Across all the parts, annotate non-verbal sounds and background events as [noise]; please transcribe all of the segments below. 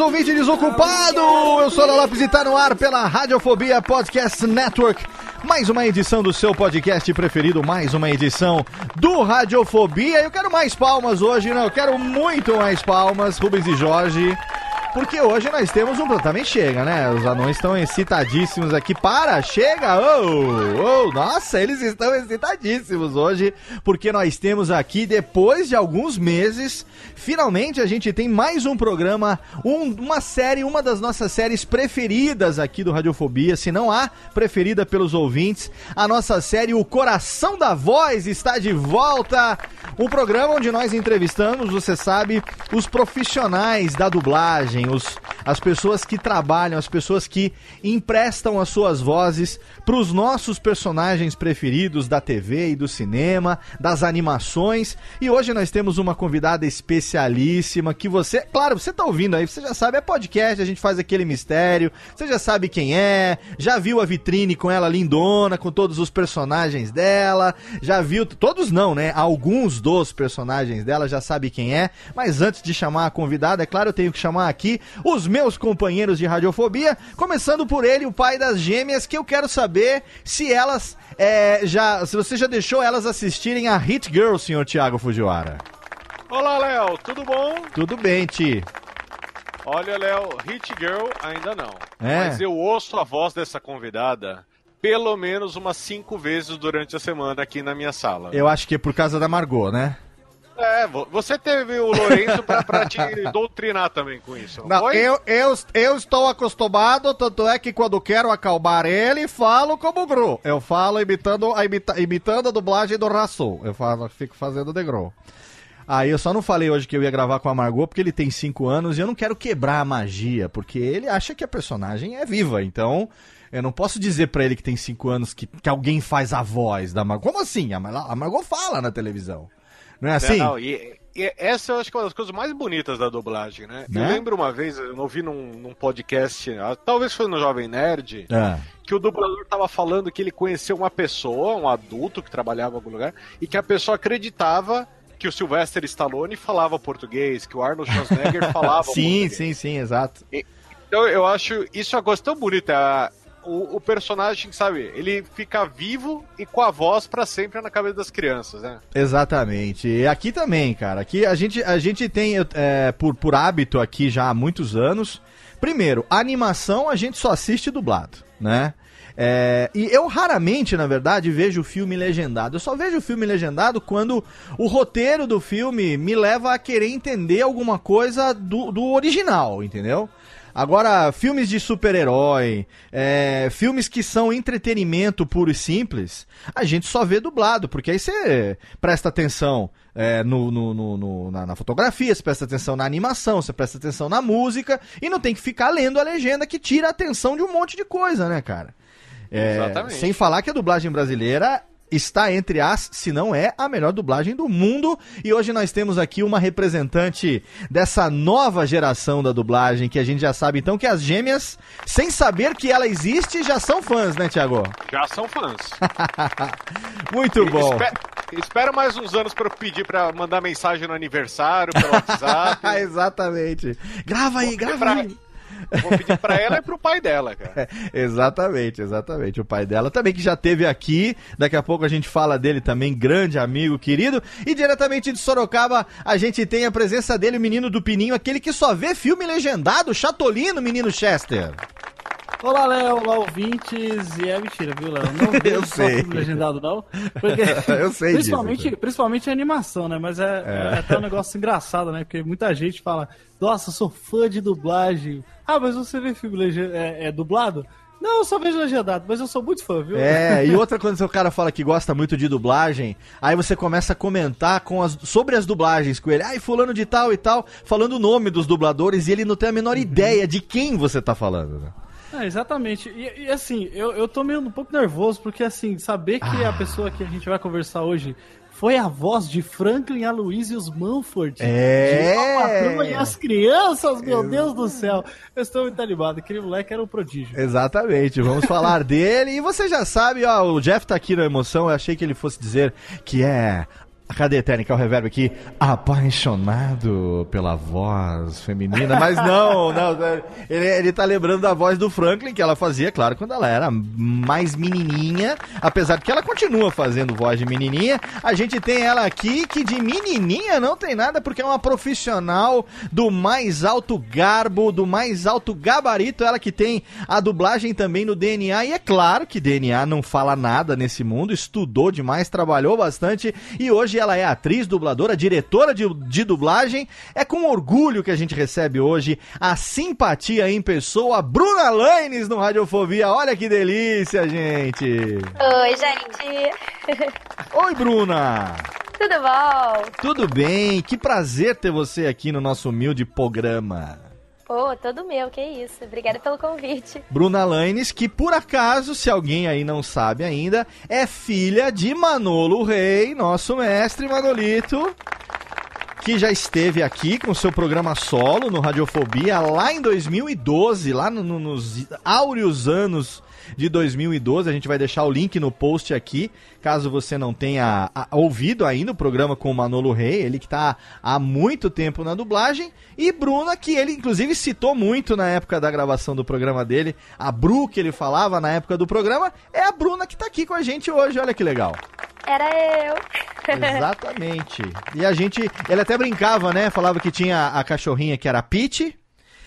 Saudações, ouvinte desocupado! Eu sou o Lopes e tá no ar pela Radiofobia Podcast Network. Mais uma edição do seu podcast preferido, mais uma edição do Radiofobia. Eu quero mais palmas hoje, não? Eu quero muito mais palmas, Rubens e Jorge. Porque hoje nós temos um. Também chega, né? Os anões estão excitadíssimos aqui. Para, chega! Oh, oh, nossa, eles estão excitadíssimos hoje. Porque nós temos aqui, depois de alguns meses, finalmente a gente tem mais um programa, um- uma série, uma das nossas séries preferidas aqui do Radiofobia. Se não há preferida pelos ouvintes, a nossa série O Coração da Voz está de volta. Um programa onde nós entrevistamos, você sabe, os profissionais da dublagem, os, as pessoas que trabalham, as pessoas que emprestam as suas vozes para os nossos personagens preferidos da TV e do cinema, das animações. E hoje nós temos uma convidada especialíssima que você, claro, você tá ouvindo aí, você já sabe, é podcast, a gente faz aquele mistério, você já sabe quem é, já viu a vitrine com ela lindona, com todos os personagens dela, já viu, todos não, né? Alguns dos personagens dela já sabe quem é, mas antes de chamar a convidada, é claro, eu tenho que chamar aqui os meus companheiros de radiofobia, começando por ele, o pai das gêmeas, que eu quero saber se elas é, já, se você já deixou elas assistirem a Hit Girl, senhor Thiago Fujiwara. Olá, Léo, tudo bom? Tudo bem, Ti. Olha, Léo, Hit Girl ainda não. É. Mas eu ouço a voz dessa convidada pelo menos umas cinco vezes durante a semana aqui na minha sala. Eu acho que é por causa da Margot, né? É, vo- você teve o Lourenço pra, pra te [laughs] doutrinar também com isso, não, eu, eu, eu estou acostumado, tanto é que quando quero acalmar ele, falo como Gru. Eu falo imitando a, imita- imitando a dublagem do Rasul. Eu falo, fico fazendo de Gru. Aí eu só não falei hoje que eu ia gravar com a Margot porque ele tem 5 anos e eu não quero quebrar a magia, porque ele acha que a personagem é viva, então eu não posso dizer pra ele que tem 5 anos que, que alguém faz a voz da Margot. Como assim? A, Mar- a Margot fala na televisão. Não é assim? Não, e, e essa eu acho que é uma das coisas mais bonitas da dublagem, né? Né? Eu lembro uma vez, eu ouvi num, num podcast, ah, talvez foi no Jovem Nerd, É. que o dublador tava falando que ele conheceu uma pessoa, um adulto que trabalhava em algum lugar, e que a pessoa acreditava que o Sylvester Stallone falava português, que o Arnold Schwarzenegger [laughs] falava Sim, português. sim, sim, exato. Então eu acho isso uma coisa tão bonita. O, o personagem, sabe, ele fica vivo e com a voz pra sempre na cabeça das crianças, né? Exatamente. E aqui também, cara. Aqui a gente, a gente tem, é, por, por hábito aqui já há muitos anos. Primeiro, a animação a gente só assiste dublado, né? É, e eu raramente, na verdade, vejo filme legendado. Eu só vejo filme legendado quando o roteiro do filme me leva a querer entender alguma coisa do, do original, entendeu? Agora, filmes de super-herói, é, filmes que são entretenimento puro e simples, a gente só vê dublado, porque aí você presta atenção é, no, no, no, na, na, fotografia, você presta atenção na animação, você presta atenção na música, e não tem que ficar lendo a legenda que tira a atenção de um monte de coisa, né, cara? É, Exatamente. Sem falar que a dublagem brasileira está entre as, se não é, a melhor dublagem do mundo. E hoje nós temos aqui uma representante dessa nova geração da dublagem, que a gente já sabe então que as gêmeas, sem saber que ela existe, já são fãs, né, Tiago? Já são fãs. [laughs] Muito bom. Espera, espera mais uns anos para eu pedir para mandar mensagem no aniversário, pelo [laughs] WhatsApp. Exatamente. Grava aí, grava aí. Vou pedir pra ela e pro pai dela, cara. É, [laughs] exatamente, exatamente. O pai dela também, que já teve aqui. Daqui a pouco a gente fala dele também, grande amigo, querido. E diretamente de Sorocaba, a gente tem a presença dele, o menino do Pininho, aquele que só vê filme legendado, Chatolino, menino Chester. Olá, Léo, olá, ouvintes. E é mentira, viu, Léo? Não [laughs] eu sei. legendado, não. Porque, [laughs] eu sei principalmente, disso. Principalmente a animação, né? Mas é, é. é até um negócio engraçado, né? Porque muita gente fala, nossa, sou fã de dublagem. Ah, mas você vê filme legend... é, é dublado? Não, eu só vejo legendado, mas eu sou muito fã, viu? É, [laughs] e outra quando o cara fala que gosta muito de dublagem, aí você começa a comentar com as, sobre as dublagens com ele. Ai, fulano de tal e tal, falando o nome dos dubladores e ele não tem a menor uhum. ideia de quem você tá falando, né? É, exatamente. E, e, assim, eu, eu tô meio um pouco nervoso, porque assim, saber que ah. a pessoa que a gente vai conversar hoje foi a voz de Franklin Aloysius Manford. É. De e as crianças, meu Deus do céu. Eu estou muito animado. Aquele moleque era um prodígio. Exatamente. Vamos falar [laughs] dele. E você já sabe, ó, o Jeff tá aqui na emoção. Eu achei que ele fosse dizer que é Cadê, técnica, o reverb aqui? Apaixonado pela voz feminina, mas não, [laughs] não, ele, ele tá lembrando da voz do Franklin, que ela fazia, claro, quando ela era mais menininha, apesar de que ela continua fazendo voz de menininha, a gente tem ela aqui, que de menininha não tem nada, porque é uma profissional do mais alto garbo, do mais alto gabarito, ela que tem a dublagem também no DNA, e é claro que DNA não fala nada nesse mundo, estudou demais, trabalhou bastante, e hoje ela é atriz, dubladora, diretora de, de dublagem. É com orgulho que a gente recebe hoje a simpatia em pessoa, Bruna Lanes no Radiofobia. Olha que delícia, gente! Oi, gente! Oi, Bruna! Tudo bom? Tudo bem, que prazer ter você aqui no nosso humilde programa. Pô, todo meu, que isso. Obrigada pelo convite. Bruna Lanes, que por acaso, se alguém aí não sabe ainda, é filha de Manolo Rei, nosso mestre Manolito que já esteve aqui com seu programa solo no Radiofobia lá em 2012, lá no, no, nos áureos anos de 2012. A gente vai deixar o link no post aqui, caso você não tenha ouvido ainda o programa com o Manolo Rey, ele que está há muito tempo na dublagem. E Bruna, que ele inclusive citou muito na época da gravação do programa dele. A Bru, que ele falava na época do programa, é a Bruna que está aqui com a gente hoje. Olha que legal. Era eu. Exatamente. E a gente. Ele até brincava, né? Falava que tinha a cachorrinha que era a Pete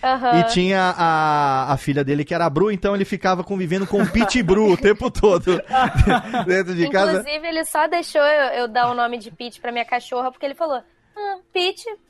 Uhum. E tinha a, a filha dele que era a Bru, então ele ficava convivendo com o Pete Bru o tempo todo [laughs] dentro de Inclusive, casa. Inclusive, ele só deixou eu, eu, dar o nome de Pete pra minha cachorra, porque ele falou: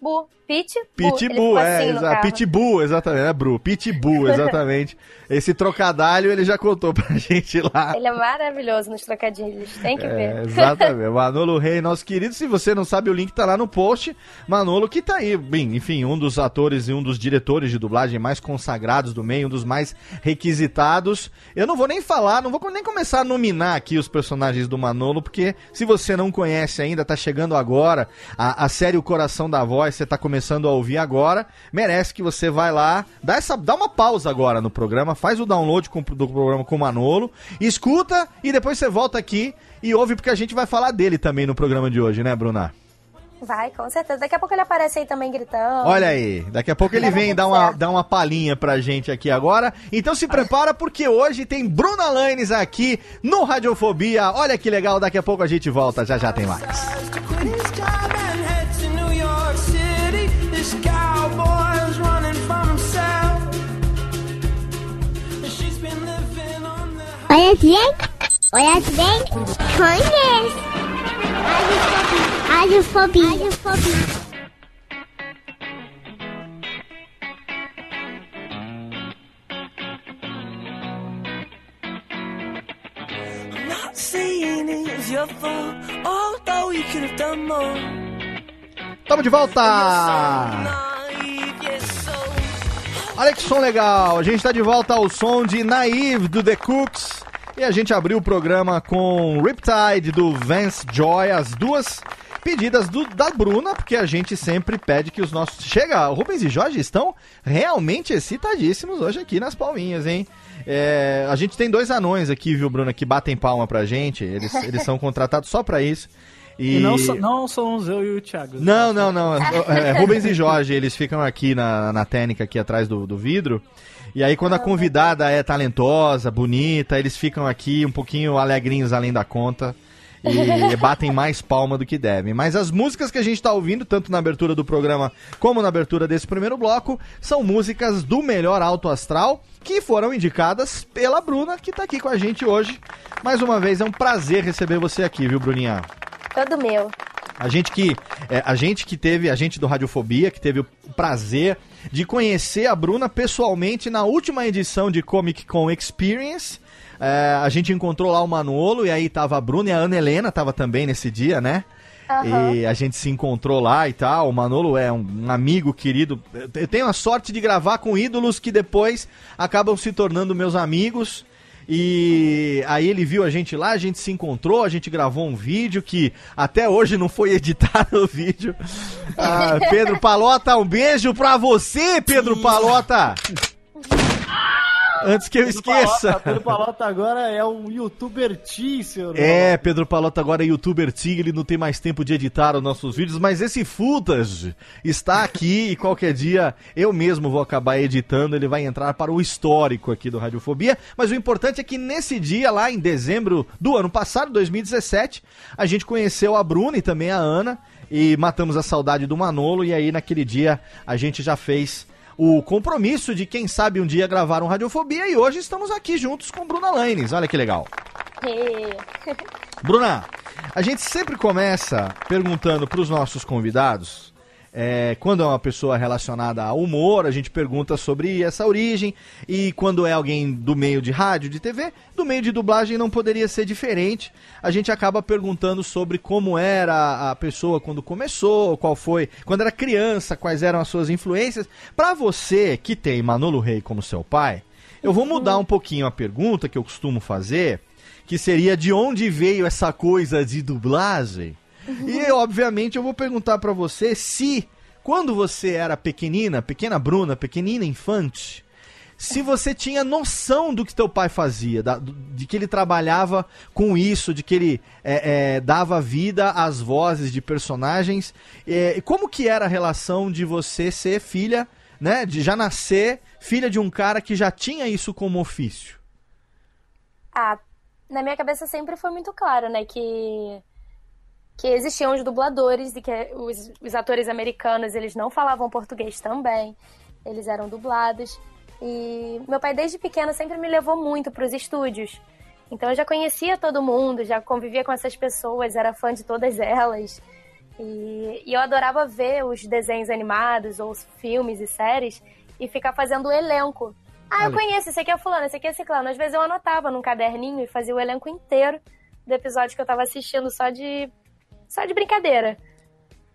Bu. Pitbull. Pitbull, é, assim exa Pitbull, exatamente, é Bru, Pitbull, exatamente. [laughs] Esse trocadilho ele já contou pra gente lá. Ele é maravilhoso nos trocadilhos, tem que é, ver. Exatamente, [laughs] Manolo Rei, nosso querido, se você não sabe o link tá lá no post, Manolo que tá aí, bem, enfim, um dos atores e um dos diretores de dublagem mais consagrados do meio, um dos mais requisitados. Eu não vou nem falar, não vou nem começar a nominar aqui os personagens do Manolo, porque se você não conhece ainda, tá chegando agora, a, a série O Coração da Voz, você tá começando começando a ouvir agora, merece que você vai lá, dá, essa, dá uma pausa agora no programa, faz o download com, do programa com o Manolo, escuta e depois você volta aqui e ouve, porque a gente vai falar dele também no programa de hoje, né, Bruna? Vai, com certeza. Daqui a pouco ele aparece aí também gritando. Olha aí, daqui a pouco ele vem dar uma, dar uma palhinha pra gente aqui agora. Então se prepara porque hoje tem Bruna Lanes aqui no Radiofobia. Olha que legal, daqui a pouco a gente volta, já já tem mais. Olha bem, olha bem, conhece. Radiofobia, radiofobia. Not saying it was your fault, although you could have done more. Tamo de volta! Olha que som legal! A gente tá de volta ao som de Naive do The Cooks. E a gente abriu o programa com Riptide do Vance Joy, as duas pedidas do- da Bruna, porque a gente sempre pede que os nossos. Chega, o Rubens e Jorge estão realmente excitadíssimos hoje aqui nas palminhas, hein? É, a gente tem dois anões aqui, viu, Bruna, que batem palma pra gente. Eles, eles são [laughs] contratados só pra isso. E não, so- não somos eu e o Thiago. Não, não, não. É, Rubens e Jorge, eles ficam aqui na, na técnica, aqui atrás do, do vidro. E aí, quando a convidada é talentosa, bonita, eles ficam aqui um pouquinho alegrinhos além da conta. E [laughs] batem mais palma do que devem. Mas as músicas que a gente tá ouvindo, tanto na abertura do programa como na abertura desse primeiro bloco, são músicas do melhor alto astral que foram indicadas pela Bruna, que tá aqui com a gente hoje. Mais uma vez, é um prazer receber você aqui, viu, Bruninha? Todo meu. A gente que é, a gente que teve, a gente do Radiofobia, que teve o prazer de conhecer a Bruna pessoalmente na última edição de Comic Con Experience. É, a gente encontrou lá o Manolo e aí tava a Bruna e a Ana Helena tava também nesse dia, né? Aham. E a gente se encontrou lá e tal. O Manolo é um, amigo querido. Eu tenho a sorte de gravar com ídolos que depois acabam se tornando meus amigos. E aí ele viu a gente lá, a gente se encontrou, a gente gravou um vídeo que até hoje não foi [laughs] editado o vídeo. Ah, Pedro Palota, um beijo pra você, Pedro Palota! [laughs] Antes que eu esqueça. Pedro Palota agora é um youtuber T, senhor. É, Pedro Palota agora é youtuber Tig, ele não tem mais tempo de editar os nossos vídeos, mas esse footage está aqui [laughs] e qualquer dia eu mesmo vou acabar editando, ele vai entrar para o histórico aqui do Radiofobia, mas o importante é que nesse dia, lá em dezembro do ano passado, 2017, a gente conheceu a Bruna e também a Ana e matamos a saudade do Manolo e aí naquele dia a gente já fez o compromisso de quem sabe um dia gravar um Radiofobia e hoje estamos aqui juntos com Bruna Lanes, olha que legal. [laughs] Bruna, a gente sempre começa perguntando para os nossos convidados, é, quando é uma pessoa relacionada ao humor, a gente pergunta sobre essa origem, e quando é alguém do meio de rádio, de TV, do meio de dublagem não poderia ser diferente. A gente acaba perguntando sobre como era a pessoa quando começou, qual foi, quando era criança, quais eram as suas influências. Para você que tem Manolo Rey como seu pai, eu vou mudar um pouquinho a pergunta que eu costumo fazer, que seria de onde veio essa coisa de dublagem. [laughs] E obviamente eu vou perguntar pra você se quando você era pequenina, pequena Bruna, pequenina infante, se você tinha noção do que teu pai fazia, da- de que ele trabalhava com isso, de que ele é, é, dava vida às vozes de personagens, é, como que era a relação de você ser filha, né, de já nascer filha de um cara que já tinha isso como ofício? Ah, na minha cabeça sempre foi muito claro, né, que que existiam os dubladores e que os, os atores americanos eles não falavam português também, eles eram dublados. E meu pai desde pequeno sempre me levou muito para os estúdios. Então eu já conhecia todo mundo, já convivia com essas pessoas, era fã de todas elas. E, e eu adorava ver os desenhos animados ou os filmes e séries e ficar fazendo o elenco. Ah, eu conheço, esse aqui é fulano, esse aqui é ciclano. Às vezes eu anotava num caderninho e fazia o elenco inteiro do episódio que eu tava assistindo só de só de brincadeira.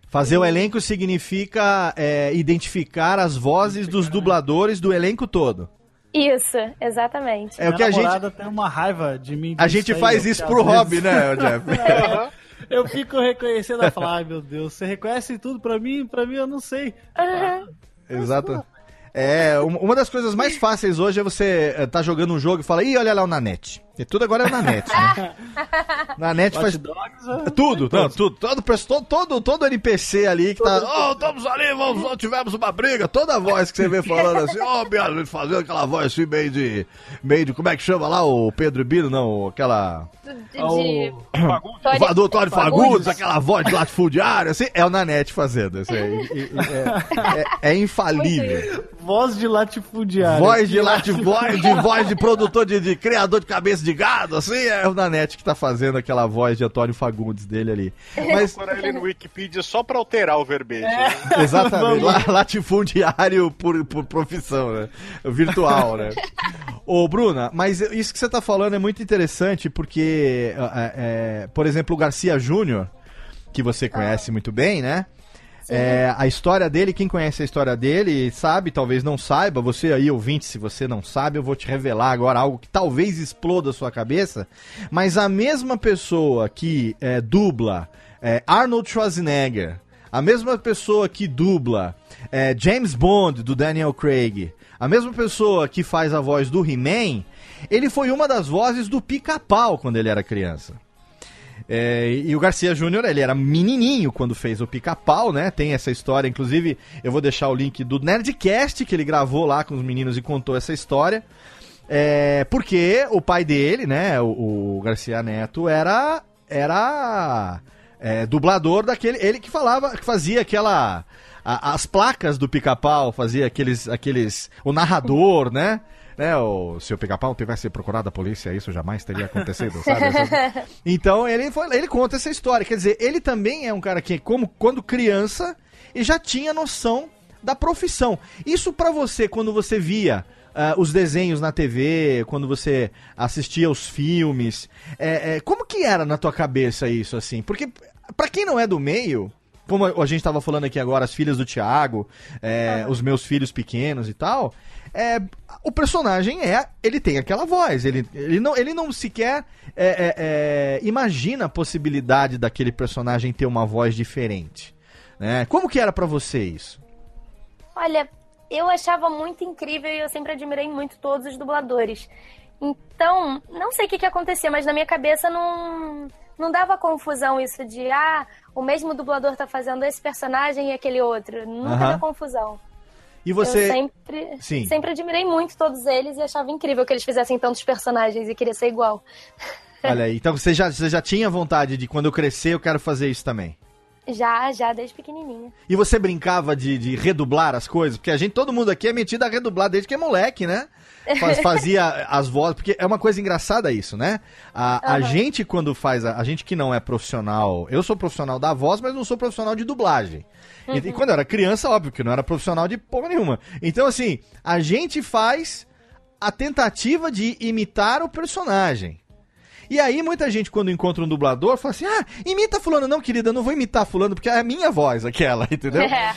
Fazer o elenco significa é, identificar as vozes dos dubladores do elenco todo. Isso, exatamente. É o que a gente, tem uma raiva de mim. a gente aí, faz isso pro vezes hobby, né, Jeff? [laughs] Eu fico reconhecendo e falar, ai meu Deus, você reconhece tudo pra mim? Pra mim eu não sei. Aham. Exato. É, um- uma das coisas mais fáceis hoje é você eh, tá jogando um jogo e fala, ih, olha lá o Nanete. E tudo agora é o Nanete, né? [laughs] Nanete Watch faz Dogs, é- tudo, não, tudo, todo, todo, todo, todo NPC ali que tá, oh, estamos ali, vamos, tivemos uma briga, toda a voz que você vê falando assim, ó, oh, fazendo aquela voz assim, meio de, meio de, como é que chama lá, o Pedro Bino, não, aquela... De, de... O Tony- do Tony Fagundes, Fagundes. aquela voz de latifundiário, assim, é o Nanete fazendo. [laughs] E- e- é, é- é infalível. Voz de latifundiário. Voz de lati, voz de voz de produtor, de, de criador de cabeça de gado, assim, é o Nanete que tá fazendo aquela voz de Antônio Fagundes dele ali. Mas, Procurar ele no Wikipedia só pra alterar o verbete. É. né? [laughs] exatamente, la- latifundiário por, por profissão, né? Virtual, né? Ô, Bruna, mas isso que você tá falando é muito interessante, porque, é, é, por exemplo, o Garcia Júnior, que você conhece muito bem, né? É, a história dele, quem conhece a história dele sabe, talvez não saiba. Você aí, ouvinte, se você não sabe, eu vou te revelar agora algo que talvez exploda a sua cabeça. Mas a mesma pessoa que é, dubla é, Arnold Schwarzenegger, a mesma pessoa que dubla é, James Bond, do Daniel Craig, a mesma pessoa que faz a voz do He-Man, ele foi uma das vozes do Pica-Pau quando ele era criança. É, e o Garcia Júnior, ele era menininho quando fez o Pica-Pau, né? Tem essa história, inclusive eu vou deixar o link do Nerdcast que ele gravou lá com os meninos e contou essa história. É, porque o pai dele, né, o, o Garcia Neto, era era é, dublador daquele, ele que falava, que fazia aquela a- as placas do Pica-Pau, fazia aqueles aqueles o narrador, né? Né, o se o Pica-Pau tivesse procurado a polícia, isso jamais teria acontecido, sabe? [laughs] Então ele foi, ele conta essa história. Quer dizer, ele também é um cara que, como quando criança, e já tinha noção da profissão. Isso pra você, quando você via ah, os desenhos na TV, quando você assistia os filmes, é, é, como que era na tua cabeça isso assim? Porque pra quem não é do meio, como a gente tava falando aqui agora, as filhas do Thiago, é, os meus filhos pequenos e tal, é, o personagem é, ele tem aquela voz, ele, ele, não, ele não sequer é, é, é, imagina a possibilidade daquele personagem ter uma voz diferente. Né? Como que era pra você isso? Olha, eu achava muito incrível e eu sempre admirei muito todos os dubladores. Então, não sei o que, que acontecia, mas na minha cabeça não, não dava confusão isso de, ah, o mesmo dublador tá fazendo esse personagem e aquele outro. Nunca deu confusão. E você. Eu sempre, Sim. sempre admirei muito todos eles e achava incrível que eles fizessem tantos personagens e queria ser igual. Olha aí, então você já, você já tinha vontade de quando eu crescer eu quero fazer isso também. Já, já, desde pequenininha. E você brincava de, de redublar as coisas? Porque a gente, todo mundo aqui é metido a redublar desde que é moleque, né? Faz- fazia as vozes, porque é uma coisa engraçada isso, né? A, a Aham. gente, quando faz, a, a gente que não é profissional, eu sou profissional da voz, mas não sou profissional de dublagem. E, e quando eu era criança, óbvio que eu não era profissional de porra nenhuma. Então, assim, a gente faz a tentativa de imitar o personagem. E aí, muita gente, quando encontra um dublador, fala assim: ah, imita Fulano. Não, querida, não vou imitar Fulano, porque é a minha voz aquela, [laughs] entendeu? É.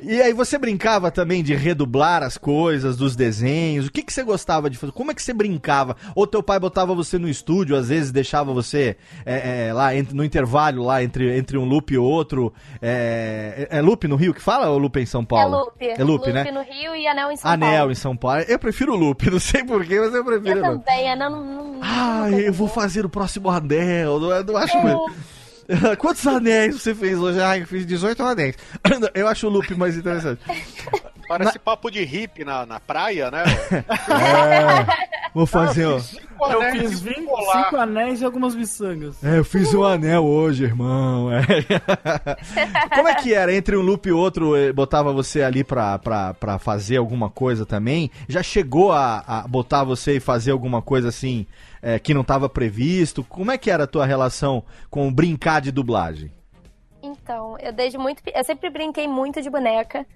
E aí, você brincava também de redublar as coisas, dos desenhos? O que, que você gostava de fazer? Como é que você brincava? Ou teu pai botava você no estúdio, às vezes deixava você é, é, lá no intervalo, lá entre, entre um loop e outro. É, é, é loop no Rio que fala ou loop em São É Paulo? loop. É loop, né? no Rio e anel em São Anel Paulo. em São Paulo. Eu prefiro loop, [laughs] não sei porquê, mas eu prefiro Eu loop. também, anel não... não não eu vou fazer o próximo anel. Não, não acho muito. [laughs] Quantos anéis você fez hoje? Ai, eu fiz 18 anéis. [coughs] Eu acho o loop mais interessante. Parece papo de hippie na, na praia, né? Vou fazer, ó. Cinco Eu anéis fiz de 20, colar. cinco anéis e algumas miçangas. É, eu fiz um anel hoje, irmão. É. [laughs] Como é que era? Entre um loop e outro, eh, botava você ali pra, pra, pra fazer alguma coisa também? Já chegou a, a botar você e fazer alguma coisa assim eh, que não estava previsto? Como é que era a tua relação com brincar de dublagem? Então, eu desde muito. Eu sempre brinquei muito de boneca.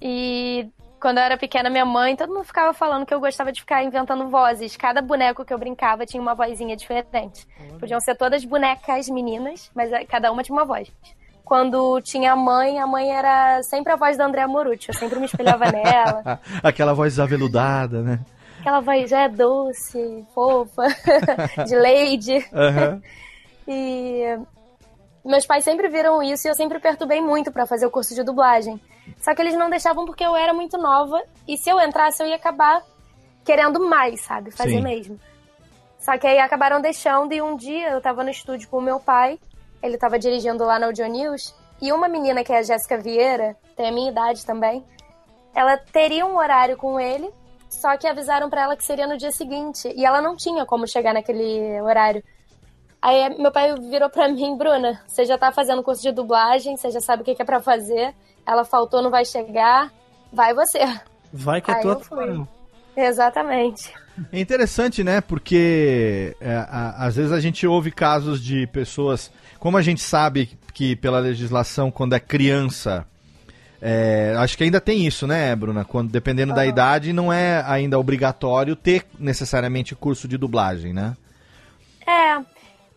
E quando eu era pequena, minha mãe, todo mundo ficava falando que eu gostava de ficar inventando vozes. Cada boneco que eu brincava tinha uma vozinha diferente. Podiam ser todas bonecas meninas, mas eh, cada uma tinha uma voz. Quando tinha a mãe, a mãe era sempre a voz da Andrea Morucci. Eu sempre me espelhava nela. [laughs] Aquela voz aveludada, né? Aquela voz já é doce, fofa, [laughs] de lady. Aham. [laughs] E meus pais sempre viram isso e eu sempre perturbei muito pra fazer o curso de dublagem. Só que eles não deixavam porque eu era muito nova e se eu entrasse eu ia acabar querendo mais, sabe? Fazer Sim. mesmo. Só que aí acabaram deixando e um dia eu tava no estúdio com o meu pai, ele tava dirigindo lá na Audio News, e uma menina que é a Jéssica Vieira, tem a minha idade também, ela teria um horário com ele, só que avisaram pra ela que seria no dia seguinte, e ela não tinha como chegar naquele horário. Aí meu pai virou pra [laughs] mim, Bruna, você já tá fazendo curso de dublagem, você já sabe o que é pra fazer. Ela faltou, não vai chegar. Vai você. Vai que é Aí tua tubarão. Exatamente. É interessante, né? Porque é, a- às vezes a gente ouve casos de pessoas. Como a gente sabe que pela legislação, quando é criança. É, acho que ainda tem isso, né, Bruna? Quando, dependendo da idade, não é ainda obrigatório ter necessariamente curso de dublagem, né? É.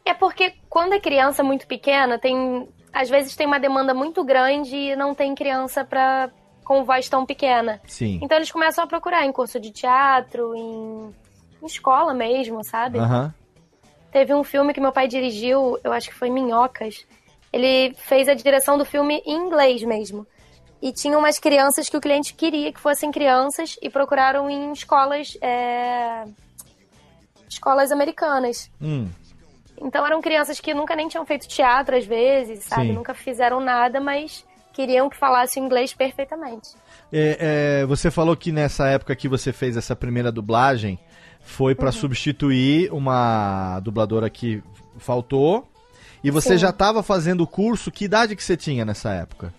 É porque quando é criança muito pequena, tem. Às vezes tem uma demanda muito grande e não tem criança pra, com voz tão pequena. Sim. Então eles começam a procurar em curso de teatro, em, em escola mesmo, sabe? Aham. Teve um filme que meu pai dirigiu, eu acho que foi Minhocas. Ele fez a direção do filme em inglês mesmo. E tinha umas crianças que o cliente queria que fossem crianças e procuraram em escolas. é, escolas americanas. Hum. Então eram crianças que nunca nem tinham feito teatro às vezes, sabe? Sim. Nunca fizeram nada, mas queriam que falasse inglês perfeitamente. É, é, você falou que nessa época que você fez essa primeira dublagem foi pra substituir uma dubladora que faltou. E você Sim. já estava fazendo o curso. Que idade que você tinha nessa época?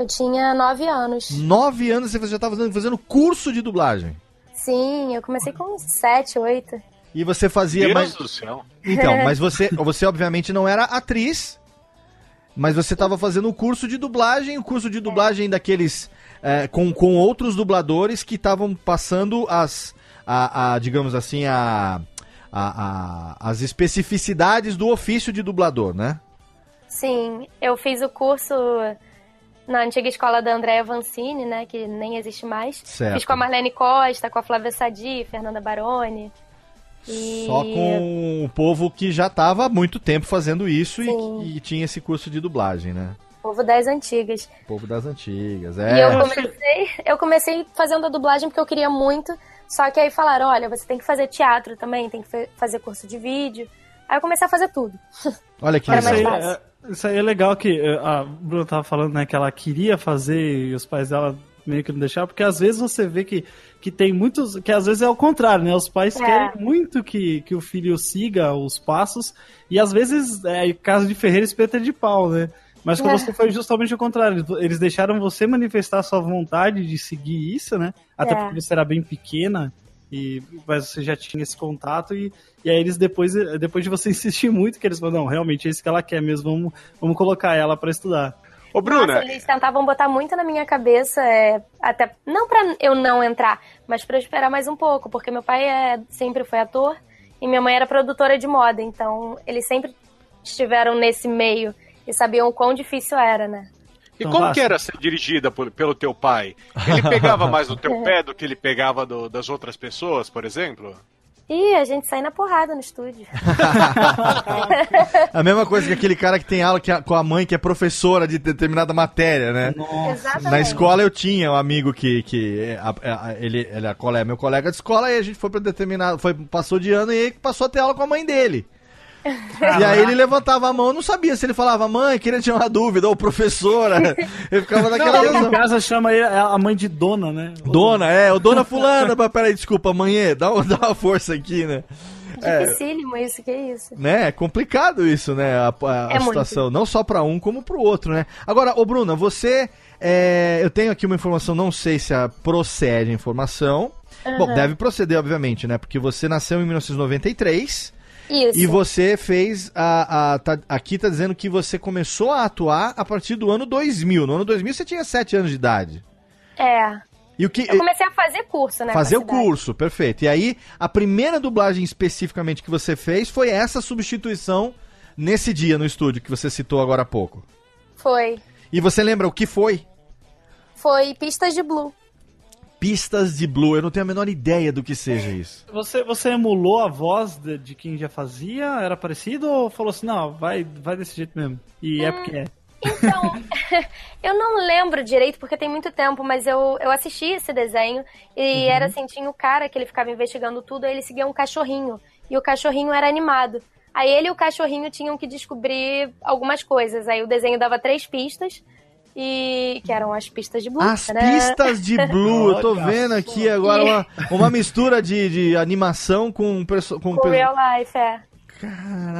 Eu tinha nove anos. Nove anos você já estava fazendo, fazendo curso de dublagem. Sim, eu comecei com uns sete, oito. E você fazia Deus mais. do céu. Então, [laughs] mas você, você obviamente não era atriz, mas você estava fazendo o curso de dublagem, o curso de dublagem daqueles é, com, com outros dubladores que estavam passando as, a, a, digamos assim, a, a, a- as especificidades do ofício de dublador, né? Sim, eu fiz o curso na antiga escola da Andréa Vancini, né, que nem existe mais. Certo. Fiz com a Marlene Costa, com a Flávia Sadi, Fernanda Baroni. E... Só com o povo que já estava há muito tempo fazendo isso e, e tinha esse curso de dublagem, né? Povo das antigas. Povo das antigas. E É. eu comecei, eu comecei fazendo a dublagem porque eu queria muito, só que aí falaram, olha, você tem que fazer teatro também, tem que fazer curso de vídeo. Aí eu comecei a fazer tudo. Olha que legal. Isso aí é legal que é, a Bruna tava falando, né, que ela queria fazer e os pais dela meio que não deixaram, porque às vezes você vê que, que tem muitos, que às vezes é o contrário, né, os pais É. querem muito que, que o filho siga os passos e às vezes, é caso de Ferreira, espeta de pau, né, mas com É. você foi justamente o contrário, eles deixaram você manifestar sua vontade de seguir isso, né, até É. porque você era bem pequena, e, mas você já tinha esse contato e, e aí eles depois, depois de você [laughs] insistir muito, que eles falaram, não, realmente é isso que ela quer mesmo, vamos, vamos colocar ela pra estudar. Ô, Bruna, Nossa, eles tentavam botar muito na minha cabeça, é, até não pra eu não entrar, mas pra eu esperar mais um pouco, porque meu pai é, sempre foi ator e minha mãe era produtora de moda, então eles sempre estiveram nesse meio e sabiam o quão difícil era, né? E Então, como basta. que era ser dirigida por- pelo teu pai? Ele pegava mais no teu [laughs] pé do que ele pegava do- das outras pessoas, por exemplo? E a gente sai na porrada no estúdio. [laughs] A mesma coisa que aquele cara que tem aula que a- com a mãe que é professora de determinada matéria, né? Exatamente. Na escola eu tinha um amigo que, que é, a- a- ele, ele é colega, meu colega de escola e a gente foi para determinado, foi passou de ano e ele passou a ter aula com a mãe dele. [laughs] E aí ele levantava a mão, eu não sabia se ele falava mãe, queria tirar uma dúvida, ou professora. [laughs] Ele ficava naquela Aqui em casa chama ele- a mãe de dona, né? Dona, é, o dona fulana, mas peraí, desculpa, mãe, dá, dá uma força aqui, né? Dificílimo isso, que isso. né? É complicado isso, né? A, a- a É muito. situação, não só pra um, como pro outro, né? Agora, ô Bruna, você. é, eu tenho aqui uma informação, não sei se a, procede a informação. Bom, deve proceder, obviamente, né? Porque você nasceu em 1993 Isso. e você fez. A, a- tá- aqui tá dizendo que você começou a atuar a partir do ano 2000. No ano 2000 você tinha 7 anos de idade. É. E o que. Eu comecei a fazer curso, né? Fazer o curso, perfeito. E aí, a primeira dublagem especificamente que você fez foi essa substituição nesse dia no estúdio que você citou agora há pouco. Foi. E você lembra o que foi? Foi Pistas de Blue. Pistas de Blue. Eu não tenho a menor ideia do que seja isso. Você, você emulou a voz de, de quem já fazia? Era parecido ou falou assim, não, vai, vai desse jeito mesmo? E é porque é. Então, [laughs] [laughs] eu não lembro direito porque tem muito tempo, mas eu, eu assisti esse desenho e era assim, tinha o cara que ele ficava investigando tudo, aí ele seguia um cachorrinho e o cachorrinho era animado. Aí ele e o cachorrinho tinham que descobrir algumas coisas. Aí o desenho dava três pistas e que eram as pistas de Blue, As né? pistas de [laughs] Blue. Eu tô vendo aqui agora uma, uma mistura de, de animação com... perso- com Com real life, é.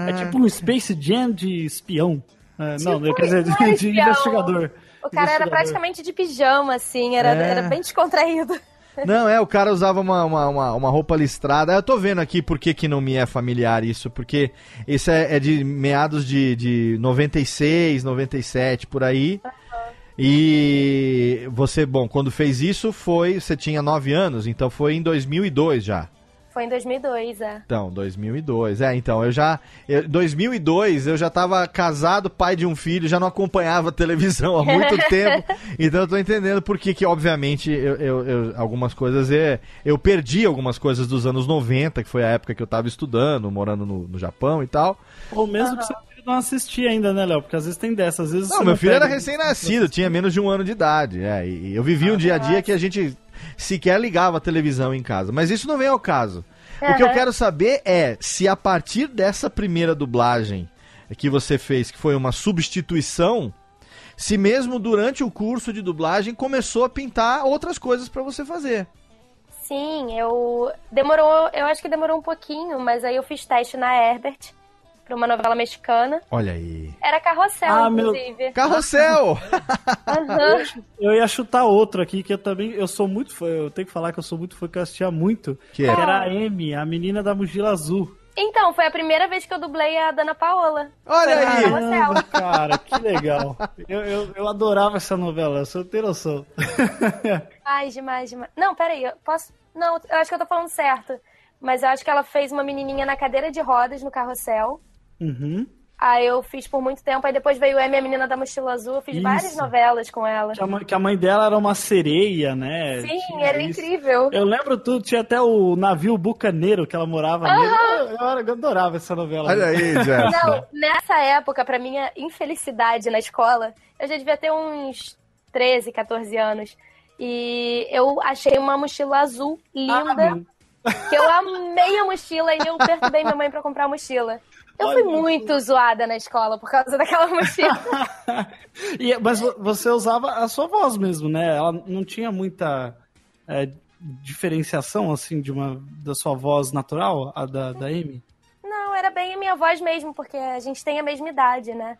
É tipo um Space Jam de espião. É, não, Tipo, quer dizer, não de, é de espião. investigador. O cara era praticamente de pijama, assim, era, É. era bem descontraído. [laughs] Não, é, o cara usava uma, uma, uma, uma roupa listrada. Eu tô vendo aqui por que, que não me é familiar isso, porque isso é, é de meados de, de 96, 97, por aí. E você, bom, quando fez isso foi, você tinha 9 anos, então foi em 2002 já. Foi em 2002, é. Então, 2002. É, então, eu já. Em 2002 eu já tava casado, pai de um filho, já não acompanhava [laughs] televisão há muito [laughs] tempo. Então eu tô entendendo por que, que obviamente, eu, eu- eu- algumas coisas. É, eu perdi algumas coisas dos anos 90, que foi a época que eu tava estudando, morando no, no Japão e tal. Ou mesmo que seu filho não assistir ainda, né, Léo? Porque às vezes tem dessa. Às vezes Não, meu filho era recém-nascido, tinha menos de um ano de idade. É, e eu vivi um dia a dia que a gente sequer ligava a televisão em casa. Mas isso não vem ao caso. O que eu quero saber é se a partir dessa primeira dublagem que você fez, que foi uma substituição, se mesmo durante o curso de dublagem começou a pintar outras coisas pra você fazer. Sim, eu. Demorou. Eu acho que demorou um pouquinho, mas aí eu fiz teste na Herbert pra uma novela mexicana. Olha aí. Era carrossel, Ah, meu- inclusive. Carrossel! Aham. Eu ia chutar outro aqui, que eu também. Eu sou muito fã. Eu tenho que falar que eu sou muito fã, que eu assistia muito. Que é? era a Amy, a menina da mochila azul. Então, foi a primeira vez que eu dublei a Dana Paola. Olha Foi aí! Carrossel. Caramba, cara, que legal. Eu, eu, eu adorava essa novela, você não tem noção. [laughs] Demais, demais, demais. Não, peraí, eu posso. Não, eu acho que eu tô falando certo. Mas eu acho que ela fez uma menininha na cadeira de rodas no carrossel. Uhum. Aí eu fiz por muito tempo. Aí depois veio Amy, a menina da mochila azul. Eu fiz Isso. várias novelas com ela. Que a, mãe, que a mãe dela era uma sereia, né? Sim, Tinha era isso. incrível. Eu lembro tudo, tinha até o navio bucaneiro que ela morava nele. Eu, eu adorava essa novela. Olha aí, [laughs] Jefferson. Não, nessa época, pra minha infelicidade na escola, eu já devia ter uns 13, 14 anos. E eu achei uma mochila azul linda. que eu amei a mochila e eu perturbei minha mãe pra comprar a mochila. Eu fui Olha muito zoada na escola por causa daquela mochila. [laughs] E- mas vo- você usava a sua voz mesmo, né? Ela não tinha muita é, diferenciação, assim, de uma, da sua voz natural, a da, da Amy? Não, era bem a minha voz mesmo, porque a gente tem a mesma idade, né?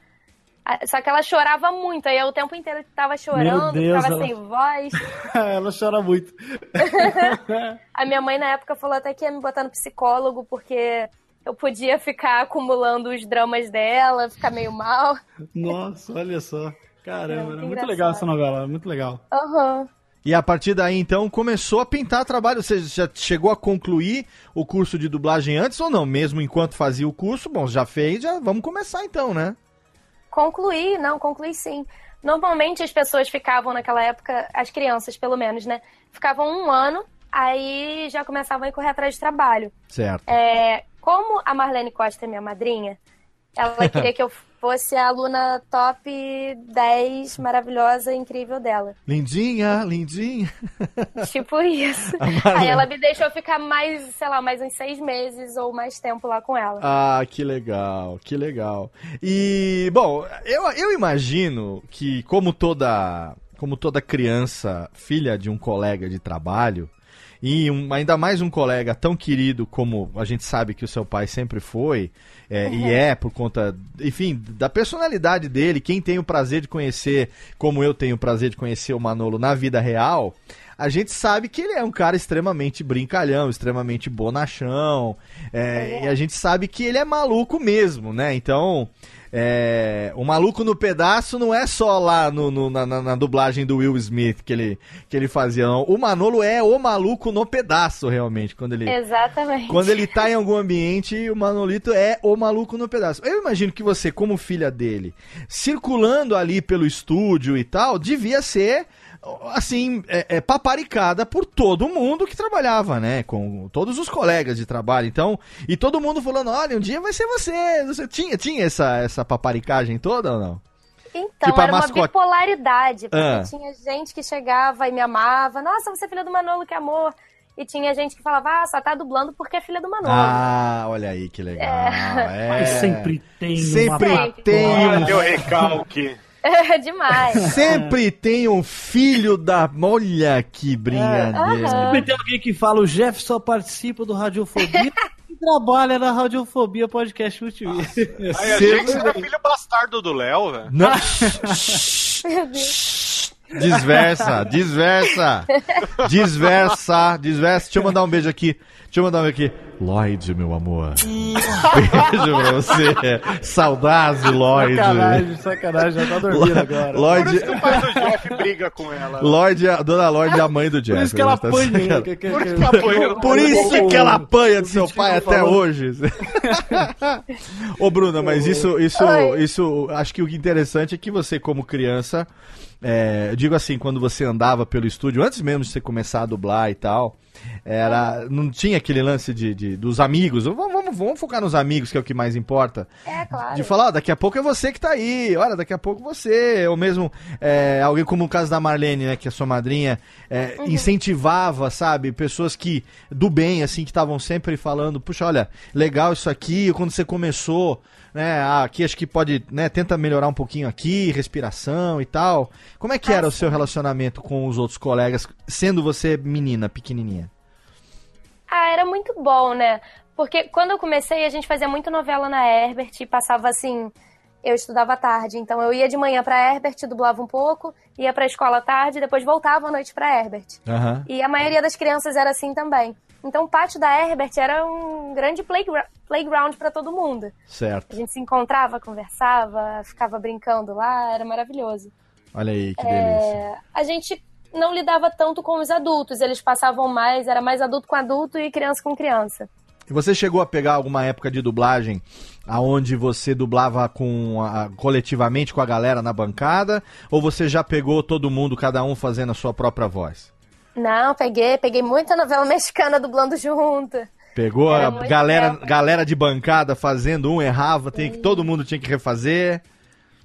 Só que ela chorava muito, aí eu o tempo inteiro tava chorando, Deus, ficava ela- sem voz. [laughs] ela chora muito. [laughs] A minha mãe, na época, falou até que ia me botar no psicólogo, porque eu podia ficar acumulando os dramas dela, ficar meio mal. Nossa, olha só. Caramba, Era era muito muito legal essa novela, muito legal. Aham. E a partir daí, então, começou a pintar trabalho. Você já chegou a concluir o curso de dublagem antes ou não? Mesmo enquanto fazia o curso, bom, já fez, já vamos começar então, né? Concluí, não, concluí sim. Normalmente as pessoas ficavam naquela época, as crianças pelo menos, né? Ficavam um ano, aí já começavam a correr atrás de trabalho. Certo. É, como a Marlene Costa é minha madrinha, ela [laughs] queria que eu fosse a aluna top 10 maravilhosa e incrível dela. Lindinha, lindinha. [laughs] Tipo isso. Aí ela me deixou ficar mais, sei lá, mais uns seis meses ou mais tempo lá com ela. Ah, que legal, que legal. E, bom, eu, eu imagino que, como toda, como toda criança, filha de um colega de trabalho, e um- ainda mais um colega tão querido como a gente sabe que o seu pai sempre foi, é, e é por conta, enfim, da personalidade dele, quem tem o prazer de conhecer, como eu tenho o prazer de conhecer o Manolo na vida real, a gente sabe que ele é um cara extremamente brincalhão, extremamente bonachão, é, e a gente sabe que ele é maluco mesmo, né? Então, é, o maluco no pedaço não é só lá no, no- na, na- na dublagem do Will Smith que ele, que ele fazia, não. O Manolo é o maluco no pedaço, realmente, quando ele... Exatamente. Quando ele tá em algum ambiente, o Manolito é o maluco no pedaço. Eu imagino que você, como filha dele, circulando ali pelo estúdio e tal, devia ser, assim, é, é, paparicada por todo mundo que trabalhava, né? Com todos os colegas de trabalho. Então, e todo mundo falando: olha, um dia vai ser você. você tinha, tinha essa, essa paparicagem toda ou não? Então, Tipo era uma mascote. bipolaridade, porque Ah. tinha gente que chegava e me amava. Nossa, você é filha do Manolo, que amor. E tinha gente que falava, ah, só tá dublando porque é filha do Manolo. Ah, olha aí que legal. É. Mas sempre tem Sempre uma tem um Olha o recalque. É [laughs] demais. Sempre tem um filho da. Olha que brincadeira. aham. Sempre tem alguém que fala, o Jeff só participa do Radiofobia [laughs] e trabalha na Radiofobia Podcast Multimídia. Aí achei que você era filho bastardo do Léo, velho. Não. [laughs] Meu Deus. Desversa, desversa. Desversa, desversa. Deixa eu mandar um beijo aqui. Deixa eu mandar um beijo aqui. Lloyd, meu amor. Beijo pra você. Saudade, Lloyd. Sacanagem, sacanagem, já tá dormindo agora. Por Lloyd, isso que o pai do Jeff briga com ela. Lloyd, a dona Lloyd é a mãe do Jeff. Por isso que ela Tá apanha. certo. Que- que- Por isso que ela apanha. Por isso que ela apanha do seu pai até hoje. Ô, Bruna, mas isso, isso, Oi. isso, acho que o interessante é que você, como criança, é, eu digo assim, quando você andava pelo estúdio, antes mesmo de você começar a dublar e tal, era, não tinha aquele lance de, de- dos amigos. Vamos, vamos, vamos focar nos amigos, que é o que mais importa. É, claro. De falar, ó, daqui a pouco é você que tá aí, olha, daqui a pouco você, ou mesmo é, alguém como o caso da Marlene, né, que é sua madrinha, é, incentivava, sabe, pessoas que, do bem, assim, que estavam sempre falando, puxa, olha, legal isso aqui, quando você começou, né, ah, aqui acho que pode, né, tenta melhorar um pouquinho aqui, respiração e tal. Como é que era o seu relacionamento com os outros colegas, sendo você menina, pequenininha? Ah, era muito bom, né? Porque quando eu comecei, a gente fazia muito novela na Herbert e passava assim. Eu estudava à tarde, então eu ia de manhã pra Herbert, dublava um pouco, ia pra escola à tarde, depois voltava à noite pra Herbert. Aham. E a maioria das crianças era assim também. Então o pátio da Herbert era um grande playgra playground pra todo mundo. A Certo. gente se encontrava, conversava, ficava brincando lá, era maravilhoso. Olha aí, que delícia. É, a gente não lidava tanto com os adultos, eles passavam mais, era mais adulto com adulto e criança com criança. E você chegou a pegar alguma época de dublagem aonde você dublava com a- coletivamente com a galera na bancada? Ou você já pegou todo mundo, cada um fazendo a sua própria voz? Não, peguei, peguei muita novela mexicana dublando junto. Pegou Era a galera, legal. galera de bancada fazendo um, errava, tem que, todo mundo tinha que refazer.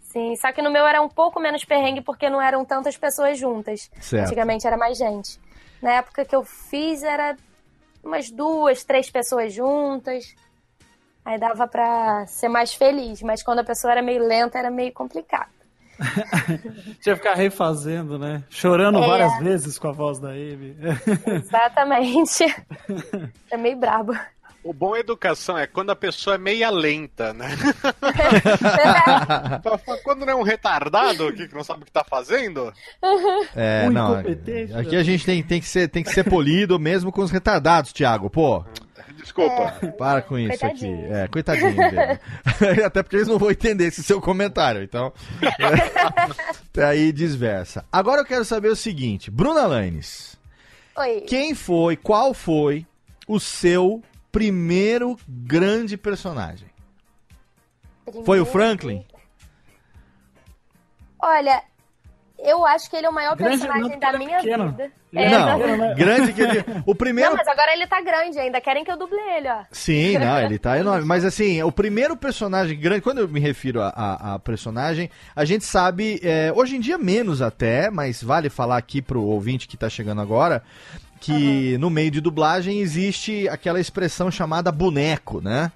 Sim, só que no meu era um pouco menos perrengue porque não eram tantas pessoas juntas. Certo. Antigamente era mais gente. Na época que eu fiz era umas duas, três pessoas juntas. Aí dava pra ser mais feliz, mas quando a pessoa era meio lenta era meio complicado. Tinha que ficar refazendo, né? Chorando É. várias vezes com a voz da Amy. Exatamente. [laughs] é meio brabo. O bom educação é quando a pessoa é meia lenta, né? [laughs] quando não é um retardado aqui que não sabe o que tá fazendo, É, Um não. Aqui né? a gente tem, tem, que ser, tem que ser polido mesmo com os retardados, Thiago. Pô, desculpa. para com isso aqui. Coitadinhos. É, coitadinho dele. [laughs] Até porque eles não vão entender esse seu comentário, então. [laughs] Aí desversa. Agora eu quero saber o seguinte, Bruna Lanes, Oi. quem foi, qual foi o seu primeiro grande personagem? Foi o Franklin? Olha, eu acho que ele é o maior Grande personagem da minha pequeno. vida. Ele É, não, pequeno, né? grande que ele. [laughs] O primeiro. Não, mas agora ele tá grande ainda. Querem que eu duble ele, ó. Sim, não, [laughs] ele tá enorme. Mas assim, o primeiro personagem grande, quando eu me refiro a, a- a personagem, a gente sabe, é, hoje em dia menos até, mas vale falar aqui pro ouvinte que tá chegando agora, que no meio de dublagem existe aquela expressão chamada boneco, né?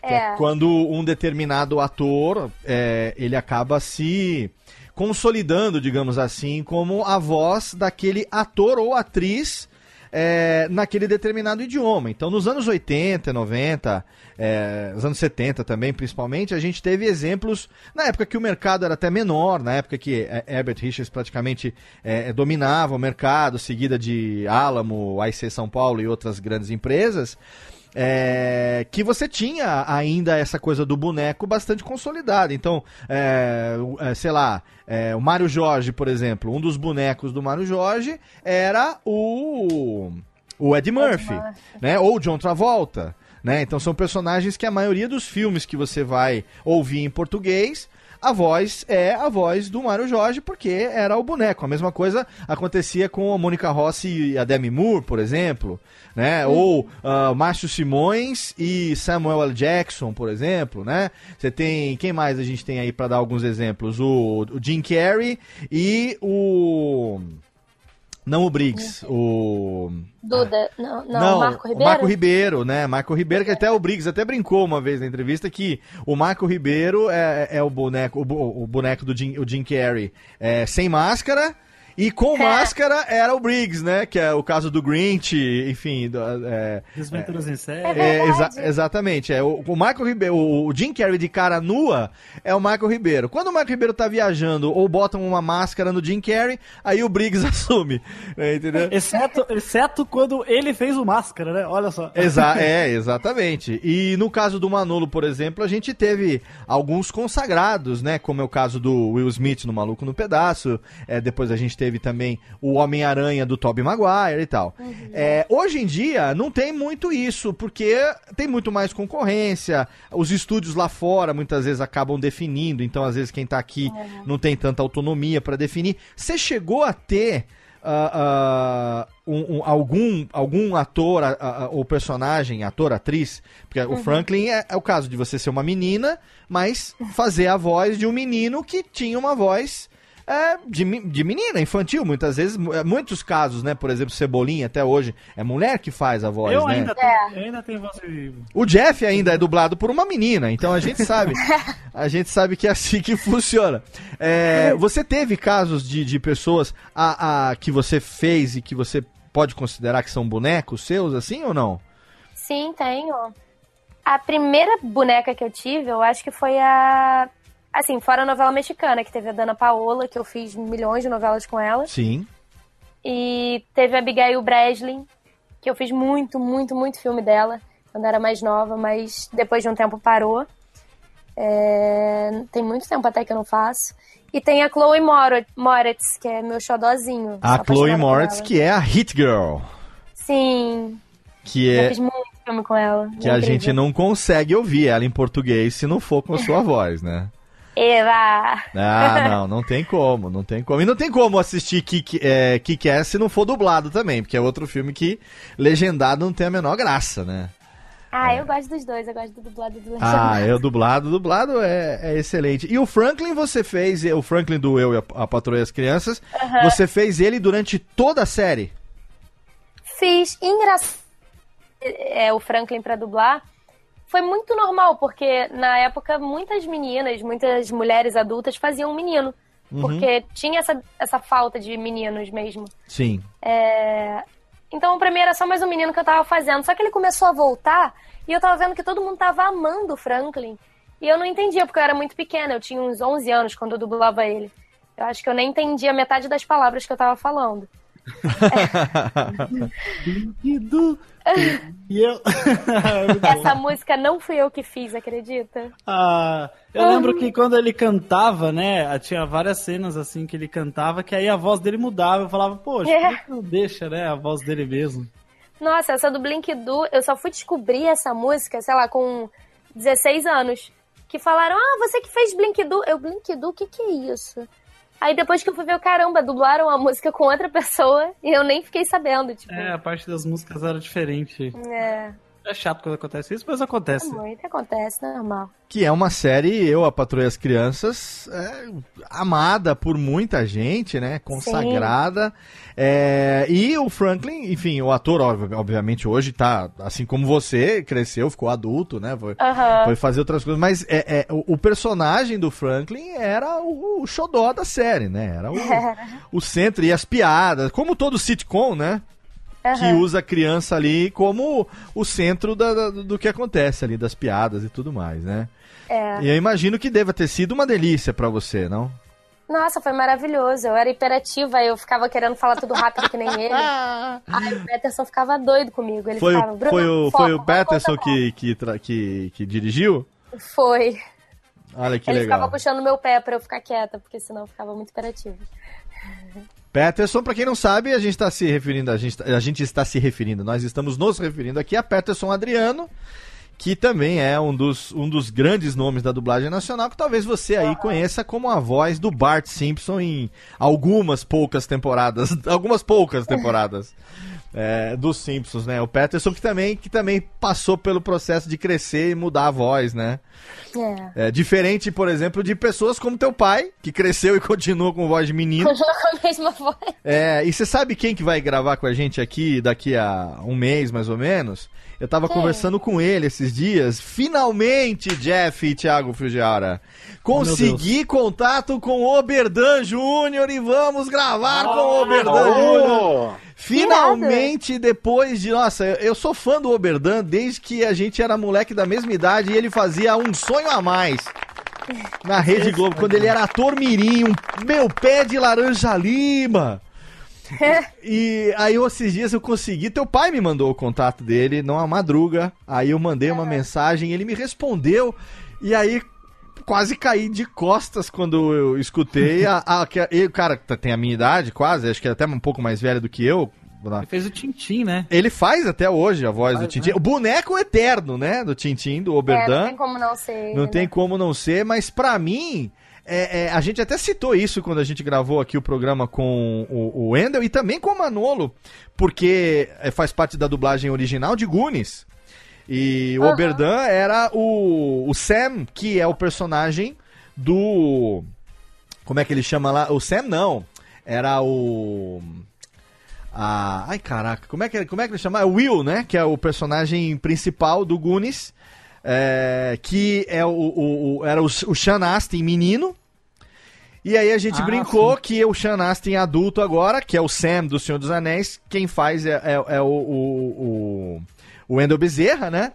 Que é, É. quando um determinado ator, é, ele acaba se consolidando, digamos assim, como a voz daquele ator ou atriz é, naquele determinado idioma. Então, nos anos 80, 90, é, nos anos 70 também, principalmente, a gente teve exemplos na época que o mercado era até menor, na época que é, Herbert Richards praticamente é, dominava o mercado, seguida de Alamo, AIC São Paulo e outras grandes empresas. É, que você tinha ainda essa coisa do boneco bastante consolidada. Então, é, é, sei lá, é, o Mário Jorge, por exemplo, um dos bonecos do Mário Jorge era o, o Ed Murphy, né? Ou o John Travolta. Né? Então são personagens que a maioria dos filmes que você vai ouvir em português, a voz é a voz do Mário Jorge, porque era o boneco. A mesma coisa acontecia com a Mônica Rossi e a Demi Moore, por exemplo, né? Ou ah, Márcio Simões e Samuel L. Jackson, por exemplo, né? Você tem, quem mais a gente tem aí para dar alguns exemplos? O, o Jim Carrey e o não o Briggs, o Duda. Não, não, Marco o Ribeiro? Marco Ribeiro, né? Marco Ribeiro, que até o Briggs até brincou uma vez na entrevista que o Marco Ribeiro é, é o boneco, o, bo- o boneco do Jim, o Jim Carrey é, sem máscara E com máscara era o Briggs, né? Que é o caso do Grinch, enfim. Do, é, Desventuras em série. É é, exa- exatamente. É, o, o Michael Ribeiro, o, o Jim Carrey de cara nua é o Michael Ribeiro. Quando o Michael Ribeiro tá viajando ou botam uma máscara no Jim Carrey, aí o Briggs [laughs] assume. né, entendeu? Exceto, exceto quando ele fez o Máscara, né? Olha só. Exa [laughs] é, exatamente. E no caso do Manolo, por exemplo, a gente teve alguns consagrados, né? Como é o caso do Will Smith no Maluco no Pedaço. É, depois a gente teve também o Homem-Aranha do Tobey Maguire e tal. É, hoje em dia não tem muito isso, porque tem muito mais concorrência. Os estúdios lá fora muitas vezes acabam definindo, então às vezes quem tá aqui não tem tanta autonomia para definir. Você chegou a ter ah, ah, um- um- algum, algum ator ah, ou personagem, ator, atriz, porque o Franklin é, é o caso de você ser uma menina, mas [laughs] fazer a voz de um menino que tinha uma voz é, de, de menina, infantil, muitas vezes, é, muitos casos, né? Por exemplo, Cebolinha, até hoje, é mulher que faz a voz, Eu né? ainda, tenho, eu ainda tenho voz. O Jeff ainda é dublado por uma menina, então a gente sabe. [laughs] a gente sabe que é assim que funciona. É, você teve casos de, de pessoas a, a- que você fez e que você pode considerar que são bonecos seus, assim ou não? Sim, tenho. A primeira boneca que eu tive, eu acho que foi a. Assim, fora a novela mexicana, que teve a Dana Paola, que eu fiz milhões de novelas com ela. Sim. E teve a Abigail Breslin, que eu fiz muito, muito, muito filme dela quando era mais nova, mas depois de um tempo parou. É, Tem muito tempo até que eu não faço. E tem a Chloe Mor- Moretz, que é meu xodózinho. A Chloe Moritz, que é a Hit Girl, Sim, que já é fiz muito filme com ela. que a Incrível. gente não consegue ouvir ela em português se não for com a sua [laughs] voz, né? Eva! Ah, [laughs] não, não tem como, não tem como. E não tem como assistir Kick, é, Kick-Ass se não for dublado também, porque é outro filme que legendado não tem a menor graça, né? Ah, eu gosto dos dois, eu gosto do dublado e do Ah, legendado. é o dublado, dublado é, é excelente. E o Franklin você fez, o Franklin do Eu e a, a Patroa e as Crianças, você fez ele durante toda a série. Fiz engraçado é, o Franklin pra dublar. Foi muito normal, porque na época muitas meninas, muitas mulheres adultas faziam um menino. Uhum. Porque tinha essa, essa falta de meninos mesmo. Sim. É, Então, pra mim era só mais um menino que eu tava fazendo. Só que ele começou a voltar e eu tava vendo que todo mundo tava amando o Franklin. E eu não entendia, porque eu era muito pequena. Eu tinha uns 11 anos quando eu dublava ele. Eu acho que eu nem entendia metade das palavras que eu tava falando. [laughs] [laughs] Do... E eu... [laughs] Essa música não fui eu que fiz, acredita? Ah, eu lembro que quando ele cantava, né, tinha várias cenas assim que ele cantava, que aí a voz dele mudava. Eu falava, poxa, É. por que que não deixa, né, a voz dele mesmo? Nossa, essa do Blink Do, eu só fui descobrir essa música, sei lá, com 16 anos. Que falaram, ah, você que fez Blink Do. Eu, Blink Do, o que que é isso? Aí depois que eu fui ver, caramba, dublaram a música com outra pessoa e eu nem fiquei sabendo, tipo. É, a parte das músicas era diferente. É, É chato quando acontece isso, mas acontece. muito acontece, normal. Que é uma série, Eu, a Patroa e as Crianças, é, amada por muita gente, né? Consagrada. É, e o Franklin, enfim, o ator, ob- obviamente, hoje tá, assim como você, cresceu, ficou adulto, né? Foi, Aham. foi fazer outras coisas. Mas é, é, o, o personagem do Franklin era o, o xodó da série, né? Era o, [laughs] o centro e as piadas, como todo sitcom, né? Que Aham. usa a criança ali como o centro da- da- do que acontece ali, das piadas e tudo mais, né? É. E eu imagino que deva ter sido uma delícia pra você, não? Nossa, foi maravilhoso. Eu era hiperativa, eu ficava querendo falar tudo rápido que nem ele. [laughs] Aí o Peterson ficava doido comigo. Ele Foi, ficava, o, "Bruna, foi, o, foca, foi o Peterson que, que, que, que dirigiu? Foi. Olha que ele legal. ficava puxando meu pé pra eu ficar quieta, porque senão eu ficava muito hiperativa. Peterson, pra quem não sabe, a gente está se referindo, a gente, a gente está se referindo, nós estamos nos referindo aqui a Peterson Adriano, que também é um dos, um dos grandes nomes da dublagem nacional, que talvez você aí conheça como a voz do Bart Simpson em algumas poucas temporadas, [laughs] algumas poucas temporadas é, dos Simpsons, né? O Peterson que também, que também passou pelo processo de crescer e mudar a voz, né? É. É, diferente, por exemplo, de pessoas como teu pai, que cresceu e continua com voz de menino. Continua com a mesma voz. É, e você sabe quem que vai gravar com a gente aqui daqui a um mês, mais ou menos? Eu tava Quem? conversando com ele esses dias. Finalmente, Jeff e Thiago Fujiara. Consegui contato com o Oberdan Júnior e vamos gravar com o Oberdan Júnior. Finalmente, depois de. Nossa, eu- eu sou fã do Oberdan desde que a gente era moleque da mesma idade e ele fazia um sonho a mais. Na Rede Globo, quando ele era ator mirim, um meu pé de laranja lima. [laughs] E aí, esses dias eu consegui. Teu pai me mandou o contato dele, não a madruga. Aí eu mandei uma mensagem, ele me respondeu. E aí, quase caí de costas quando eu escutei. [laughs] A, a, que- ele, o cara tá- tem a minha idade, quase, acho que é até um pouco mais velho do que eu. Ele fez o Tintim, né? Ele faz até hoje a voz do Faz, Tintin. né? O boneco eterno, né? Do Tintin, do É, não Oberdan. tem como não ser. Não né? tem como não ser, mas pra mim, é, é, a gente até citou isso quando a gente gravou aqui o programa com o, o Wendel e também com o Manolo, porque é, faz parte da dublagem original de Goonies. E o Aham. Oberdan era o, o Sam, que é o personagem do. Como é que ele chama lá? O Sam não. Era o. Ah, ai caraca, como é, que, como é que ele chama? É o Will, né? Que é o personagem principal do Goonies. É, que é o, o- o- era o, o Sean Astin menino. E aí a gente Ah, brincou sim. que o Sean Astin adulto agora, que é o Sam do Senhor dos Anéis, quem faz é, é- é o, o, o, o Wendell Bezerra, né?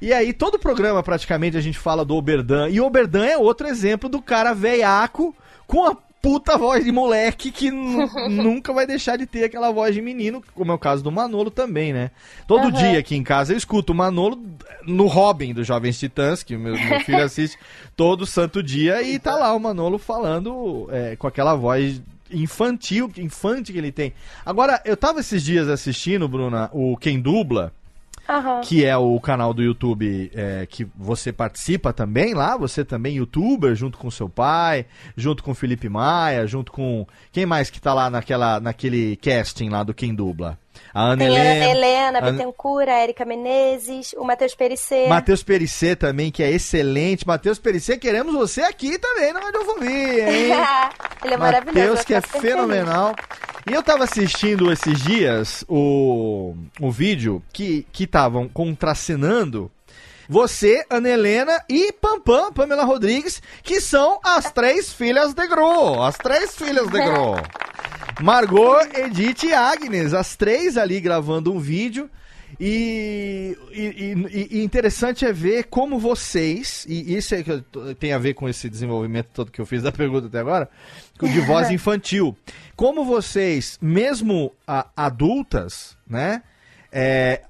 E aí, todo programa praticamente a gente fala do Oberdan. E o Oberdan é outro exemplo do cara veiaco com a puta voz de moleque que nu- [laughs] nunca vai deixar de ter aquela voz de menino, como é o caso do Manolo também, né? Todo Aham. dia aqui em casa eu escuto o Manolo no Robin dos Jovens Titãs, que o meu, meu filho [laughs] assiste todo santo dia, e tá lá o Manolo falando é, com aquela voz infantil, infante que ele tem. Agora, eu tava esses dias assistindo, Bruna, o Quem Dubla, Aham. que é o canal do YouTube é, que você participa também lá, você também youtuber, junto com seu pai, junto com Felipe Maia, junto com. Quem mais que tá lá naquela, naquele casting lá do Quem Dubla? A Ana Tem a Ana Helena. Helena, Ana- Bittencourt, a Erika Menezes, o Matheus Perissé. Matheus Perissé também, que é excelente. Matheus Perissé, queremos você aqui também na Radiofobia, hein? [laughs] Ele é maravilhoso. Matheus, eu que é fenomenal. E eu tava assistindo esses dias o, o vídeo que estavam contracenando você, Ana Helena e Pampam, Pamela Rodrigues, que são as três filhas de Gro. As três filhas de Gro. [laughs] Margot, Edith e Agnes, as três ali gravando um vídeo. E, e, e- interessante é ver como vocês, e isso é que tem a ver com esse desenvolvimento todo que eu fiz da pergunta até agora, de voz [laughs] infantil. Como vocês, mesmo a- adultas, né? é,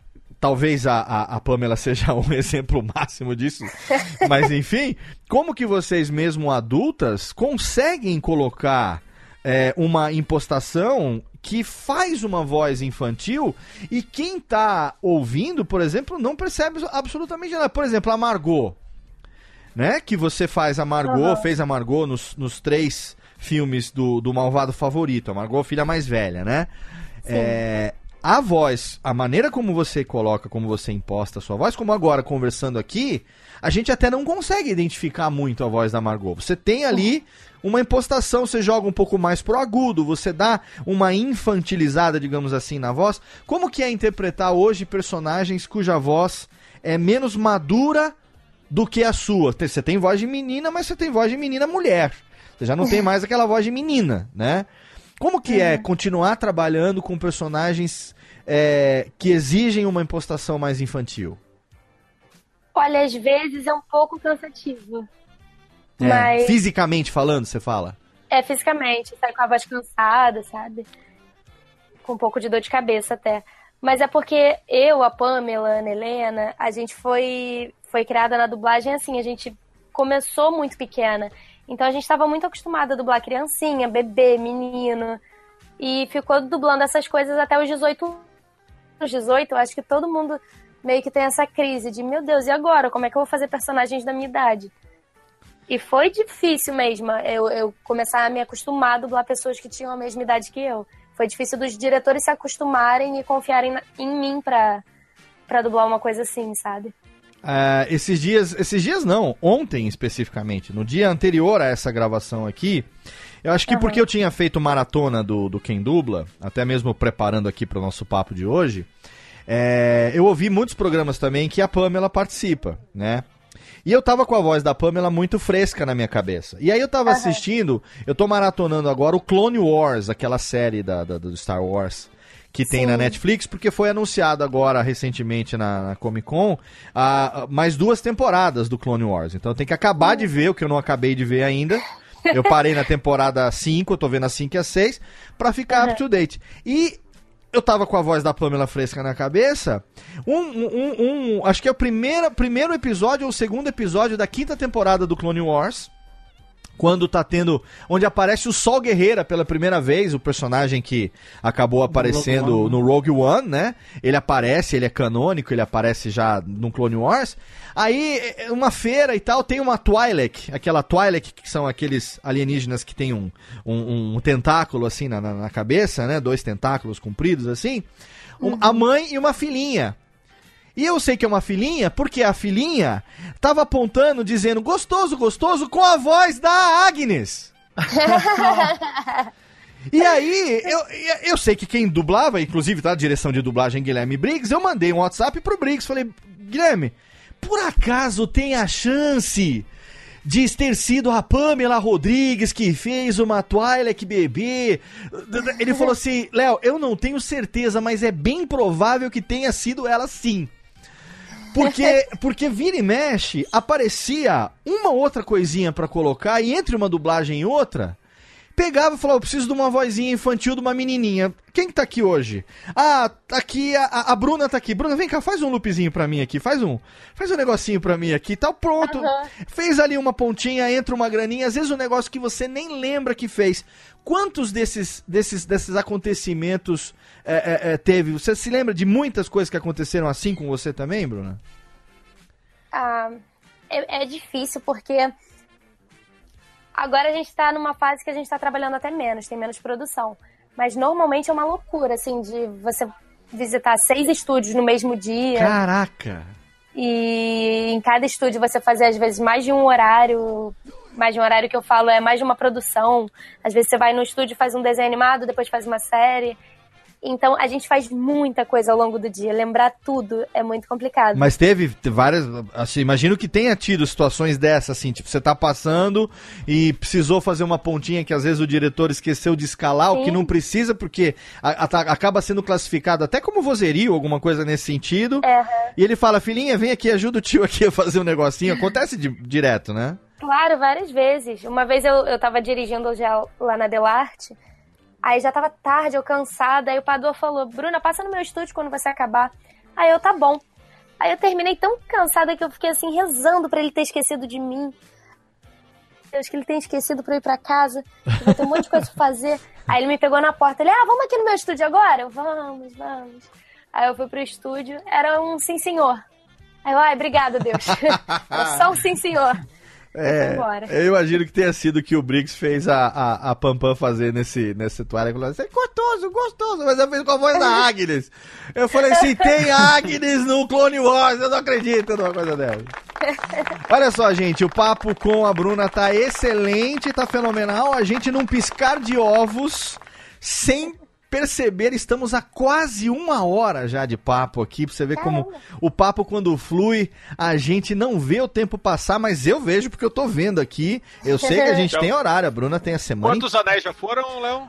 talvez a, a, a Pamela seja um [laughs] exemplo máximo disso, mas enfim, como que vocês, mesmo adultas, conseguem colocar é, uma impostação que faz uma voz infantil e quem tá ouvindo, por exemplo, não percebe absolutamente nada. Por exemplo, a Margot, né? Que você faz a Margot, Aham. fez a Margot nos, nos três filmes do, do Malvado Favorito. A Margot, filha mais velha, né? É, a voz, a maneira como você coloca, como você imposta a sua voz, como agora conversando aqui, a gente até não consegue identificar muito a voz da Margot. Você tem ali uma impostação, você joga um pouco mais pro agudo, você dá uma infantilizada, digamos assim, na voz. Como que é interpretar hoje personagens cuja voz é menos madura do que a sua? Você tem voz de menina, mas você tem voz de menina mulher. Você já não tem mais aquela voz de menina, né? Como que é continuar trabalhando com personagens é, que exigem uma impostação mais infantil? Olha, às vezes é um pouco cansativo. É, Mas Fisicamente falando, você fala? é fisicamente, sai com a voz cansada, sabe? Com um pouco de dor de cabeça até. Mas é porque eu, a Pamela, a Ana Helena, a gente foi, foi criada na dublagem assim, a gente começou muito pequena. Então a gente estava muito acostumada a dublar criancinha, bebê, menino. E ficou dublando essas coisas até os 18 Os 18, eu acho que todo mundo meio que tem essa crise de, meu Deus, e agora? Como é que eu vou fazer personagens da minha idade? E foi difícil mesmo eu, eu começar a me acostumar a dublar pessoas que tinham a mesma idade que eu. foi difícil dos diretores se acostumarem e confiarem em mim pra dublar uma coisa assim, sabe? Ah, esses dias, esses dias não, ontem especificamente, no dia anterior a essa gravação aqui, eu acho que porque eu tinha feito maratona do, do Quem Dubla, até mesmo preparando aqui para o nosso papo de hoje, é, eu ouvi muitos programas também que a Pamela participa, né? E eu tava com a voz da Pamela muito fresca na minha cabeça. E aí eu tava assistindo, eu tô maratonando agora o Clone Wars, aquela série da, da- do Star Wars que tem Sim. na Netflix, porque foi anunciado agora recentemente na, na Comic Con a- a- mais duas temporadas do Clone Wars. Então tem que acabar de ver, o que eu não acabei de ver ainda. Eu parei na temporada [laughs] 5, eu tô vendo a 5 e a 6, pra ficar up to date. E eu tava com a voz da Pamela fresca na cabeça. Um, um- um- um- acho que é o primeiro, primeiro episódio ou o segundo episódio da quinta temporada do Clone Wars. Quando tá tendo. Onde aparece o Sol Guerreira pela primeira vez, o personagem que acabou aparecendo Rogue One. no Rogue One, né? Ele aparece, ele é canônico, ele aparece já no Clone Wars. Aí, é uma feira e tal, tem uma Twi'lek, aquela Twi'lek que são aqueles alienígenas que tem um, um, um tentáculo assim na, na, cabeça, né? Dois tentáculos compridos assim. Um- A mãe e uma filhinha. E eu sei que é uma filhinha porque a filhinha tava apontando, dizendo gostoso, gostoso, com a voz da Agnes. [laughs] E aí, eu, eu sei que quem dublava, inclusive tá a direção de dublagem Guilherme Briggs, eu mandei um WhatsApp pro Briggs, falei, Guilherme, por acaso tem a chance de ter sido a Pamela Rodrigues que fez uma Twilight bebê? Ele falou assim, Léo, eu não tenho certeza, mas é bem provável que tenha sido ela sim. Porque, [laughs] porque vira e mexe, aparecia uma outra coisinha pra colocar, e entre uma dublagem e outra, pegava e falava, eu preciso de uma vozinha infantil de uma menininha. Quem que tá aqui hoje? Ah, tá aqui, a, a Bruna tá aqui. Bruna, vem cá, faz um loopzinho pra mim aqui, faz um, faz um negocinho pra mim aqui, tá pronto. Fez ali uma pontinha, entra uma graninha, às vezes um negócio que você nem lembra que fez. Quantos desses, desses, desses acontecimentos é, é, é, teve? Você se lembra de muitas coisas que aconteceram assim com você também, Bruna? Ah, é, é difícil porque agora a gente tá numa fase que a gente tá trabalhando até menos, tem menos produção. Mas normalmente é uma loucura, assim, de você visitar seis estúdios no mesmo dia. Caraca! E em cada estúdio você fazer, às vezes, mais de um horário. Mais de um horário que eu falo é mais de uma produção. Às vezes você vai no estúdio, faz um desenho animado, depois faz uma série. Então a gente faz muita coisa ao longo do dia. Lembrar tudo é muito complicado. Mas teve te- várias. Assim, imagino que tenha tido situações dessas, assim, tipo, você tá passando e precisou fazer uma pontinha que às vezes o diretor esqueceu de escalar, o que Sim. não precisa, porque a- a- acaba sendo classificado até como vozerio, alguma coisa nesse sentido. E ele fala, filhinha, vem aqui, ajuda o tio aqui a fazer um negocinho. Acontece de- direto, né? Claro, várias vezes. Uma vez eu, eu tava dirigindo já lá na Delarte, aí já tava tarde, eu cansada, aí o Padua falou, Bruna, passa no meu estúdio quando você acabar. Aí eu, tá bom. Aí eu terminei tão cansada que eu fiquei assim, rezando pra ele ter esquecido de mim. Deus, que ele tenha esquecido pra eu ir pra casa, vou ter um monte de coisa pra fazer. Aí ele me pegou na porta, ele, ah, vamos aqui no meu estúdio agora? Eu, vamos, vamos. Aí eu fui pro estúdio, era um sim senhor. Aí eu, ai, obrigada, Deus. [laughs] era só um sim senhor. É, embora. eu imagino que tenha sido o que o Briggs fez a, a, a Pam Pam fazer nesse, nesse toalha. Assim, gostoso, gostoso, mas eu fiz com a voz da [laughs] Agnes. Eu falei assim, tem Agnes no Clone Wars, eu não acredito numa coisa dessa. [laughs] Olha só, gente, o papo com a Bruna tá excelente, tá fenomenal. A gente num piscar de ovos, sem perceber, estamos a quase uma hora já de papo aqui, pra você ver como o papo quando flui, a gente não vê o tempo passar, mas eu vejo porque eu tô vendo aqui. Eu sei que a gente Então- [laughs] tem horário, a Bruna tem a semana. Quantos anéis já foram, Léo?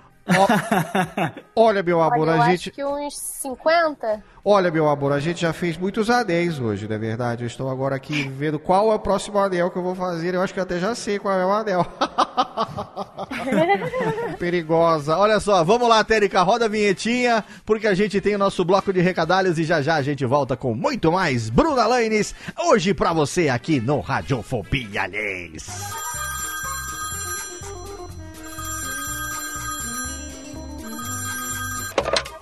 Olha, meu amor, Olha, eu a acho gente. que uns 50. Olha, meu amor, a gente já fez muitos anéis hoje, na verdade. Eu estou agora aqui vendo qual é o próximo anel que eu vou fazer. Eu acho que eu até já sei qual é o anel. [laughs] Perigosa. Olha só, vamos lá, Térica, roda a vinhetinha, porque a gente tem o nosso bloco de recadalhos e já já a gente volta com muito mais Bruna Lanes, hoje pra você aqui no Radiofobia Alheis.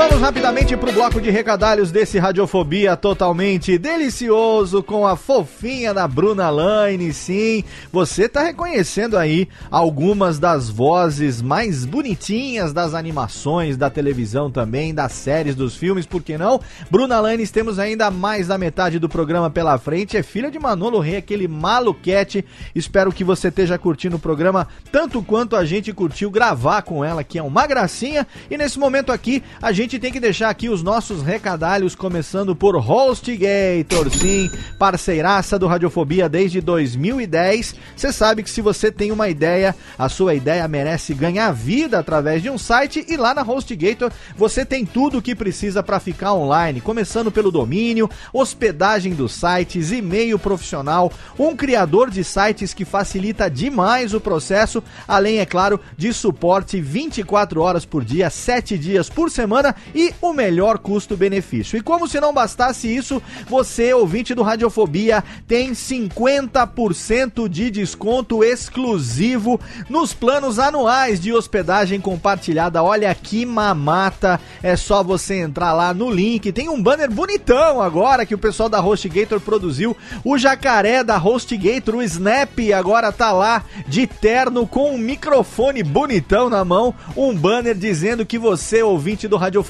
Vamos rapidamente pro bloco de recadalhos desse Radiofobia totalmente delicioso com a fofinha da Bruna Laine. Sim, você tá reconhecendo aí algumas das vozes mais bonitinhas das animações, da televisão também, das séries, dos filmes, por que não? Bruna Lanes, temos ainda mais da metade do programa pela frente. É filha de Manolo Rei, aquele maluquete. Espero que você esteja curtindo o programa tanto quanto a gente curtiu gravar com ela, que é uma gracinha. E nesse momento aqui, a gente tem que deixar aqui os nossos recadalhos, começando por HostGator, sim, parceiraça do Radiofobia desde 2010. Você sabe que se você tem uma ideia, a sua ideia merece ganhar vida através de um site e lá na HostGator você tem tudo o que precisa para ficar online, começando pelo domínio, hospedagem dos sites, e-mail profissional, um criador de sites que facilita demais o processo, além, é claro, de suporte 24 horas por dia, 7 dias por semana e o melhor custo-benefício. E como se não bastasse isso, você, ouvinte do Radiofobia, tem 50% de desconto exclusivo nos planos anuais de hospedagem compartilhada. Olha que mamata! É só você entrar lá no link. Tem um banner bonitão agora que o pessoal da HostGator produziu. O jacaré da HostGator, o Snap, agora tá lá de terno com um microfone bonitão na mão. Um banner dizendo que você, ouvinte do Radiofobia,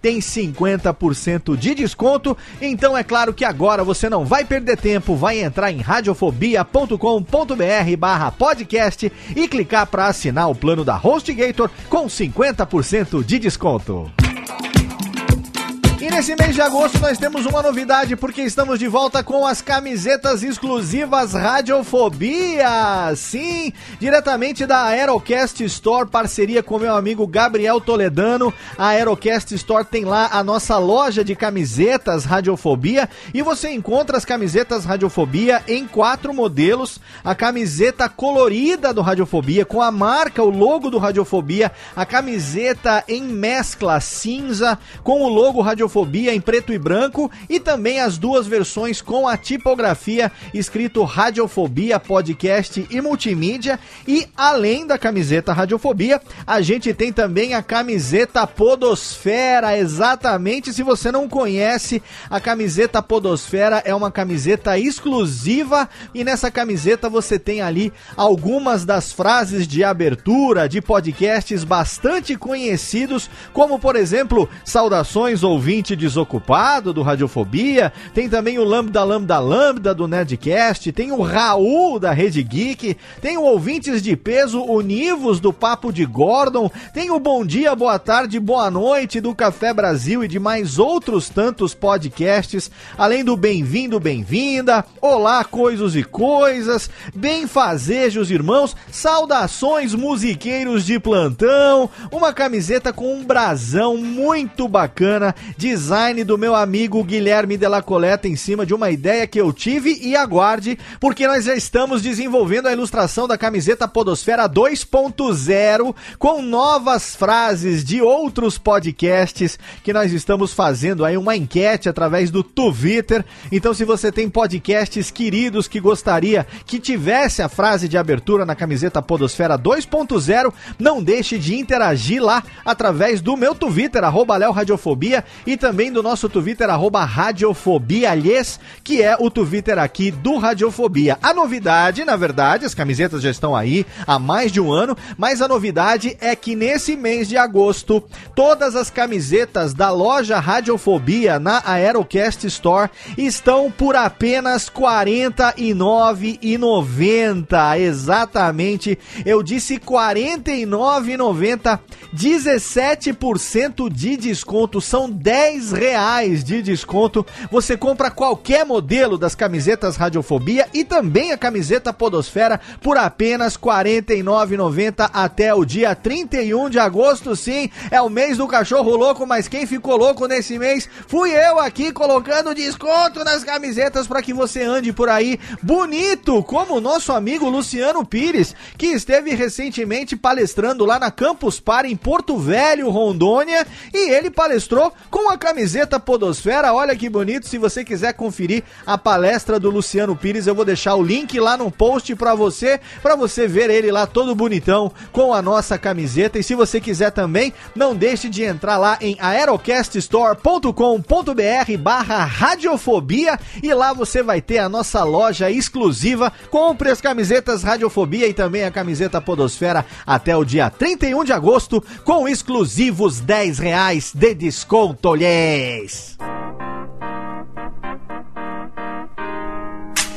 tem 50% de desconto. Então é claro que agora você não vai perder tempo, vai entrar em radiofobia.com.br barra podcast e clicar para assinar o plano da HostGator com 50% de desconto. E nesse mês de agosto nós temos uma novidade, porque estamos de volta com as camisetas exclusivas Radiofobia. Sim, diretamente da Aerocast Store, parceria com meu amigo Gabriel Toledano. A Aerocast Store tem lá a nossa loja de camisetas Radiofobia e você encontra as camisetas Radiofobia em quatro modelos. A camiseta colorida do Radiofobia com a marca, o logo do Radiofobia, a camiseta em mescla cinza com o logo Radiofobia em preto e branco e também as duas versões com a tipografia escrito Radiofobia Podcast e Multimídia. E além da camiseta Radiofobia, a gente tem também a camiseta Podosfera, exatamente, se você não conhece, a camiseta Podosfera é uma camiseta exclusiva e nessa camiseta você tem ali algumas das frases de abertura de podcasts bastante conhecidos, como por exemplo, saudações ouvintes ouvinte desocupado do Radiofobia, tem também o Lambda Lambda Lambda do Nerdcast, tem o Raul da Rede Geek, tem o Ouvintes de Peso Univos do Papo de Gordon, tem o Bom Dia, Boa Tarde, Boa Noite do Café Brasil e de mais outros tantos podcasts, além do Bem-vindo, Bem-vinda, Olá Coisas e Coisas, Bem Fazejos Irmãos, Saudações Musiqueiros de Plantão, uma camiseta com um brasão muito bacana de design do meu amigo Guilherme Della Coleta em cima de uma ideia que eu tive e aguarde, porque nós já estamos desenvolvendo a ilustração da camiseta Podosfera 2.0 com novas frases de outros podcasts que nós estamos fazendo aí uma enquete através do Twitter. Então, se você tem podcasts queridos que gostaria que tivesse a frase de abertura na camiseta Podosfera 2.0, não deixe de interagir lá através do meu Twitter, arroba Radiofobia, e também do nosso Twitter, arroba que é o Twitter aqui do Radiofobia. A novidade, na verdade, as camisetas já estão aí há mais de um ano, mas a novidade é que nesse mês de agosto, todas as camisetas da loja Radiofobia na Aerocast Store estão por apenas R$ 49,90. Exatamente, eu disse R$ 49,90, 17% de desconto, são 10 10 reais de desconto. Você compra qualquer modelo das camisetas Radiofobia e também a camiseta Podosfera por apenas R$ 49,90 até o dia 31 de agosto. Sim, é o mês do cachorro louco, mas quem ficou louco nesse mês fui eu aqui colocando desconto nas camisetas para que você ande por aí bonito, como o nosso amigo Luciano Pires, que esteve recentemente palestrando lá na Campus Party em Porto Velho, Rondônia, e ele palestrou com a camiseta Podosfera. Olha que bonito. Se você quiser conferir a palestra do Luciano Pires, eu vou deixar o link lá no post para você, para você ver ele lá todo bonitão com a nossa camiseta. E se você quiser também, não deixe de entrar lá em aerocaststore.com.br barra radiofobia e lá você vai ter a nossa loja exclusiva. Compre as camisetas Radiofobia e também a camiseta Podosfera até o dia 31 de agosto com exclusivos 10 reais de desconto, Ángeles.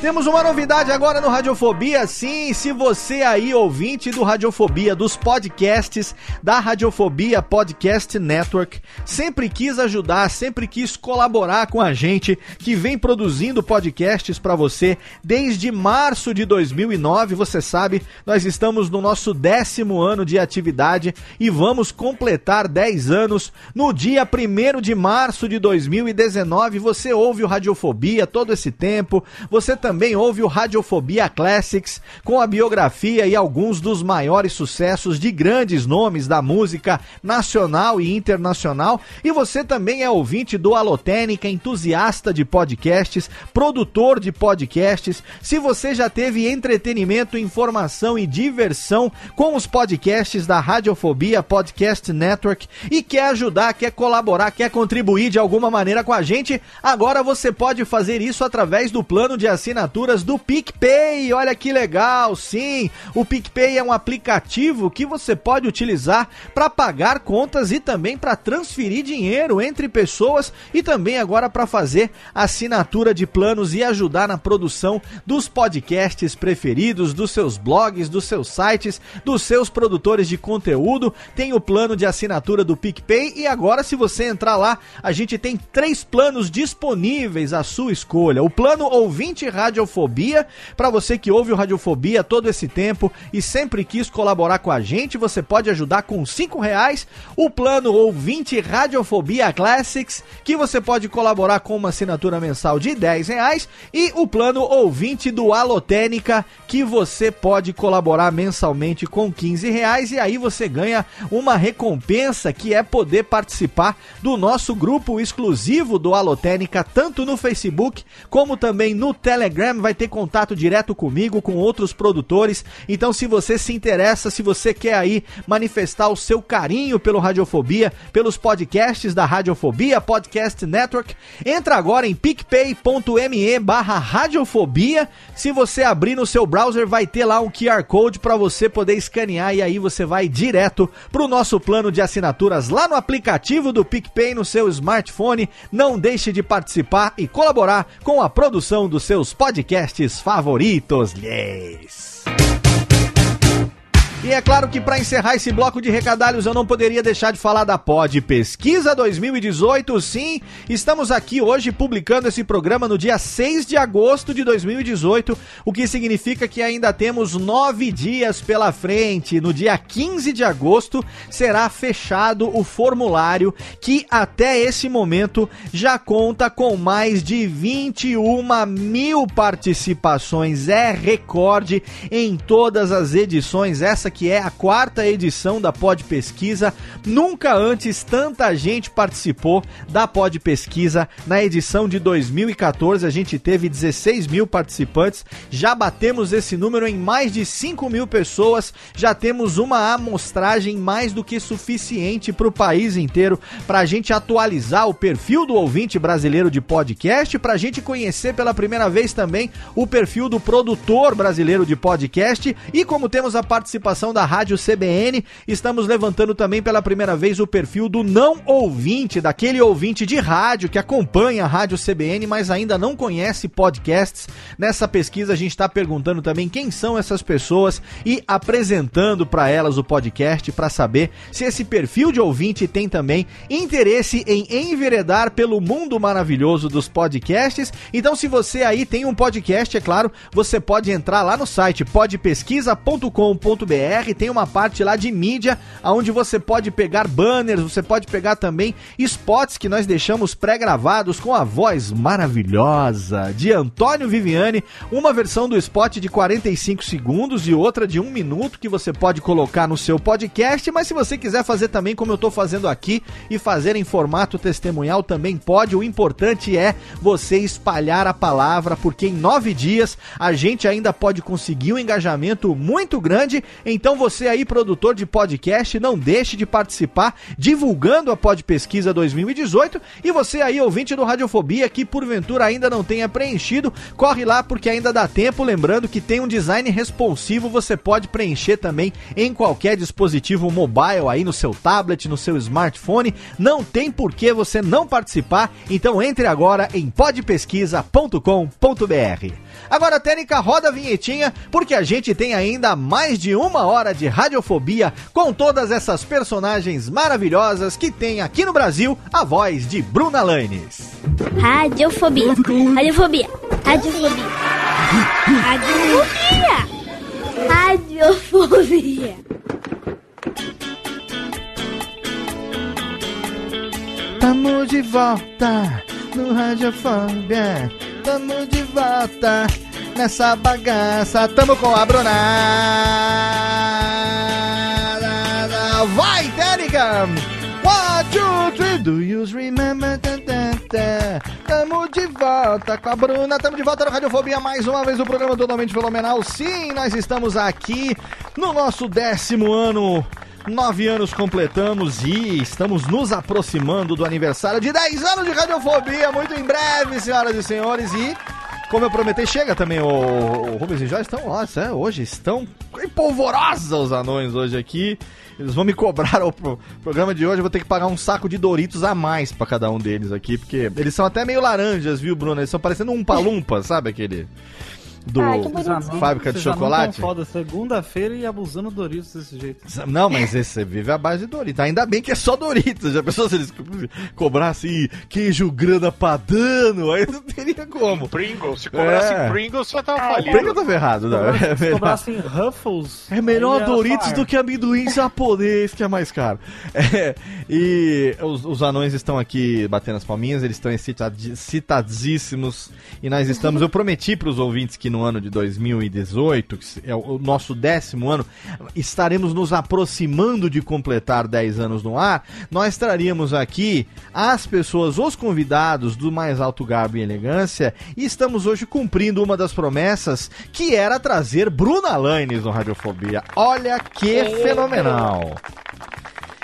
Temos uma novidade agora no Radiofobia. Sim, se você aí, ouvinte do Radiofobia, dos podcasts da Radiofobia Podcast Network, sempre quis ajudar, sempre quis colaborar com a gente que vem produzindo podcasts para você desde março de 2009. Você sabe, nós estamos no nosso décimo ano de atividade e vamos completar 10 anos no dia 1 de março de 2019. Você ouve o Radiofobia todo esse tempo, você também também houve o Radiofobia Classics, com a biografia e alguns dos maiores sucessos de grandes nomes da música nacional e internacional. E você também é ouvinte do Alotênica, entusiasta de podcasts, produtor de podcasts. Se você já teve entretenimento, informação e diversão com os podcasts da Radiofobia Podcast Network e quer ajudar, quer colaborar, quer contribuir de alguma maneira com a gente, agora você pode fazer isso através do plano de assinatura assinaturas do PicPay. Olha que legal, sim. O PicPay é um aplicativo que você pode utilizar para pagar contas e também para transferir dinheiro entre pessoas e também agora para fazer assinatura de planos e ajudar na produção dos podcasts preferidos, dos seus blogs, dos seus sites, dos seus produtores de conteúdo. Tem o plano de assinatura do PicPay e agora se você entrar lá, a gente tem três planos disponíveis à sua escolha. O plano ouvinte rádio Radiofobia. Para você que ouve o Radiofobia todo esse tempo e sempre quis colaborar com a gente, você pode ajudar com cinco reais o plano ouvinte Radiofobia Classics, que você pode colaborar com uma assinatura mensal de 10 reais e o plano ouvinte do Alotênica, que você pode colaborar mensalmente com 15 reais e aí você ganha uma recompensa que é poder participar do nosso grupo exclusivo do Alotênica, tanto no Facebook como também no Telegram Instagram, vai ter contato direto comigo, com outros produtores. Então, se você se interessa, se você quer aí manifestar o seu carinho pelo Radiofobia, pelos podcasts da Radiofobia Podcast Network, entra agora em picpay.me barra radiofobia. Se você abrir no seu browser, vai ter lá um QR Code para você poder escanear e aí você vai direto pro nosso plano de assinaturas lá no aplicativo do PicPay no seu smartphone. Não deixe de participar e colaborar com a produção dos seus podcasts favoritos, lhes. E é claro que para encerrar esse bloco de recadalhos eu não poderia deixar de falar da Pod Pesquisa 2018. Sim, estamos aqui hoje publicando esse programa no dia 6 de agosto de 2018, o que significa que ainda temos nove dias pela frente. No dia 15 de agosto será fechado o formulário que até esse momento já conta com mais de 21 mil participações. É recorde em todas as edições. Essa que é a quarta edição da Pod Pesquisa. Nunca antes tanta gente participou da Pod Pesquisa. Na edição de 2014 a gente teve 16 mil participantes. Já batemos esse número em mais de 5 mil pessoas. Já temos uma amostragem mais do que suficiente para o país inteiro para a gente atualizar o perfil do ouvinte brasileiro de podcast, para a gente conhecer pela primeira vez também o perfil do produtor brasileiro de podcast e como temos a participação programação da Rádio CBN. Estamos levantando também pela primeira vez o perfil do não ouvinte, daquele ouvinte de rádio que acompanha a Rádio CBN, mas ainda não conhece podcasts. Nessa pesquisa a gente está perguntando também quem são essas pessoas e apresentando para elas o podcast para saber se esse perfil de ouvinte tem também interesse em enveredar pelo mundo maravilhoso dos podcasts. Então, se você aí tem um podcast, é claro, você pode entrar lá no site podpesquisa.com.br, tem uma parte lá de mídia, onde você pode pegar banners, você pode pegar também spots que nós deixamos pré-gravados com a voz maravilhosa de Antônio Viviane, uma versão do spot de 45 segundos e outra de um minuto que você pode colocar no seu podcast, mas se você quiser fazer também como eu estou fazendo aqui e fazer em formato testemunhal também pode, o importante é você espalhar a palavra, porque em nove dias a gente ainda pode conseguir um engajamento muito grande. Então você aí, produtor de podcast, não deixe de participar divulgando a Pod Pesquisa 2018. E você aí, ouvinte do Radiofobia, que porventura ainda não tenha preenchido, corre lá porque ainda dá tempo. Lembrando que tem um design responsivo, você pode preencher também em qualquer dispositivo mobile aí no seu tablet, no seu smartphone. Não tem por que você não participar. Então entre agora em podpesquisa.com.br. Agora, Técnica, roda a vinhetinha, porque a gente tem ainda mais de uma hora de radiofobia com todas essas personagens maravilhosas que tem aqui no Brasil a voz de Bruna Lanes. Radiofobia. Radiofobia. Radiofobia. Radiofobia. Radiofobia. Tamo de volta no Radiofobia. Tamo de volta nessa bagaça. Tamo com a Bruna. Vai! One, two, three, do you remember? Tamo de volta com a Bruna, tamo de volta no Radiofobia, mais uma vez o programa totalmente fenomenal. Sim, nós estamos aqui no nosso décimo ano Nove anos completamos e estamos nos aproximando do aniversário de 10 anos de Radiofobia, muito em breve, senhoras e senhores. E, como eu prometi, chega também o, o Rubens e Jorge estão, nossa, hoje estão polvorosa os anões hoje aqui. Eles vão me cobrar [laughs] o pro, programa de hoje, eu vou ter que pagar um saco de Doritos a mais para cada um deles aqui, porque eles são até meio laranjas, viu, Bruno? Eles são parecendo um palumpa, sabe aquele do fábrica de já chocolate. foda segunda-feira e abusando do Doritos desse jeito. Não, mas esse vive a base de Doritos. Ainda bem que é só Doritos. Já pensou se eles cobrassem queijo grana padano? Aí não teria como. Pringles, se cobrasse É. Pringles, você tava É. falido. Eu tava errado, não. É Se melhor, cobrassem Ruffles. é melhor Doritos do que amendoim japonês, que é mais caro. [laughs] É, e os, os anões estão aqui batendo as palminhas, eles estão excitadíssimos. E nós estamos, eu prometi para os ouvintes que no ano de 2018, que é o nosso décimo ano, estaremos nos aproximando de completar 10 anos no ar. Nós traríamos aqui as pessoas, os convidados do mais alto garbo e elegância. E estamos hoje cumprindo uma das promessas que era trazer Bruna Lanes no Radiofobia. Olha que fenomenal!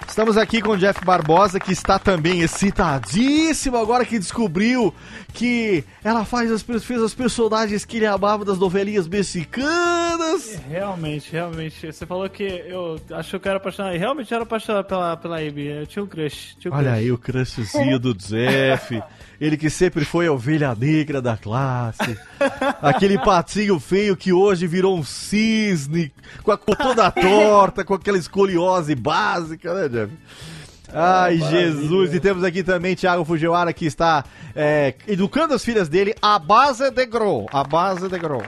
Estamos aqui com o Jeff Barbosa, que está também excitadíssimo agora que descobriu que ela faz as, fez as personagens que ele amava das novelinhas mexicanas. Realmente, realmente. Você falou que eu acho que eu era apaixonado. e Realmente eu era apaixonado pela, pela Amy. Eu tinha um crush. Tinha um Olha crush. aí o crushzinho do Jeff. [laughs] Ele que sempre foi a ovelha negra da classe. [laughs] Aquele patinho feio que hoje virou um cisne, com a cor toda torta, com aquela escoliose básica, né, Jeff? Ai, Jesus! E temos aqui também Thiago Fujiwara que está é, educando as filhas dele à base de Gro. À base de Gro.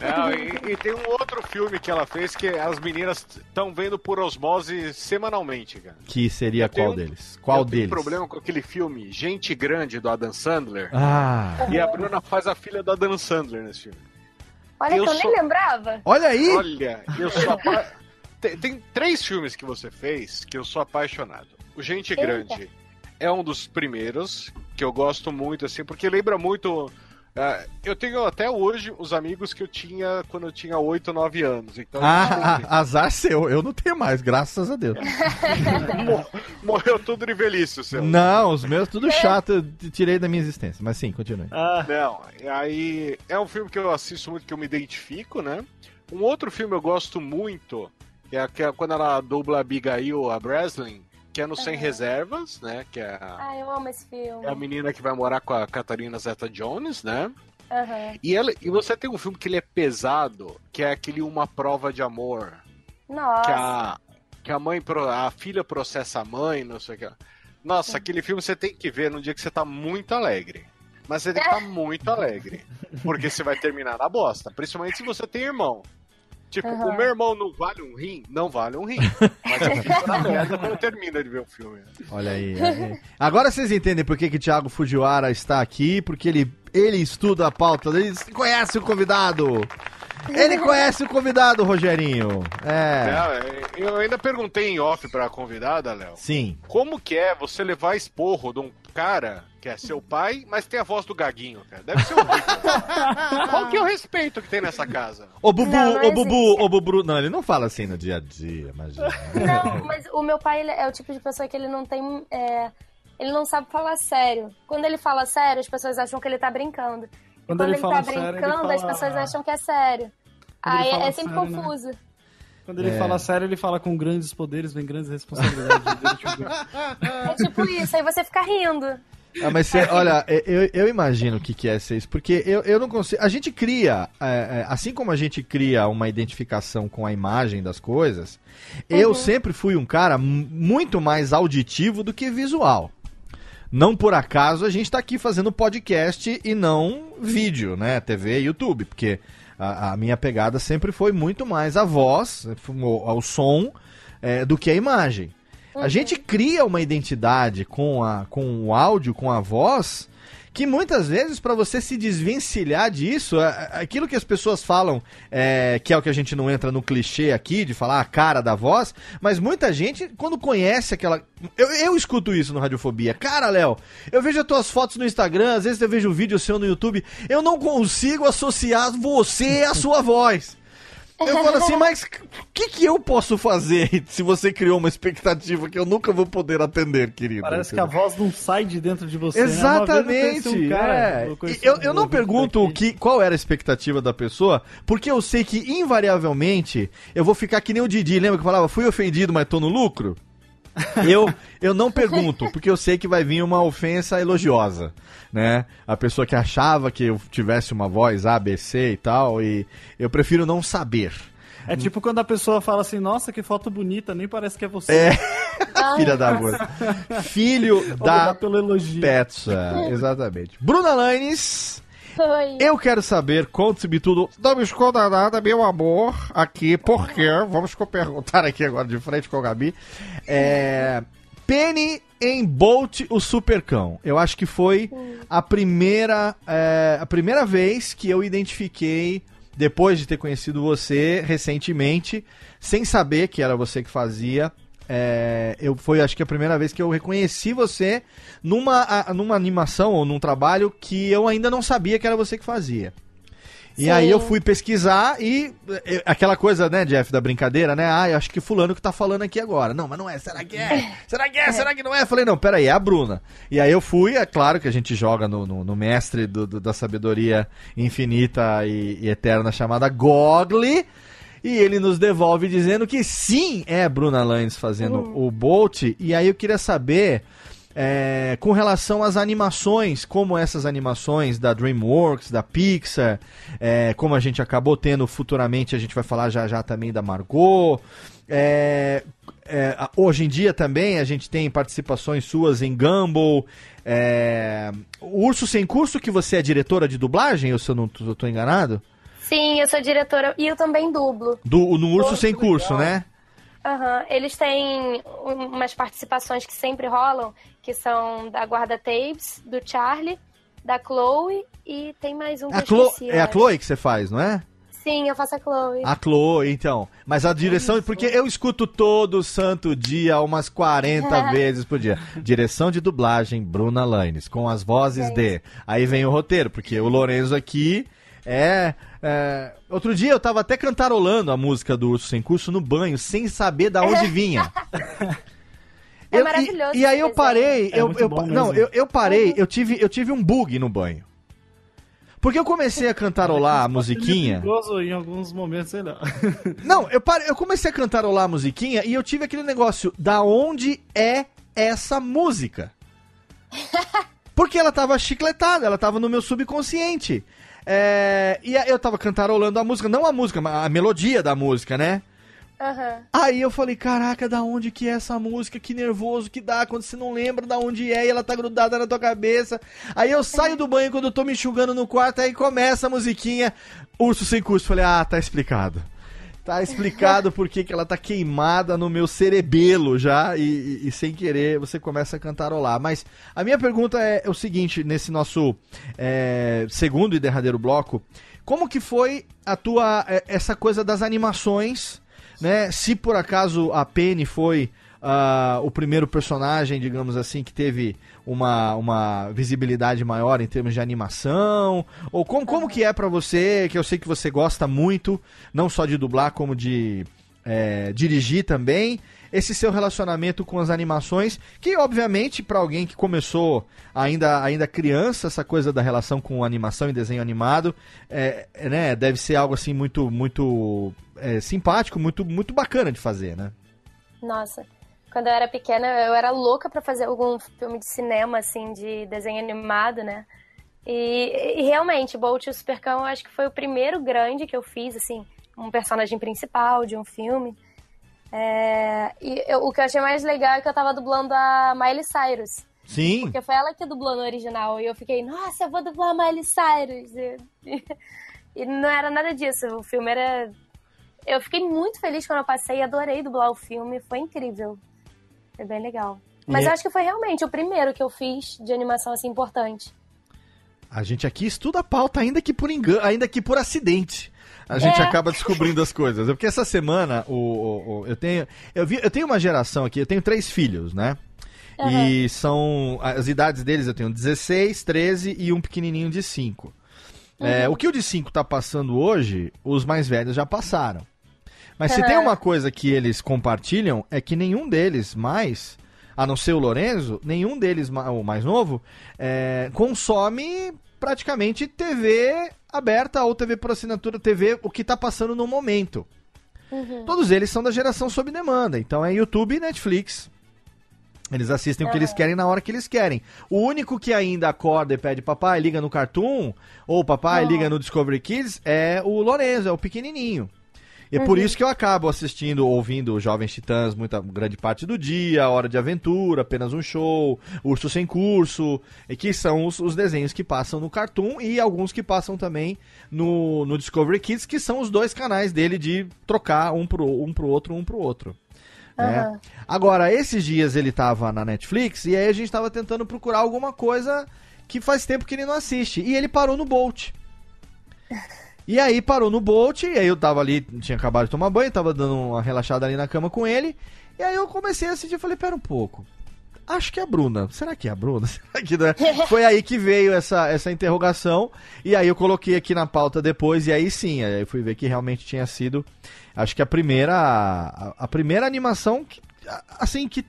Não, [laughs] e, e tem um outro filme que ela fez que as meninas estão vendo por osmose semanalmente, cara. Que seria Eu qual um- deles? Qual eu deles? tenho problema com aquele filme Gente Grande do Adam Sandler. Ah, E a Bruna faz a filha do Adam Sandler nesse filme. Olha Eu que eu sou- nem lembrava. olha aí! Olha, eu sou apa... [laughs] tem, tem três filmes que você fez que eu sou apaixonado. O Gente Eita. Grande é um dos primeiros que eu gosto muito, assim, porque lembra muito. ah, eu tenho até hoje os amigos que eu tinha quando eu tinha 8, 9 anos. Então, Ah, ah, [laughs] azar seu, eu não tenho mais, graças a Deus. [laughs] mor- morreu tudo de velhice, o seu. Não, os meus tudo chato, eu tirei da minha existência. Mas sim, continue. Ah, Não, aí é um filme que eu assisto muito, que eu me identifico, né? Um outro filme eu gosto muito, Que é, que é quando ela dubla a Abigail, a Breslin, que é no Sem Reservas, né? Que é a, Ai, eu amo esse filme. é a menina que vai morar com a Catarina Zeta Jones, né? Aham. E, ela, e você tem um filme que ele é pesado, que é aquele Uma Prova de Amor. Nossa. Que a, que a mãe, a filha processa a mãe, não sei o que. Nossa, aquele filme você tem que ver num dia que você tá muito alegre. Mas você tem que estar [laughs] muito alegre. Porque você vai terminar na bosta. Principalmente se você tem irmão. Tipo, Aham. o meu irmão não vale um rim? Não vale um rim. [laughs] Mas eu fico na merda quando termina de ver o filme. Olha aí. é. Agora vocês entendem por que, que Thiago Fujiwara está aqui, porque ele, ele estuda a pauta, ele conhece o convidado. Ele conhece o convidado, Rogerinho. É. É, eu ainda perguntei em off pra convidada, Léo. Sim. Como que é você levar esporro de um cara que é seu pai, mas tem a voz do gaguinho, cara? Deve ser horrível. [laughs] Qual que é o respeito que tem nessa casa? Ô Bubu, Não, ô Bubu, existe. ô Bubu. Não, ele não fala assim no dia a dia, imagina. Não, mas o meu pai ele é o tipo de pessoa que ele não tem. é, ele não sabe falar sério. Quando ele fala sério, as pessoas acham que ele tá brincando. E Quando Quando, ele ele, fala tá sério, ele brincando, as fala- pessoas acham que é sério. Quando ele Aí é sempre sério, né? confuso. Quando ele É. fala sério, ele fala com grandes poderes, vem grandes responsabilidades. Ele, [laughs] É tipo isso, aí você fica rindo. Ah, mas você, olha, eu, eu imagino o que, que é ser isso, porque eu, eu não consigo. A gente cria, é, é, assim como a gente cria uma identificação com a imagem das coisas, eu sempre fui um cara mu- muito mais auditivo do que visual. Não por acaso a gente está aqui fazendo podcast e não vídeo, né? TV e YouTube, porque a, a minha pegada sempre foi muito mais a voz, o- ao som, é, do que a imagem. A gente cria uma identidade com, a, com o áudio, com a voz, que muitas vezes, para você se desvencilhar disso, aquilo que as pessoas falam, é, que é o que a gente não entra no clichê aqui, de falar a cara da voz, mas muita gente, quando conhece aquela. Eu, eu escuto isso no Radiofobia. Cara, Léo, eu vejo as tuas fotos no Instagram, às vezes eu vejo um vídeo seu no YouTube, eu não consigo associar você à sua voz. Eu falo assim, mas o que, que eu posso fazer [laughs] se você criou uma expectativa que eu nunca vou poder atender, querido? parece que a voz não sai de dentro de você. Exatamente. Né? Eu conheci um cara, é. eu conheci eu, eu não pergunto o que, qual era a expectativa da pessoa, porque eu sei que, invariavelmente, eu vou ficar que nem o Didi. Lembra que eu falava, fui ofendido, mas tô no lucro? Eu, eu não pergunto, porque eu sei que vai vir uma ofensa elogiosa, né? A pessoa que achava que eu tivesse uma voz A, B, C e tal, e eu prefiro não saber. É tipo quando a pessoa fala assim, nossa, que foto bonita, nem parece que é você. É, filha da puta. Filho da pelo elogio. Petsa, exatamente. Bruna Lanes, Eu quero saber, conte-me tudo. Não me esconda nada, meu amor, aqui, porque, vamos perguntar aqui agora de frente com a Gabi. É, Penny em Bolt, o Supercão. Eu acho que foi a primeira, é, a primeira vez que eu identifiquei, depois de ter conhecido você recentemente, sem saber que era você que fazia. É, eu foi acho que a primeira vez que eu reconheci você numa, a- numa animação ou num trabalho que eu ainda não sabia que era você que fazia. E Sim. aí eu fui pesquisar e eh, aquela coisa, né, Jeff, da brincadeira, né? Ah, eu acho que fulano que tá falando aqui agora. Não, mas não é. Será que é? Será que é? Será que não é? Eu falei, não, peraí, é a Bruna. E aí eu fui, é claro que a gente joga no, no, no mestre do- do- da sabedoria infinita e, e eterna chamada Gogli. E ele nos devolve dizendo que sim, é a Bruna Lanes fazendo o Bolt. E aí eu queria saber, é, com relação às animações, como essas animações da DreamWorks, da Pixar, é, como a gente acabou tendo futuramente, a gente vai falar já já também da Margot. É, é, hoje em dia também a gente tem participações suas em Gumball. É, o Urso Sem Curso, que você é diretora de dublagem, ou se eu não estou enganado? Sim, eu sou diretora e eu também dublo. Do, no Urso Pô, Sem Curso, legal. né? Aham, Eles têm um- umas participações que sempre rolam, que são da Guarda Tapes, do Charlie, da Chloe e tem mais um que A eu Chlo- esqueci. é a eu Chloe que você faz, não é? acho. Sim, eu faço a Chloe. A Chloe, então. Mas a direção, porque eu escuto todo santo dia, umas 40 [laughs] vezes por dia. Direção de dublagem, Bruna Lanes, com as vozes de. Aí vem o roteiro, porque o Lorenzo aqui é. é, Outro dia eu tava até cantarolando a música do Urso Sem Curso no banho, sem saber da onde vinha. [laughs] É Eu- maravilhoso E, e aí eu parei, É eu, eu- não, eu, eu parei, eu tive, eu tive um bug no banho. Porque eu comecei a cantarolar a musiquinha. Em alguns momentos, sei lá. [laughs] Não, eu, pare... eu comecei a cantarolar a musiquinha e eu tive aquele negócio, da onde é essa música? [laughs] Porque ela tava chicletada, ela tava no meu subconsciente. É, e eu tava cantarolando a música, não a música, mas a melodia da música, né? Aham. Aí eu falei, caraca, da onde que é essa música? Que nervoso que dá quando você não lembra da onde é e ela tá grudada na tua cabeça. Aí eu saio do banho quando eu tô me enxugando no quarto, aí começa a musiquinha Urso Sem Curso. Falei, ah, tá explicado. Tá explicado por que ela tá queimada no meu cerebelo já e, e- e sem querer você começa a cantarolar. Mas a minha pergunta é, o seguinte, nesse nosso é, segundo e derradeiro bloco, como que foi a tua, é, essa coisa das animações, né? Se por acaso a Penny foi ah, o primeiro personagem, digamos assim, que teve uma, uma visibilidade maior em termos de animação, ou como, como que é pra você, que eu sei que você gosta muito, não só de dublar, como de é, dirigir também, esse seu relacionamento com as animações, que obviamente para alguém que começou ainda, ainda criança, essa coisa da relação com animação e desenho animado, é, é, né, deve ser algo assim muito, muito é, simpático, muito, muito bacana de fazer, né? Nossa, quando eu era pequena, eu era louca pra fazer algum filme de cinema, assim, de desenho animado, né? E, e realmente, Bolt e o Supercão, eu acho que foi o primeiro grande que eu fiz, assim, um personagem principal de um filme. É, e eu- o que eu achei mais legal é que eu tava dublando a Miley Cyrus. Sim. Porque foi ela que dublou no original. E eu fiquei, nossa, eu vou dublar a Miley Cyrus. E, e- [laughs] e não era nada disso. O filme era. Eu fiquei muito feliz quando eu passei, adorei dublar o filme, foi incrível. Foi bem legal. Mas E- eu acho que foi realmente o primeiro que eu fiz de animação assim importante. A gente aqui estuda a pauta, ainda que por engano, ainda que por acidente. A gente É. acaba descobrindo as coisas. Porque essa semana, o, o- o- eu tenho. Eu, vi, eu tenho uma geração aqui, eu tenho três filhos, né? E são. As idades deles eu tenho 16, 13 e um pequenininho de 5. É, o que o de 5 tá passando hoje, os mais velhos já passaram. Mas se tem uma coisa que eles compartilham, é que nenhum deles mais, a não ser o Lorenzo, nenhum deles, o mais novo, é, consome praticamente TV aberta ou TV por assinatura, TV, o que tá passando no momento. Todos eles são da geração sob demanda, então é YouTube e Netflix. Eles assistem o que eles querem na hora que eles querem. O único que ainda acorda e pede papai, liga no Cartoon, ou papai, liga no Discovery Kids, é o Lorenzo, é o pequenininho. E é por isso que eu acabo assistindo, ouvindo Jovens Titãs muita grande parte do dia, Hora de Aventura, Apenas um Show, Urso Sem Curso, e que são os, os desenhos que passam no Cartoon e alguns que passam também no, no Discovery Kids, que são os dois canais dele de trocar um pro, um pro outro, um pro outro. né? Agora, esses dias ele tava na Netflix e aí a gente tava tentando procurar alguma coisa que faz tempo que ele não assiste. E ele parou no Bolt. [laughs] E aí parou no Bolt, e aí eu tava ali, tinha acabado de tomar banho, tava dando uma relaxada ali na cama com ele. E aí eu comecei a e falei, pera um pouco. Acho que é a Bruna. Será que é a Bruna? [laughs] Será que não é? [laughs] Foi aí que veio essa, essa interrogação. E aí eu coloquei aqui na pauta depois, e aí sim, aí eu fui ver que realmente tinha sido. Acho que a primeira. A, a primeira animação que, assim, que.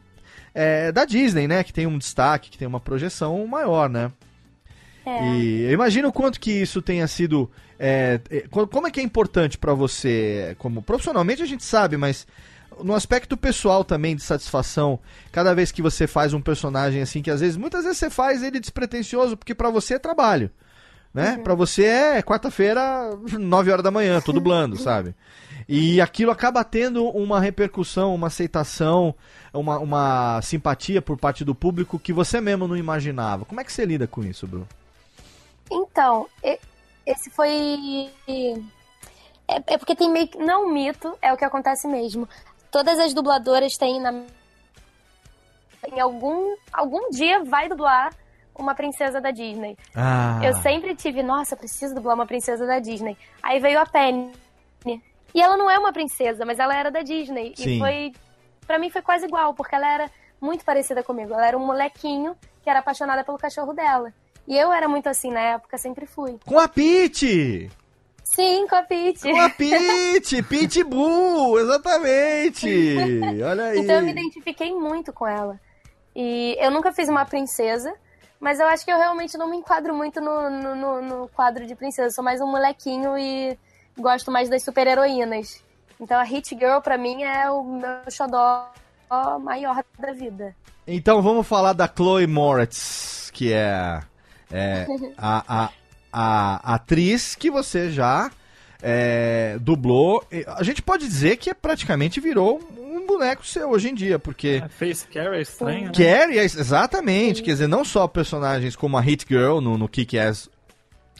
É, da Disney, né? Que tem um destaque, que tem uma projeção maior, né? É. E eu imagino o quanto que isso tenha sido. É, é, co- como é que é importante pra você, como profissionalmente a gente sabe, mas no aspecto pessoal também de satisfação, cada vez que você faz um personagem assim, que às vezes, muitas vezes você faz ele despretensioso, porque pra você é trabalho. Né? Pra você é quarta-feira, 9 horas da manhã, tô dublando, [laughs] sabe? E aquilo acaba tendo uma repercussão, uma aceitação, uma, uma simpatia por parte do público que você mesmo não imaginava. Como é que você lida com isso, Bruno? Então, esse foi. É, é porque tem meio que. Não é um mito, é o que acontece mesmo. Todas as dubladoras têm na. Em algum, algum dia vai dublar uma princesa da Disney. Ah, Eu sempre tive, nossa, preciso dublar uma princesa da Disney. Aí veio a Penny. E ela não é uma princesa, mas ela era da Disney. Sim. E foi. Pra mim foi quase igual, porque ela era muito parecida comigo. Ela era um molequinho que era apaixonada pelo cachorro dela. E eu era muito assim na época, sempre fui. Com a Pete! Sim, com a Peach. Com a Pete! [laughs] Pitbull! Exatamente! Olha aí. Então eu me identifiquei muito com ela. E eu nunca fiz uma princesa, Mas eu acho que eu realmente não me enquadro muito no, no, no- quadro de princesa. Eu sou mais um molequinho e gosto mais das super-heroínas. Então a Hit Girl, pra mim, é o meu xodó maior da vida. Então vamos falar da Chloe Moretz, que é, é, a, a, a atriz que você já é, dublou. A gente pode dizer que é praticamente virou um boneco seu hoje em dia, porque A Face Carrie é estranha, né? Carrie, é- exatamente, quer dizer, não só personagens como a Hit Girl no, no Kick-Ass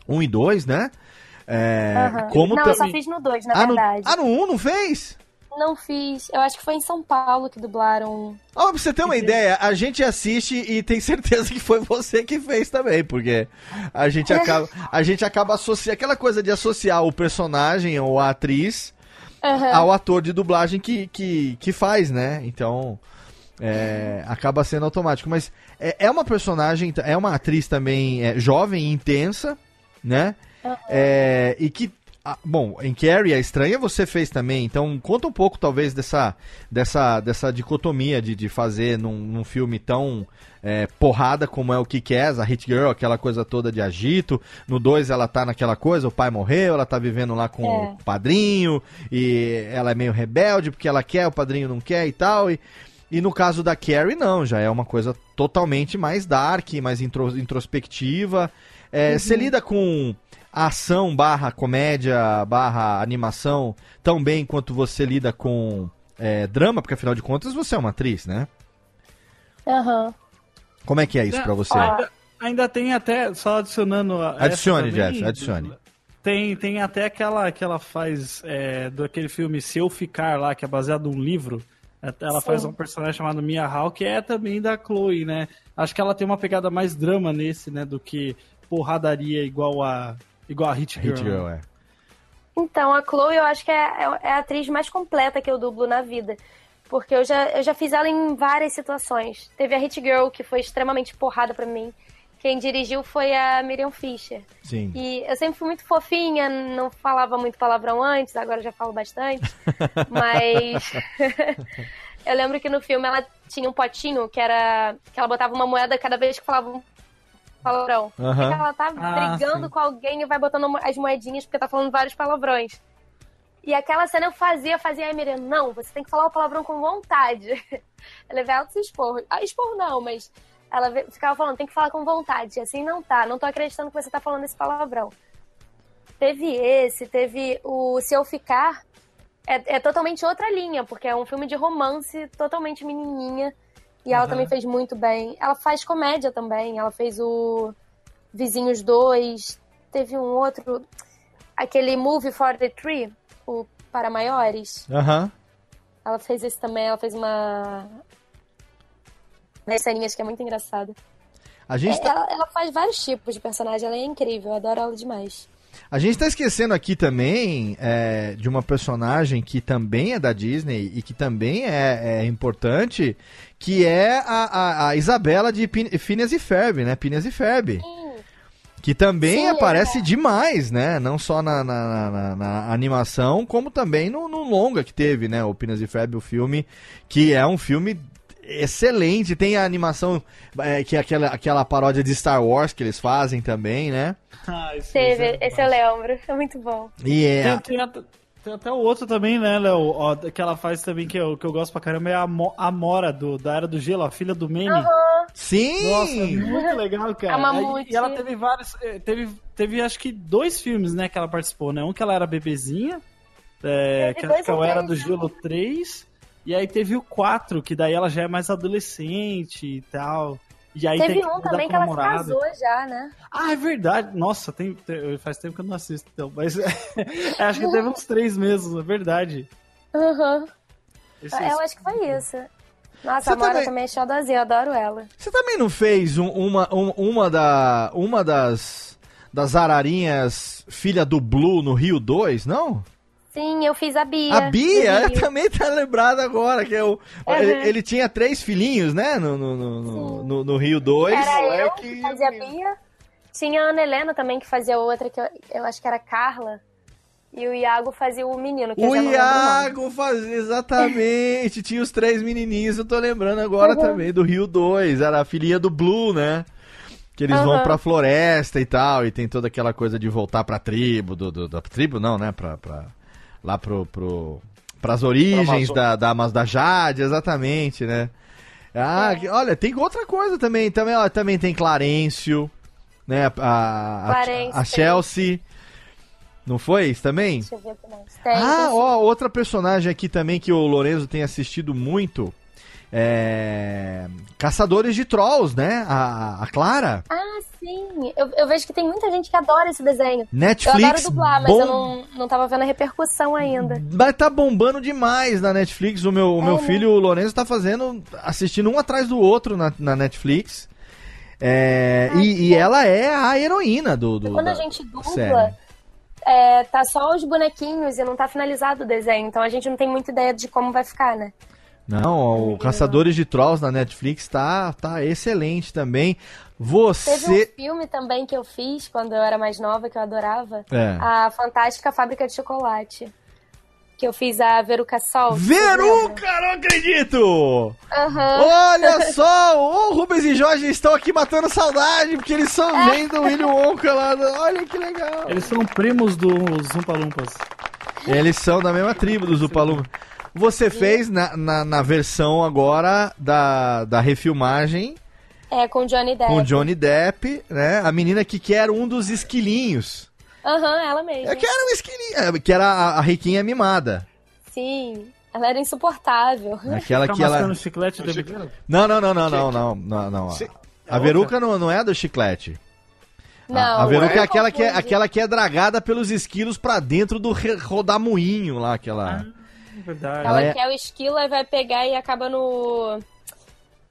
1 e 2, né? É, Aham. como não, eu só fiz no 2, na ah, no, verdade. ah, no 1 não fez? Não fiz. Eu acho que foi em São Paulo que dublaram. Ó, pra você ter uma ideia, a gente assiste e tem certeza que foi você que fez também, porque a gente acaba, a gente acaba associando aquela coisa de associar o personagem ou a atriz Aham. ao ator de dublagem que, que, que faz, né? Então é, acaba sendo automático. Mas é, é uma personagem, é uma atriz também é, jovem, intensa, né? É, e que ah, bom, em Carrie, a estranha você fez também, então conta um pouco talvez dessa, dessa, dessa dicotomia de, de fazer num, num filme tão é, porrada como é o Kick-Ass, a Hit Girl, aquela coisa toda de agito. No 2 ela tá naquela coisa, o pai morreu, ela tá vivendo lá com É. o padrinho, e ela é meio rebelde porque ela quer, o padrinho não quer e tal. E, e no caso da Carrie, não, já é uma coisa totalmente mais dark, mais intro- introspectiva. É, Você lida com ação barra comédia barra animação tão bem quanto você lida com é, drama, porque afinal de contas você é uma atriz, né? Aham. Como é que é isso pra você? Ainda, ainda tem até, só adicionando. Adicione, também, Jeff, adicione. Tem, tem até aquela que ela faz é, do aquele filme Se Eu Ficar lá, que é baseado num livro. Ela Sim. faz um personagem chamado Mia Hall, que é também da Chloe, né? Acho que ela tem uma pegada mais drama nesse, né? Do que porradaria igual a, igual a Hit Girl. Hit Girl, é. Então, a Chloe eu acho que é, é- é a atriz mais completa que eu dublo na vida. Porque eu já, eu já fiz ela em várias situações. Teve a Hit Girl, que foi extremamente porrada pra mim. Quem dirigiu foi a Miriam Fischer. Sim. E eu sempre fui muito fofinha, não falava muito palavrão antes, agora eu já falo bastante. [laughs] Mas [laughs] eu lembro que no filme ela tinha um potinho que era. que ela botava uma moeda cada vez que falava um palavrão. E ela tá Ah, brigando sim. com alguém e vai botando as moedinhas porque tá falando vários palavrões. E aquela cena eu fazia, fazia, ai Miriam, não, você tem que falar o palavrão com vontade. Eu levei altos esporros. Ah, esporro não, mas ela ficava falando, tem que falar com vontade. Assim não tá, não tô acreditando que você tá falando esse palavrão. Teve esse, teve o Se Eu Ficar. É, é totalmente outra linha, porque é um filme de romance totalmente menininha. E ela Aham. também fez muito bem. Ela faz comédia também. Ela fez o Vizinhos 2. Teve um outro. Aquele Movie for the Tree, o Para Maiores. Aham. Ela fez esse também. Ela fez uma. Ceninhas que é muito engraçada. A gente tá... Ela, ela faz vários tipos de personagem. Ela é incrível. Eu adoro ela demais. A gente tá esquecendo aqui também é, de uma personagem que também é da Disney e que também é, é importante, que é a, a, a Isabela de Pin- Phineas e Ferb, né? Phineas e Ferb. Que também Sim, aparece é. demais, né? Não só na, na, na- na animação, como também no, no longa que teve, né? O Phineas e Ferb, o filme, que é um filme excelente. Tem a animação, é, que é aquela, aquela paródia de Star Wars que eles fazem também, né? Ah, esse- Teve, esse esse eu lembro. É muito bom. E é... Tem, tem até, tem até o outro também, né, Léo? Ó, Que ela faz também, que eu, que eu gosto pra caramba, é a, Mo- a Mora, do, da Era do Gelo, a filha do Manny. Sim! Nossa, é muito legal, cara. A Mamute. E ela teve vários. eh, Teve, teve acho que dois filmes, né, que ela participou, né? Um que ela era bebezinha, é, que que é o Era do? Gelo 3. E aí teve o 4, que daí ela já é mais adolescente e tal. E aí Teve tem um também que ela se casou já, né? Ah, é verdade. Nossa, tem, tem- faz tempo que eu não assisto, então. Mas [laughs] acho que teve uns três meses, é verdade. Uhum. Esse- Eu acho que foi isso. Nossa, Você a Mora também- também é xodózinha, eu adoro ela. Você também não fez um- uma, um- uma, da, uma das, das ararinhas filha do Blue no Rio 2, não? Sim, eu fiz a Bia. A Bia, também tá lembrada agora, que é o, Uhum. ele, ele tinha três filhinhos, né, no, no, no, no, no- no Rio 2. Era eu moleque que fazia a. Bia. Tinha a Ana Helena também que fazia outra, que eu, eu acho que era a Carla. E o Iago fazia o menino, que eu O. Iago fazia, exatamente, tinha os três menininhos, eu tô lembrando agora Uhum. também, do Rio 2, era a filhinha do Blue, né? Que eles vão Aham. pra floresta e tal, e tem toda aquela coisa de voltar pra tribo, do, do- da tribo não, né? Pra, pra- lá pro, pro, pras origens da, da, Amaz- da Jade, exatamente, né? Ah, que- olha, tem outra coisa também, também, ó, também tem Clarencio, né? A, a, a-. Chelsea, não foi isso também? Deixa eu ver mais. Tem, Ah, tem- ó, outra personagem aqui também que o Lorenzo tem assistido muito é. Caçadores de Trolls, né? A, a Clara. Ah, sim. Eu, eu vejo que tem muita gente que adora esse desenho. Netflix. eu adoro dublar, mas bom- eu não, não tava vendo a repercussão ainda. Mas tá bombando demais na Netflix. O meu, o meu É, né? filho, o Lorenzo, tá fazendo. assistindo um atrás do outro na, na Netflix. É, Ah, e, e ela é a heroína do. do Quando da a gente dubla, série. é, tá só os bonequinhos e não tá finalizado o desenho. Então a gente não tem muita ideia de como vai ficar, né? Não, o Caçadores de Trolls na Netflix tá, tá excelente também. Teve Você. um filme também que eu fiz quando eu era mais nova, que eu adorava. É. A Fantástica Fábrica de Chocolate. Que eu fiz a Veruca Sol. Veruca, não acredito! Aham. Olha [laughs] só, o Rubens e Jorge estão aqui matando saudade, porque eles só vêm do Willy Wonka lá. Olha que legal. Eles são primos dos Zumpa Lumpas. Eles são da mesma tribo dos Upaluma. Você fez na, na, na versão agora da, da refilmagem É, com Johnny Depp. com Johnny Depp, né? A menina que quer um dos esquilinhos. Aham, ela mesma. Eu quero um esquilinho. é, Que era a, a riquinha mimada. Sim. Ela era insuportável. Aquela que ela. chiclete o tempo inteiro? Não, não, não, não, não, não, não, não. A Veruca não, não é do chiclete. Não, a, a Veruca é aquela que é, aquela que é dragada pelos esquilos pra dentro do rodamuinho lá, aquela. É verdade. Ela Ela é- quer o esquilo e vai pegar e acaba no.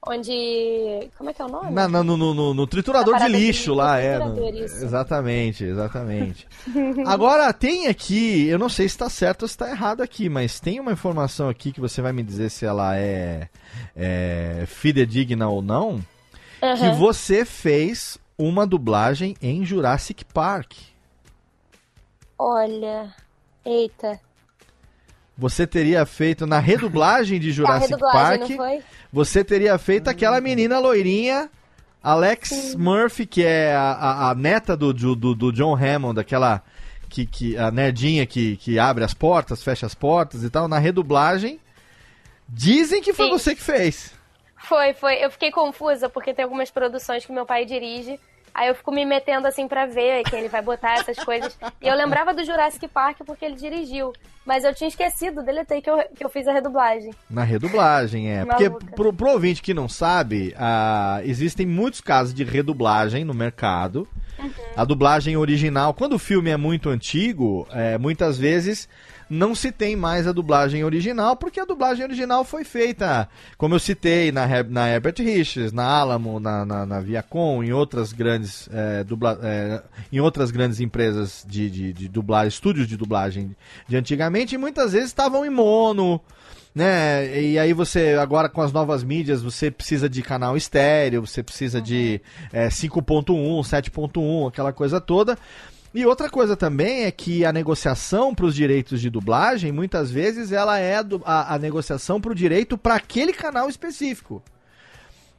Onde. Como é que é o nome? Na- na- no, no- no- no triturador de de lixo lixo, lá, é. no- triturador, isso. exatamente, exatamente. Agora, tem aqui, eu não sei se tá certo ou se tá errado aqui, mas tem uma informação aqui que você vai me dizer se ela é, é fidedigna ou não, que Aham. você fez uma dublagem em Jurassic Park. Olha. Eita. Você teria feito na redublagem de [laughs] Jurassic redublagem, Park. Você teria feito aquela menina loirinha, Alex Murphy, que é a, a- a neta do, do, do- do John Hammond, aquela que, que a nerdinha que, que abre as portas, fecha as portas e tal, na redublagem. Dizem que foi Sim. você que fez. Foi, foi. Eu fiquei confusa porque tem algumas produções que meu pai dirige. Aí eu fico me metendo assim pra ver quem ele vai botar essas coisas. E eu lembrava do Jurassic Park porque ele dirigiu. Mas eu tinha esquecido, deletei que eu, que eu fiz a redublagem. Na redublagem, é. Porque pro, pro ouvinte que não sabe, ah, existem muitos casos de redublagem no mercado. A dublagem original, quando o filme é muito antigo, é, muitas vezes não se tem mais a dublagem original, porque a dublagem original foi feita, como eu citei, na, na Herbert Richards, na Alamo, na, na, na Viacom, em outras grandes, é, dubla, é, em outras grandes empresas de, de, de dublagem, estúdios de dublagem de antigamente, e muitas vezes estavam em mono, né? E aí você, agora com as novas mídias, você precisa de canal estéreo, você precisa de é, 5.1, 7.1, aquela coisa toda. E outra coisa também é que a negociação para os direitos de dublagem, muitas vezes, ela é du- a, a negociação para o direito para aquele canal específico.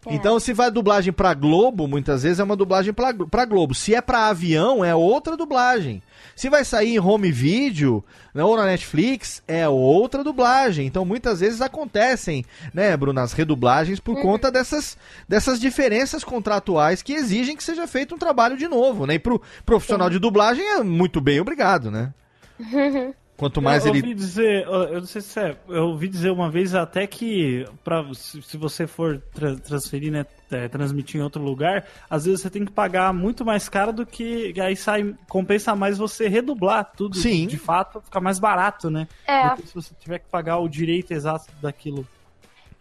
Então, se vai dublagem pra Globo, muitas vezes é uma dublagem pra, Glo- pra Globo. Se é pra avião, é outra dublagem. Se vai sair em home video né, ou na Netflix, é outra dublagem. Então, muitas vezes acontecem, né, Bruno, as redublagens por conta dessas, dessas diferenças contratuais que exigem que seja feito um trabalho de novo, né? E pro profissional de dublagem é muito bem obrigado, né? [laughs] Quanto mais eu, eu ele. ouvi dizer, eu não sei se é, eu ouvi dizer uma vez até que pra, se, se você for tra- transferir, né, é, transmitir em outro lugar, às vezes você tem que pagar muito mais caro do que aí sai compensa mais você redublar tudo Sim. de fato, fica mais barato, né? É. Do que se você tiver que pagar o direito exato daquilo.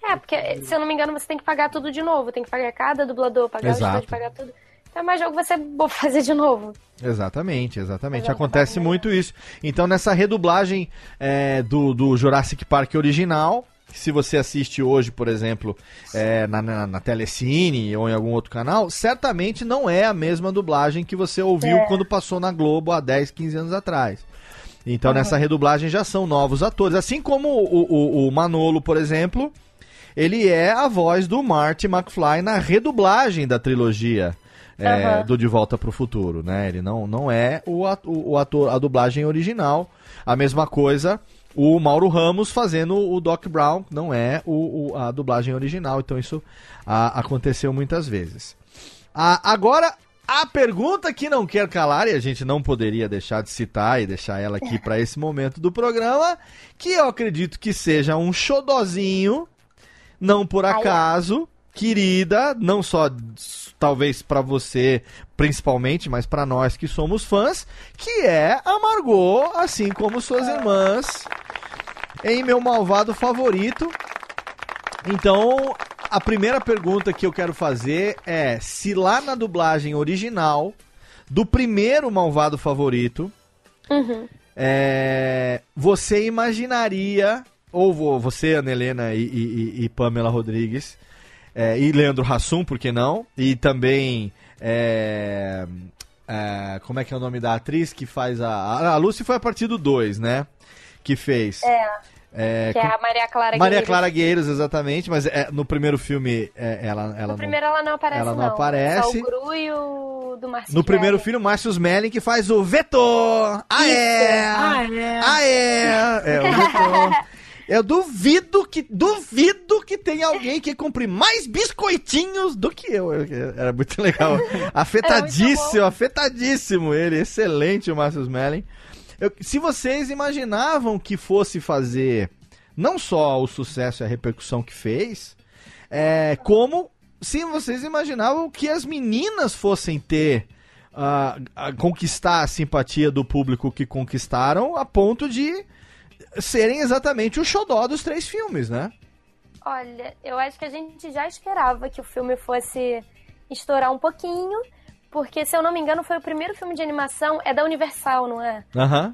É, porque, se eu não me engano, você tem que pagar tudo de novo. Tem que pagar cada dublador, pagar Exato. o estúdio, pagar tudo. É mais jogo você fazer de novo. Exatamente, exatamente. Exatamente. Acontece muito isso. Então, nessa redublagem é, do, do Jurassic Park original, se você assiste hoje, por exemplo, é, na, na, na Telecine ou em algum outro canal, certamente não é a mesma dublagem que você ouviu É. quando passou na Globo há 10, 15 anos atrás. Então, nessa redublagem já são novos atores. Assim como o, o, o Manolo, por exemplo, ele é a voz do Marty McFly na redublagem da trilogia é, do De Volta pro Futuro, né? Ele não, não é o ator, o ator, a dublagem original. A mesma coisa, o Mauro Ramos fazendo o Doc Brown, não é o, o- a dublagem original. Então isso ah, aconteceu muitas vezes. Ah, agora, a pergunta que não quer calar, e a gente não poderia deixar de citar e deixar ela aqui para esse momento do programa, que eu acredito que seja um xodozinho, não por acaso, querida, não só talvez para você principalmente, mas para nós que somos fãs, que é a Margot, assim como suas irmãs, em meu malvado favorito. Então, a primeira pergunta que eu quero fazer é se lá na dublagem original do primeiro malvado favorito, Uhum. é, você imaginaria, ou vo- você, Ana Helena e- e- e Pamela Rodrigues, é, e Leandro Hassum, por que não? E também. é, é, como é que é o nome da atriz que faz a. A, Lucy foi a partir do 2, né? Que fez. É, É, que é com- a Maria Clara Maria Gueiros. Clara Gueiros, exatamente, mas é, no primeiro filme é, ela, ela No primeiro ela não aparece, ela não não. aparece. Só o Gru e o do Marcio No primeiro filme, o Márcio Smelling que faz o Vetor! Ah, é! Ah, é. Ah, é! É o Vetor. [laughs] Eu duvido que duvido que tenha alguém que compre mais biscoitinhos do que eu. Era muito legal. [laughs] Afetadíssimo, afetadíssimo ele. Excelente o Márcio Smelling. Eu- se vocês imaginavam que fosse fazer não só o sucesso e a repercussão que fez, é, como se vocês imaginavam que as meninas fossem ter ah, a conquistar a simpatia do público que conquistaram a ponto de serem exatamente o xodó dos três filmes, né? Olha, eu acho que a gente já esperava que o filme fosse estourar um pouquinho, porque, se eu não me engano, foi o primeiro filme de animação, é da Universal, não é? Aham.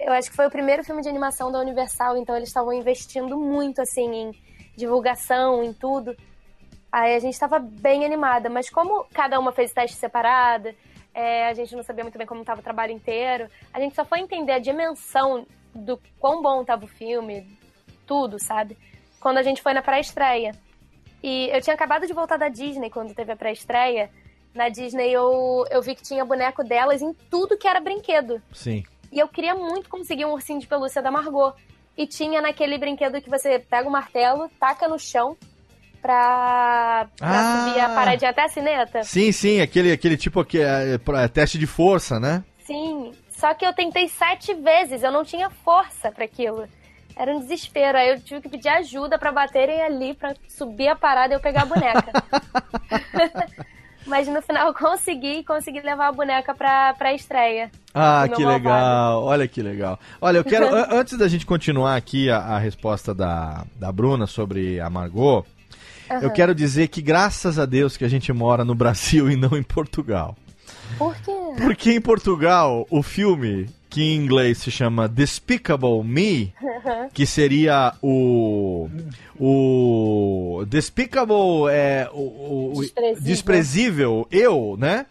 Eu acho que foi o primeiro filme de animação da Universal, então eles estavam investindo muito, assim, em divulgação, em tudo. Aí a gente tava bem animada, mas como cada uma fez teste separado, é, a gente não sabia muito bem como tava o trabalho inteiro, a gente só foi entender a dimensão do quão bom tava o filme, tudo, sabe? Quando a gente foi na pré-estreia. E eu tinha acabado de voltar da Disney quando teve a pré-estreia. Na Disney eu, eu vi que tinha boneco delas em tudo que era brinquedo. Sim. E eu queria muito conseguir um ursinho de pelúcia da Margot. E tinha naquele brinquedo que você pega o martelo, taca no chão pra, pra Ah! subir a paradinha até a cineta. Sim, sim, aquele, aquele tipo que é, é, é teste de força, né? Sim. Só que eu tentei sete vezes, eu não tinha força pra aquilo. Era um desespero. Aí eu tive que pedir ajuda pra baterem ali, pra subir a parada e eu pegar a boneca. [laughs] Mas no final eu consegui, consegui levar a boneca pra, pra estreia. Ah, que malvado. legal, olha que legal. Olha, eu quero, [laughs] an- antes da gente continuar aqui a, a resposta da, da Bruna sobre a Margot, eu quero dizer que graças a Deus que a gente mora no Brasil e não em Portugal. Por quê? Porque em Portugal, o filme, que em inglês se chama Despicable Me, [laughs] que seria o. O. Despicable é. O, o- Desprezível. desprezível eu, né?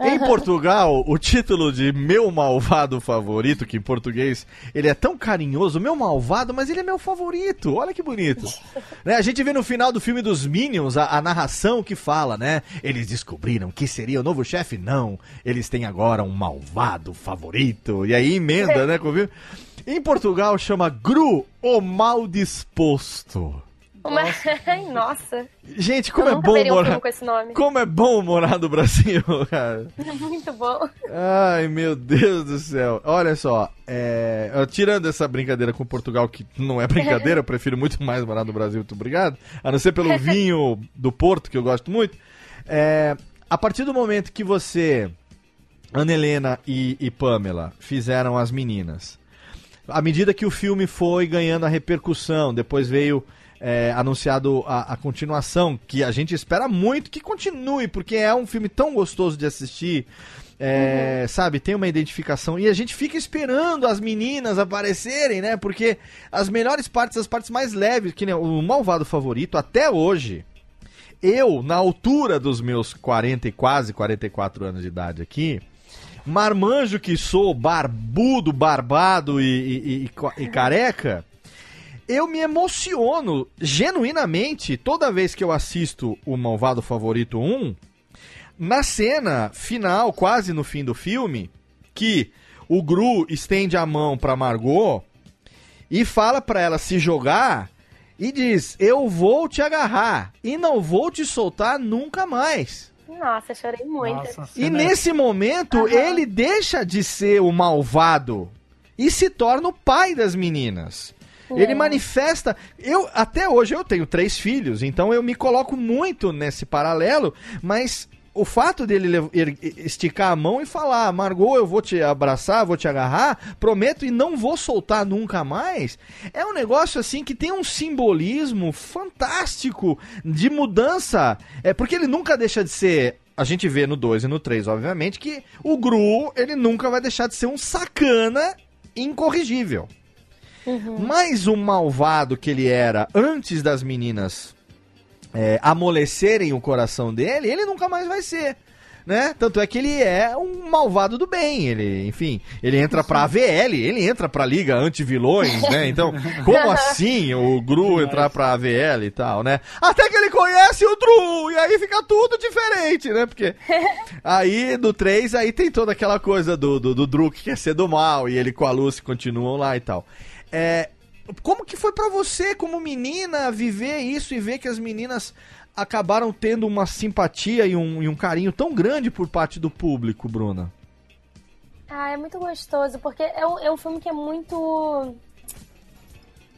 Em Portugal, o título de Meu Malvado Favorito, que em português ele é tão carinhoso, meu malvado, mas ele é meu favorito. Olha que bonito. [laughs] Né, A gente vê no final do filme dos Minions a, a narração que fala, né? Eles descobriram que seria o novo chefe? Não. Eles têm agora um malvado favorito. E aí emenda, né? o filme. Em Portugal chama Gru, o mal disposto. Uma... Nossa, [laughs] Gente, como eu é bom um morar. filme com esse nome. Como é bom morar no Brasil, [laughs] cara. [laughs] Muito bom. Ai, meu Deus do céu. Olha só, é, tirando essa brincadeira com Portugal, que não é brincadeira, eu prefiro muito mais morar no Brasil, muito obrigado. A não ser pelo vinho do Porto, que eu gosto muito. É, a partir do momento que você, Ana Helena e, e Pamela, fizeram as meninas, à medida que o filme foi ganhando a repercussão, depois veio é, anunciado a, a continuação, que a gente espera muito que continue, porque é um filme tão gostoso de assistir. é, Sabe, tem uma identificação e a gente fica esperando as meninas aparecerem, né? Porque as melhores partes, as partes mais leves, que o malvado favorito, até hoje, eu, na altura dos meus 40 e quase 44 anos de idade aqui, marmanjo que sou, barbudo, barbado e, e- e- e careca, eu me emociono genuinamente toda vez que eu assisto o Malvado Favorito 1, na cena final, quase no fim do filme, que o Gru estende a mão pra Margot e fala pra ela se jogar e diz: Eu vou te agarrar e não vou te soltar nunca mais. Nossa, chorei muito. Nossa, E cena- nesse momento, ele deixa de ser o malvado e se torna o pai das meninas. Ele manifesta. Eu até hoje eu tenho três filhos, então eu me coloco muito nesse paralelo, mas o fato dele esticar a mão e falar, Margot, eu vou te abraçar, vou te agarrar, prometo e não vou soltar nunca mais, é um negócio assim que tem um simbolismo fantástico de mudança. É porque ele nunca deixa de ser. A gente vê no 2 e no 3, obviamente, que o Gru, ele nunca vai deixar de ser um sacana incorrigível. Mas o malvado que ele era antes das meninas é, amolecerem o coração dele, ele nunca mais vai ser. Né? Tanto é que ele é um malvado do bem. Ele, enfim, ele entra pra AVL, ele entra pra Liga Antivilões, né? Então, como assim o Gru entrar pra AVL e tal, né? Até que ele conhece o Dru, e aí fica tudo diferente, né? Porque [laughs] aí do 3, aí tem toda aquela coisa do, do, do Dru que quer ser do mal, e ele com a Lucy continuam lá e tal. É, como que foi pra você, como menina, viver isso e ver que as meninas acabaram tendo uma simpatia e um, e um carinho tão grande por parte do público, Bruna? Ah, é muito gostoso, porque é um, é um filme que é muito.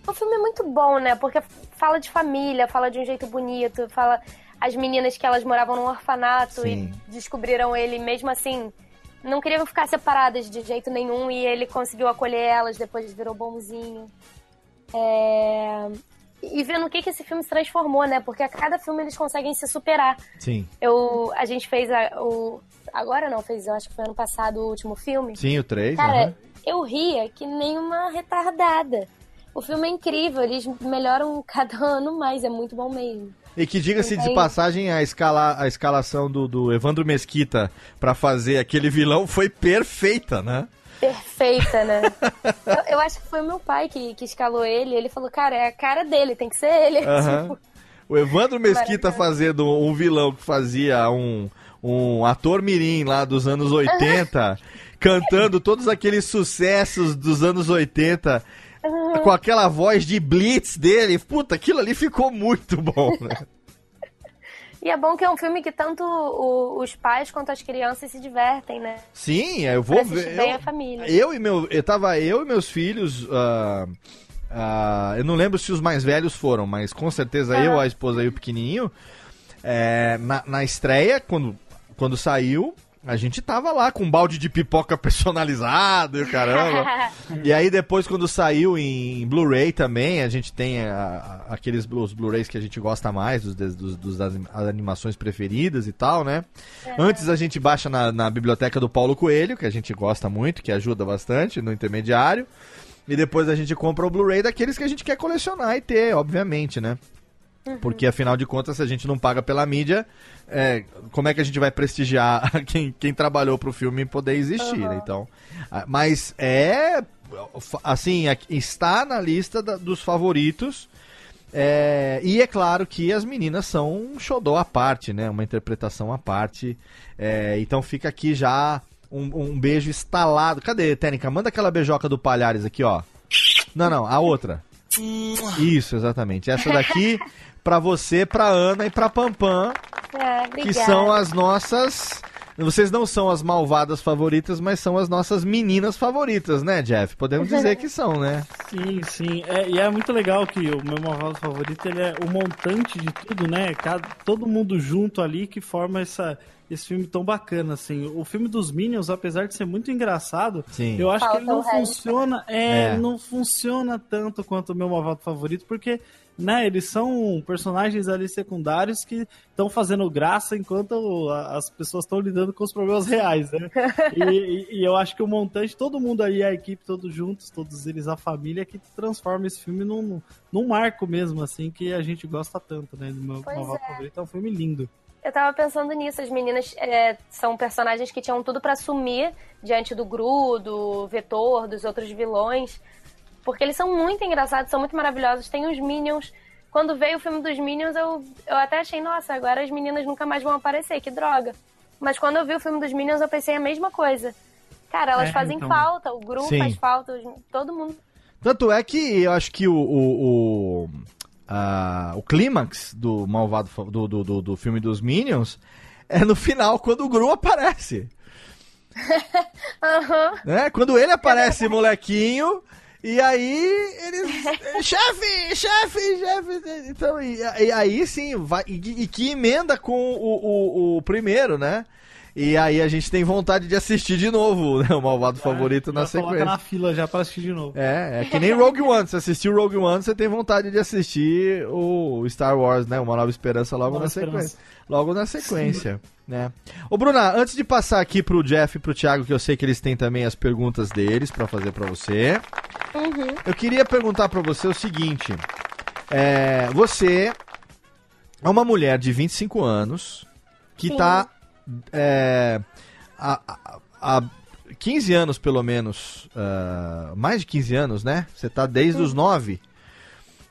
O filme é muito bom, né? Porque fala de família, fala de um jeito bonito, fala as meninas que elas moravam num orfanato Sim. e descobriram ele mesmo assim. Não queriam ficar separadas de jeito nenhum e ele conseguiu acolher elas, depois virou bonzinho. É... E vendo o que, que esse filme se transformou, né? Porque a cada filme eles conseguem se superar. Sim. Eu, a gente fez a- o. Agora não, fez, eu acho que foi ano passado o último filme. Sim, o 3. Cara, eu ria que nem uma retardada. O filme é incrível, eles melhoram cada [laughs] ano mais, é muito bom mesmo. E que diga-se de passagem, a, escala, a escalação do, do Evandro Mesquita pra fazer aquele vilão foi perfeita, né? Perfeita, né? [laughs] eu, eu acho que foi meu pai que, que escalou ele. Ele falou, cara, é a cara dele, tem que ser ele. [laughs] Tipo, O Evandro Mesquita fazendo um vilão que fazia um, um ator mirim lá dos anos 80, cantando todos aqueles sucessos dos anos 80, [laughs] com aquela voz de blitz dele. Puta, aquilo ali ficou muito bom, né? E é bom que é um filme que tanto o- os pais quanto as crianças se divertem, né? Sim, eu vou ver. bem eu- a família. Eu e meu, eu tava eu e meus filhos. ah, ah, eu não lembro se os mais velhos foram, mas com certeza eu, a esposa e o pequenininho. é, na, na estreia, quando, quando saiu, a gente tava lá com um balde de pipoca [laughs] personalizado e caramba. e aí depois, quando saiu em Blu-ray também, a gente tem a- a- aqueles os Blu-rays que a gente gosta mais, dos, dos, dos- das animações preferidas e tal, né? Antes a gente baixa na, na biblioteca do Paulo Coelho, que a gente gosta muito, que ajuda bastante no intermediário. E depois a gente compra o Blu-ray daqueles que a gente quer colecionar e ter, obviamente, né? Porque afinal de contas, se a gente não paga pela mídia, é, como é que a gente vai prestigiar [laughs] quem, quem trabalhou pro filme poder existir, né? Então, ah, mas é assim, é- está na lista da- dos favoritos. é, e é claro que as meninas são um xodó à parte, né? Uma interpretação à parte. É, então fica aqui já um, um beijo estalado. Cadê, Tênica? Manda aquela beijoca do Palhares aqui, ó. Não, não, a outra. Isso, exatamente. Essa daqui [laughs] pra você, pra Ana e pra Pampam, É, que são as nossas. Vocês não são as malvadas favoritas, mas são as nossas meninas favoritas, né, Jeff? Podemos dizer que são, né? Sim, sim. É, e é muito legal que o meu malvado favorito ele é o montante de tudo, né? Cada, todo mundo junto ali que forma essa, esse filme tão bacana, assim. O filme dos Minions, apesar de ser muito engraçado, Sim. eu acho que Falta ele não funciona, é, É. não funciona tanto quanto o meu malvado favorito, porque né, eles são personagens ali secundários que estão fazendo graça enquanto as pessoas estão lidando com os problemas reais, né? [laughs] E, e- eu acho que o montante, todo mundo ali, a equipe, todos juntos, todos eles, a família, que transforma esse filme num, num marco mesmo, assim, que a gente gosta tanto, né? Meu malvado é. É um filme lindo. Eu tava pensando nisso, as meninas é, são personagens que tinham tudo pra sumir diante do Gru, do Vetor, dos outros vilões. Porque eles são muito engraçados, são muito maravilhosos. Tem os Minions. Quando veio o filme dos Minions, eu, eu até achei, nossa, agora as meninas nunca mais vão aparecer, que droga. Mas quando eu vi o filme dos Minions, eu pensei a mesma coisa. Cara, elas É, fazem então. falta, o grupo Sim. faz falta, todo mundo. Tanto é que eu acho que o, o, o, ah, o clímax do malvado do, do, do, do filme dos Minions é no final, quando o Gru aparece. [laughs] Aham. né? Quando ele aparece, molequinho, e aí eles. [laughs] chefe, chefe, chefe. Então, e, e aí sim, vai, e, e que emenda com o, o, o primeiro, né? E aí a gente tem vontade de assistir de novo, né? O malvado favorito na sequência. na fila já pra assistir de novo. É, é que nem Rogue One. Se assistiu Rogue One, você tem vontade de assistir o Star Wars, né? Uma Nova Esperança logo Nova na Esperança. sequência. Logo na sequência, né? Ô, Bruna, antes de passar aqui pro Jeff e pro Thiago, que eu sei que eles têm também as perguntas deles pra fazer pra você, eu queria perguntar pra você o seguinte. É, você é uma mulher de 25 anos que Sim. tá é, há, há- há 15 anos, pelo menos, ah, mais de 15 anos, né? Você tá desde os 9.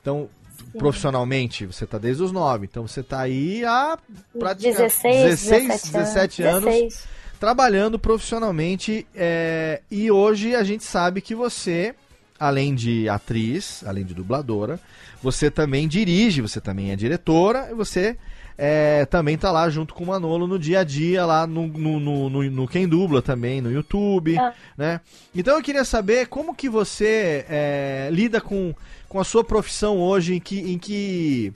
Então, profissionalmente, você tá desde os 9. Então, você tá aí há praticamente 16, 16 17, 17 anos 16. trabalhando profissionalmente é, e hoje a gente sabe que você, além de atriz, além de dubladora, você também dirige, você também é diretora e você é, também tá lá junto com o Manolo no dia a dia, lá no, no, no, no, no Quem Dubla também, no YouTube, Ah. né? Então eu queria saber como que você é, lida com, com a sua profissão hoje, em que, em que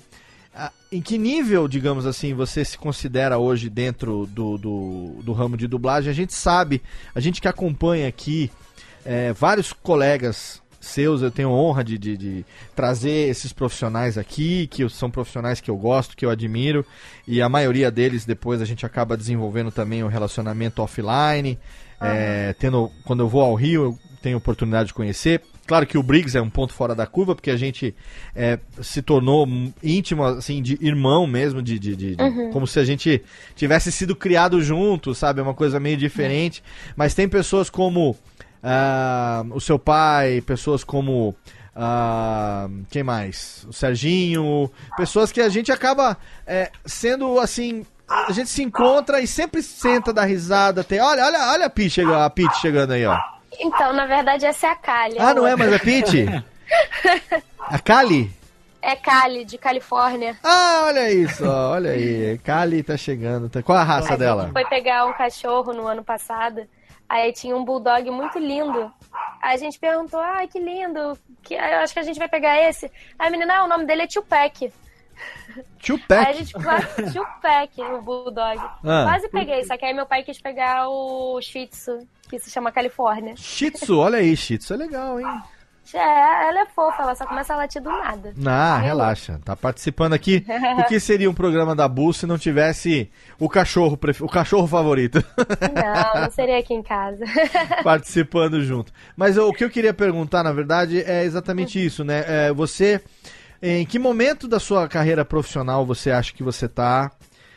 em que nível, digamos assim, você se considera hoje dentro do, do, do ramo de dublagem? A gente sabe, a gente que acompanha aqui é, vários colegas seus, eu tenho honra de, de, de trazer esses profissionais aqui, que são profissionais que eu gosto, que eu admiro, e a maioria deles depois a gente acaba desenvolvendo também um relacionamento offline. é, tendo, quando eu vou ao Rio, eu tenho oportunidade de conhecer. Claro que o Briggs é um ponto fora da curva, porque a gente é, se tornou íntimo, assim, de irmão mesmo, de, de, de- de- como se a gente tivesse sido criado junto, sabe? É uma coisa meio diferente. Mas tem pessoas como ah, o seu pai, pessoas como. ah, quem mais? O Serginho. Pessoas que a gente acaba é, sendo assim. A gente se encontra e sempre senta da risada. Tem, olha, olha, olha a Pete chegando, a Pete chegando aí, ó. Então, na verdade, essa é a Kali. Ah, não é mais a Pete? [laughs] A Kali? É Kali, de Califórnia. Ah, olha isso, olha aí. Kali tá chegando. tá- Qual a raça A dela? gente foi pegar um cachorro no ano passado. Aí tinha um bulldog muito lindo. Aí a gente perguntou, ai, que lindo. Que, eu acho que a gente vai pegar esse. Aí a menina, ah, o nome dele é Tupac. Aí a Tupac. gente quase [laughs] Tupac, o bulldog. Ah. Quase peguei, só que aí meu pai quis pegar o Shih Tzu, que se chama Califórnia. Shih Tzu, olha aí, Shih Tzu é legal, hein? É, ela é fofa, ela só começa a latir do nada. Ah, relaxa. Tá participando aqui. O que [laughs] seria um programa da Bull se não tivesse o cachorro, pref- o cachorro favorito Não, não seria aqui em casa. [laughs] participando junto. Mas o que eu queria perguntar, na verdade, é exatamente isso, né? É, você, em que momento da sua carreira profissional você acha que você tá?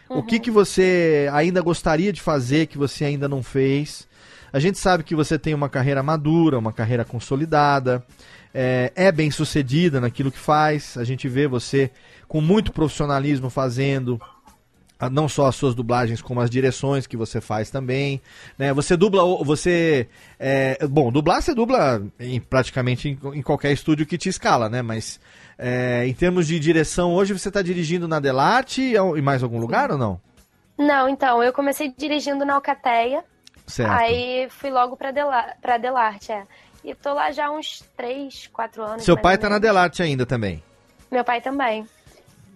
O que, que você ainda gostaria de fazer que você ainda não fez? A gente sabe que você tem uma carreira madura, uma carreira consolidada, é, é bem sucedida naquilo que faz. A gente vê você com muito profissionalismo fazendo ah, não só as suas dublagens, como as direções que você faz também. Né? Você dubla, você. é, bom, dublar você dubla em, praticamente em, em qualquer estúdio que te escala, né? Mas é, em termos de direção, hoje você está dirigindo na Delarte e em mais algum lugar ou não? Não, então, eu comecei dirigindo na Alcateia, Certo. aí fui logo pra Delarte, é. E tô lá já há uns 3, 4 anos. Seu pai tá na. Delarte ainda também. Meu pai também.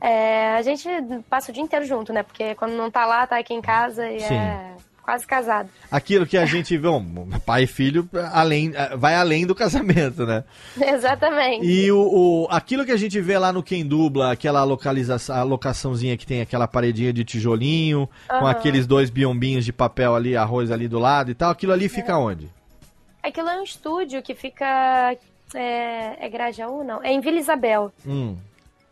É, a gente passa o dia inteiro junto, né? Porque quando não tá lá, tá aqui em casa e Sim. é quase casado. Aquilo que a gente vê, pai e filho, além, vai além do casamento, né? [laughs] Exatamente. E o, o- aquilo que a gente vê lá no Quem Dubla, aquela localização, a locaçãozinha que tem aquela paredinha de tijolinho, com Aham. aqueles dois biombinhos de papel ali, arroz ali do lado e tal, aquilo ali fica onde? Aquilo é um estúdio que fica. É, é Grajaú? Não. É em Vila Isabel. Hum.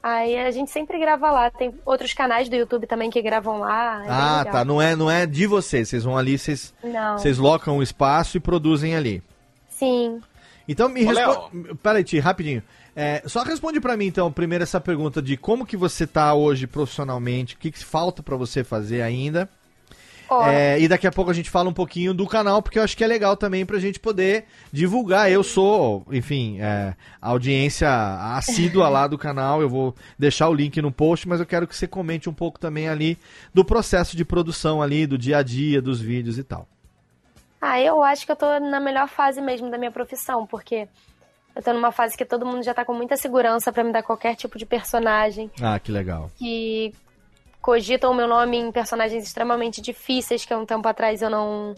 Aí a gente sempre grava lá. Tem outros canais do YouTube também que gravam lá. é ah, tá. Não é, não é de vocês. Vocês vão ali, vocês, Não. vocês locam o espaço e produzem ali. Sim. Então me responde. Peraí, Ti, rapidinho. É, só responde pra mim, então, primeiro essa pergunta de como que você tá hoje profissionalmente, o que, que falta pra você fazer ainda. É, e daqui a pouco a gente fala um pouquinho do canal, porque eu acho que é legal também pra gente poder divulgar. Eu sou, enfim, é, audiência assídua lá do canal. Eu vou deixar o link no post, mas eu quero que você comente um pouco também ali do processo de produção ali, do dia a dia, dos vídeos e tal. Ah, eu acho que eu tô na melhor fase mesmo da minha profissão, porque eu tô numa fase que todo mundo já tá com muita segurança pra me dar qualquer tipo de personagem, Ah, que legal. que cogitam o meu nome em personagens extremamente difíceis que há um tempo atrás eu não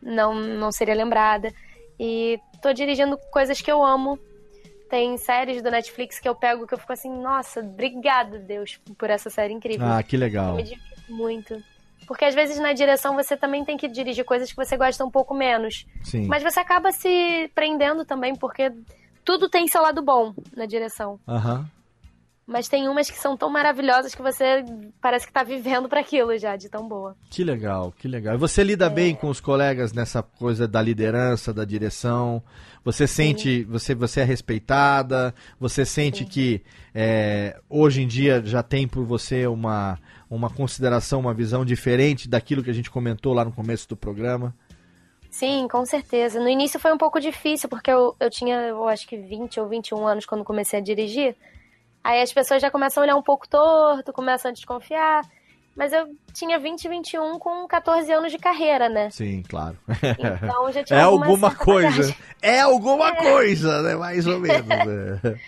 não não seria lembrada. E tô dirigindo coisas que eu amo. Tem séries do Netflix que eu pego que eu fico assim, nossa, obrigada, Deus, por essa série incrível. Ah, que Eu legal. me divirto muito. Porque às vezes na direção você também tem que dirigir coisas que você gosta um pouco menos. Sim. Mas você acaba se prendendo também, porque tudo tem seu lado bom na direção. Aham. Mas tem umas que são tão maravilhosas que você parece que tá vivendo para aquilo já, de tão boa. Que legal, que legal. E você lida bem com os colegas nessa coisa da liderança, da direção? Você sente, você, você é respeitada? Você sente que é, hoje em dia já tem por você uma, uma consideração, uma visão diferente daquilo que a gente comentou lá no começo do programa? Sim, com certeza. No início foi um pouco difícil, porque eu, eu tinha, eu acho que 20 ou 21 anos quando comecei a dirigir. Aí as pessoas já começam a olhar um pouco torto, começam a desconfiar. Mas eu tinha 20, 21 com 14 anos de carreira, né? Sim, claro. Então já [laughs] tinha É alguma [laughs] coisa. bagagem. É alguma coisa, né? Mais ou menos. né? [laughs]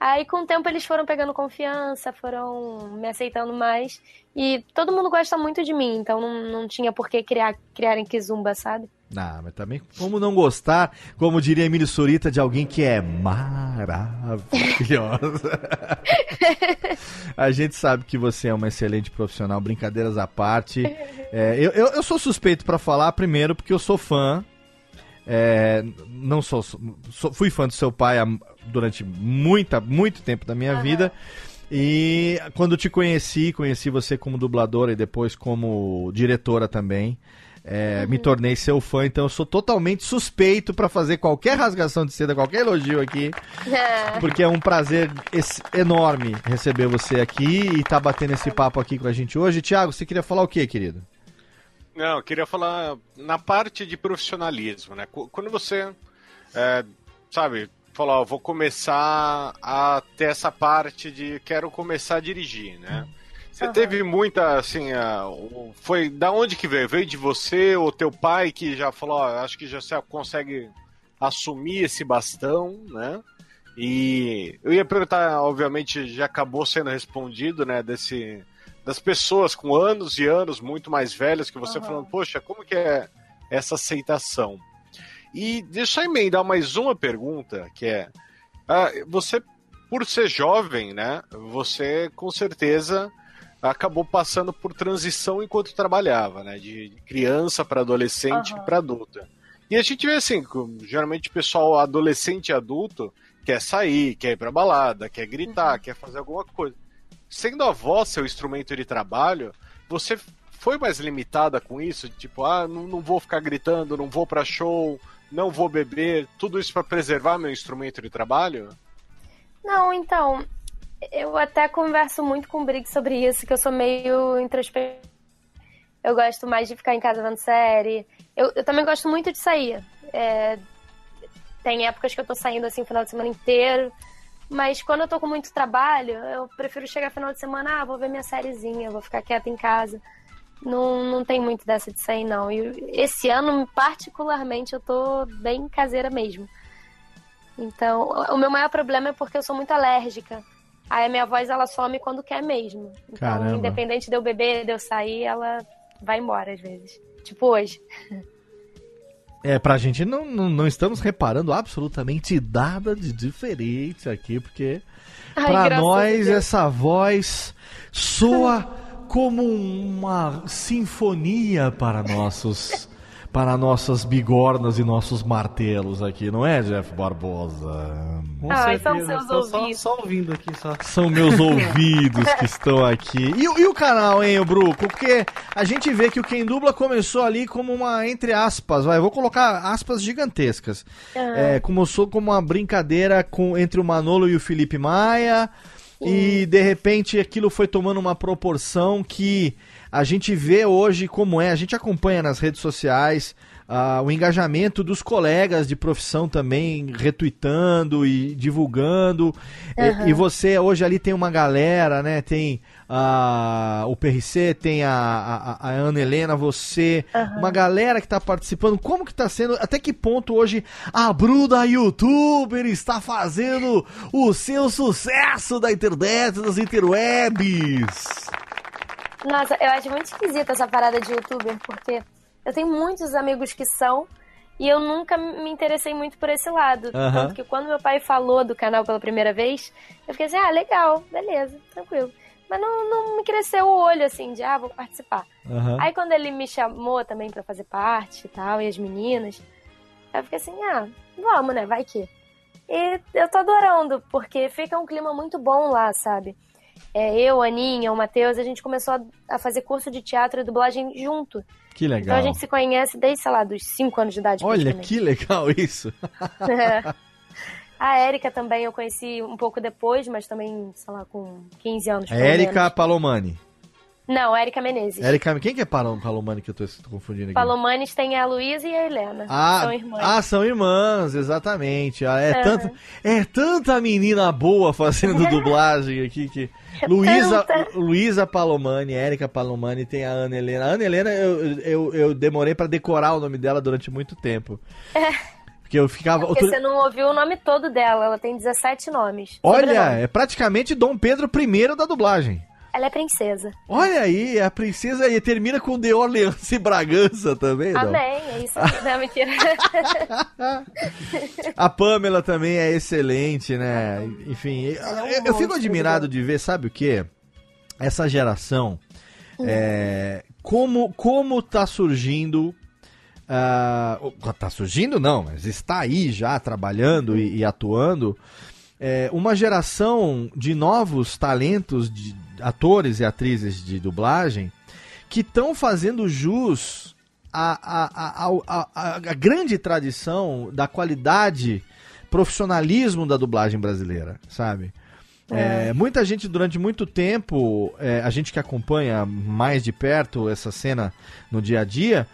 Aí com o tempo eles foram pegando confiança, foram me aceitando mais. E todo mundo gosta muito de mim, então não, não tinha por que criar, criarem Kizumba, sabe? Ah, mas também, como não gostar, como diria Emílio Surita, de alguém que é maravilhosa. [laughs] a gente sabe que você é uma excelente profissional, brincadeiras à parte. É, eu, eu, eu sou suspeito pra falar, primeiro, porque eu sou fã. É, não sou, sou- fui fã do seu pai há- durante muita, muito tempo da minha vida. E quando te conheci, conheci você como dubladora e depois como diretora também. É, Me tornei seu fã, então eu sou totalmente suspeito pra fazer qualquer rasgação de seda, qualquer elogio aqui, porque é um prazer enorme receber você aqui e tá batendo esse papo aqui com a gente hoje. Tiago, você queria falar o quê, querido? Não, eu queria falar na parte de profissionalismo, né? Qu- Quando você, é, sabe, falou, ó, vou começar a ter essa parte de quero começar a dirigir, né? Você Aham. teve muita, assim, a- foi da onde que veio? Veio de você ou teu pai que já falou, ó, acho que já você consegue assumir esse bastão, né? E eu ia perguntar, obviamente já acabou sendo respondido, né, desse das pessoas com anos e anos muito mais velhas que você Aham. falando, poxa, como que é essa aceitação? E deixa eu emendar mais uma pergunta, que é, ah, você, por ser jovem, né, você com certeza acabou passando por transição enquanto trabalhava, né, de criança para adolescente Aham. para adulta. E a gente vê assim, geralmente o pessoal adolescente e adulto quer sair, quer ir pra balada, quer gritar, quer fazer alguma coisa. Sendo a voz seu instrumento de trabalho, você foi mais limitada com isso? Tipo, ah, não, não vou ficar gritando, não vou pra show, não vou beber, tudo isso pra preservar meu instrumento de trabalho? Não, então, eu até converso muito com o Briggs sobre isso, que eu sou meio introspectiva. Eu gosto mais de ficar em casa vendo série. Eu, eu também gosto muito de sair. É, tem épocas que eu tô saindo assim o final de semana inteiro. Mas quando eu tô com muito trabalho, eu prefiro chegar final de semana, ah, vou ver minha sériezinha, vou ficar quieta em casa. Não, não tem muito dessa de sair, não. E esse ano, particularmente, eu tô bem caseira mesmo. Então, o meu maior problema é porque eu sou muito alérgica. Aí a minha voz, ela some quando quer mesmo. Então, Caramba. independente de eu beber, de eu sair, ela vai embora às vezes. Tipo hoje. [laughs] É, pra gente não, não, não estamos reparando absolutamente nada de diferente aqui, porque Ai, pra nós essa voz soa como uma sinfonia para nossos [laughs] para nossas bigornas e nossos martelos aqui, não é, Jeff Barbosa? Com Ai, são seus Tô só, ouvidos. só ouvindo aqui, só. São meus [laughs] ouvidos que estão aqui. E, o- e o canal, hein, o Bruco? Porque a gente vê que o Quem Dubla começou ali como uma, entre aspas, vai, vou colocar aspas gigantescas. É, começou como uma brincadeira com, entre o Manolo e o Felipe Maia. e de repente aquilo foi tomando uma proporção que a gente vê hoje como é, a gente acompanha nas redes sociais ah, o engajamento dos colegas de profissão também retweetando e divulgando. E, e você hoje ali tem uma galera, né? Tem ah, o PRC, tem a, a, a Ana Helena, você, uma galera que está participando. Como que está sendo? Até que ponto hoje a Bruda Youtuber está fazendo o seu sucesso da internet, das interwebs? Nossa, eu acho muito esquisita essa parada de youtuber, porque eu tenho muitos amigos que são e eu nunca me interessei muito por esse lado. Aham. Tanto que quando meu pai falou do canal pela primeira vez, eu fiquei assim, ah, legal, beleza, tranquilo. Mas não, não me cresceu o olho assim de, ah, vou participar. Aí quando ele me chamou também pra fazer parte e tal, e as meninas, eu fiquei assim, ah, vamos, né? Vai que. E eu tô adorando, porque fica um clima muito bom lá, sabe? É, eu, a Aninha, o Matheus, a gente começou a, a fazer curso de teatro e dublagem junto. Que Então legal. a gente se conhece desde, sei lá, dos 5 anos de idade. Olha que legal isso. [laughs] É. A Érica também eu conheci um pouco depois, mas também, sei lá, com 15 anos. Érica. Palomani. Não, Érica Menezes. Érica, quem que é Palo- Palomani que eu tô, tô confundindo aqui? Palomanes tem a Luísa e a Helena. Ah, São irmãs. ah, são irmãs, exatamente. Ah, É, Aham. tanta, é tanta menina boa fazendo [laughs] dublagem aqui que. Luísa, tanta. Luísa Palomani, Érica Palomani, tem a Ana Helena. A Ana Helena, eu, eu, eu demorei pra decorar o nome dela durante muito tempo. Porque eu ficava. Porque outro- você não ouviu o nome todo dela, ela tem 17 nomes. Olha, Sobrenome. é praticamente Dom Pedro I da dublagem. Ela é princesa. Olha aí, a princesa e termina com The Orleans e Bragança também. não? Amém, é isso. [laughs] Não, mentira. A Pamela também é excelente, né? Enfim, eu, é um eu- eu fico admirado né? de ver, sabe o quê? Essa geração, é, como, como tá surgindo. ah, tá surgindo, não, mas está aí já trabalhando e, e atuando. é, uma geração de novos talentos, de atores e atrizes de dublagem, que estão fazendo jus à, à, à, à- grande tradição da qualidade, profissionalismo da dublagem brasileira, sabe? É, muita gente durante muito tempo, é, a gente que acompanha mais de perto essa cena no dia a dia,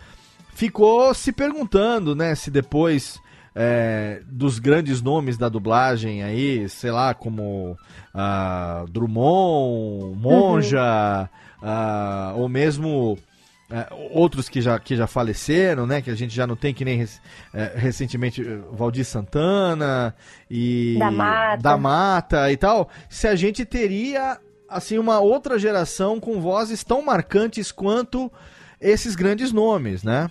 ficou se perguntando, né, se depois é, dos grandes nomes da dublagem aí, sei lá, como ah, Drummond, Monja, ah, ou mesmo é, outros que já, que já faleceram, né, que a gente já não tem que nem é, recentemente Valdir Santana e Da Mata. da Mata e tal, se a gente teria assim uma outra geração com vozes tão marcantes quanto esses grandes nomes, né?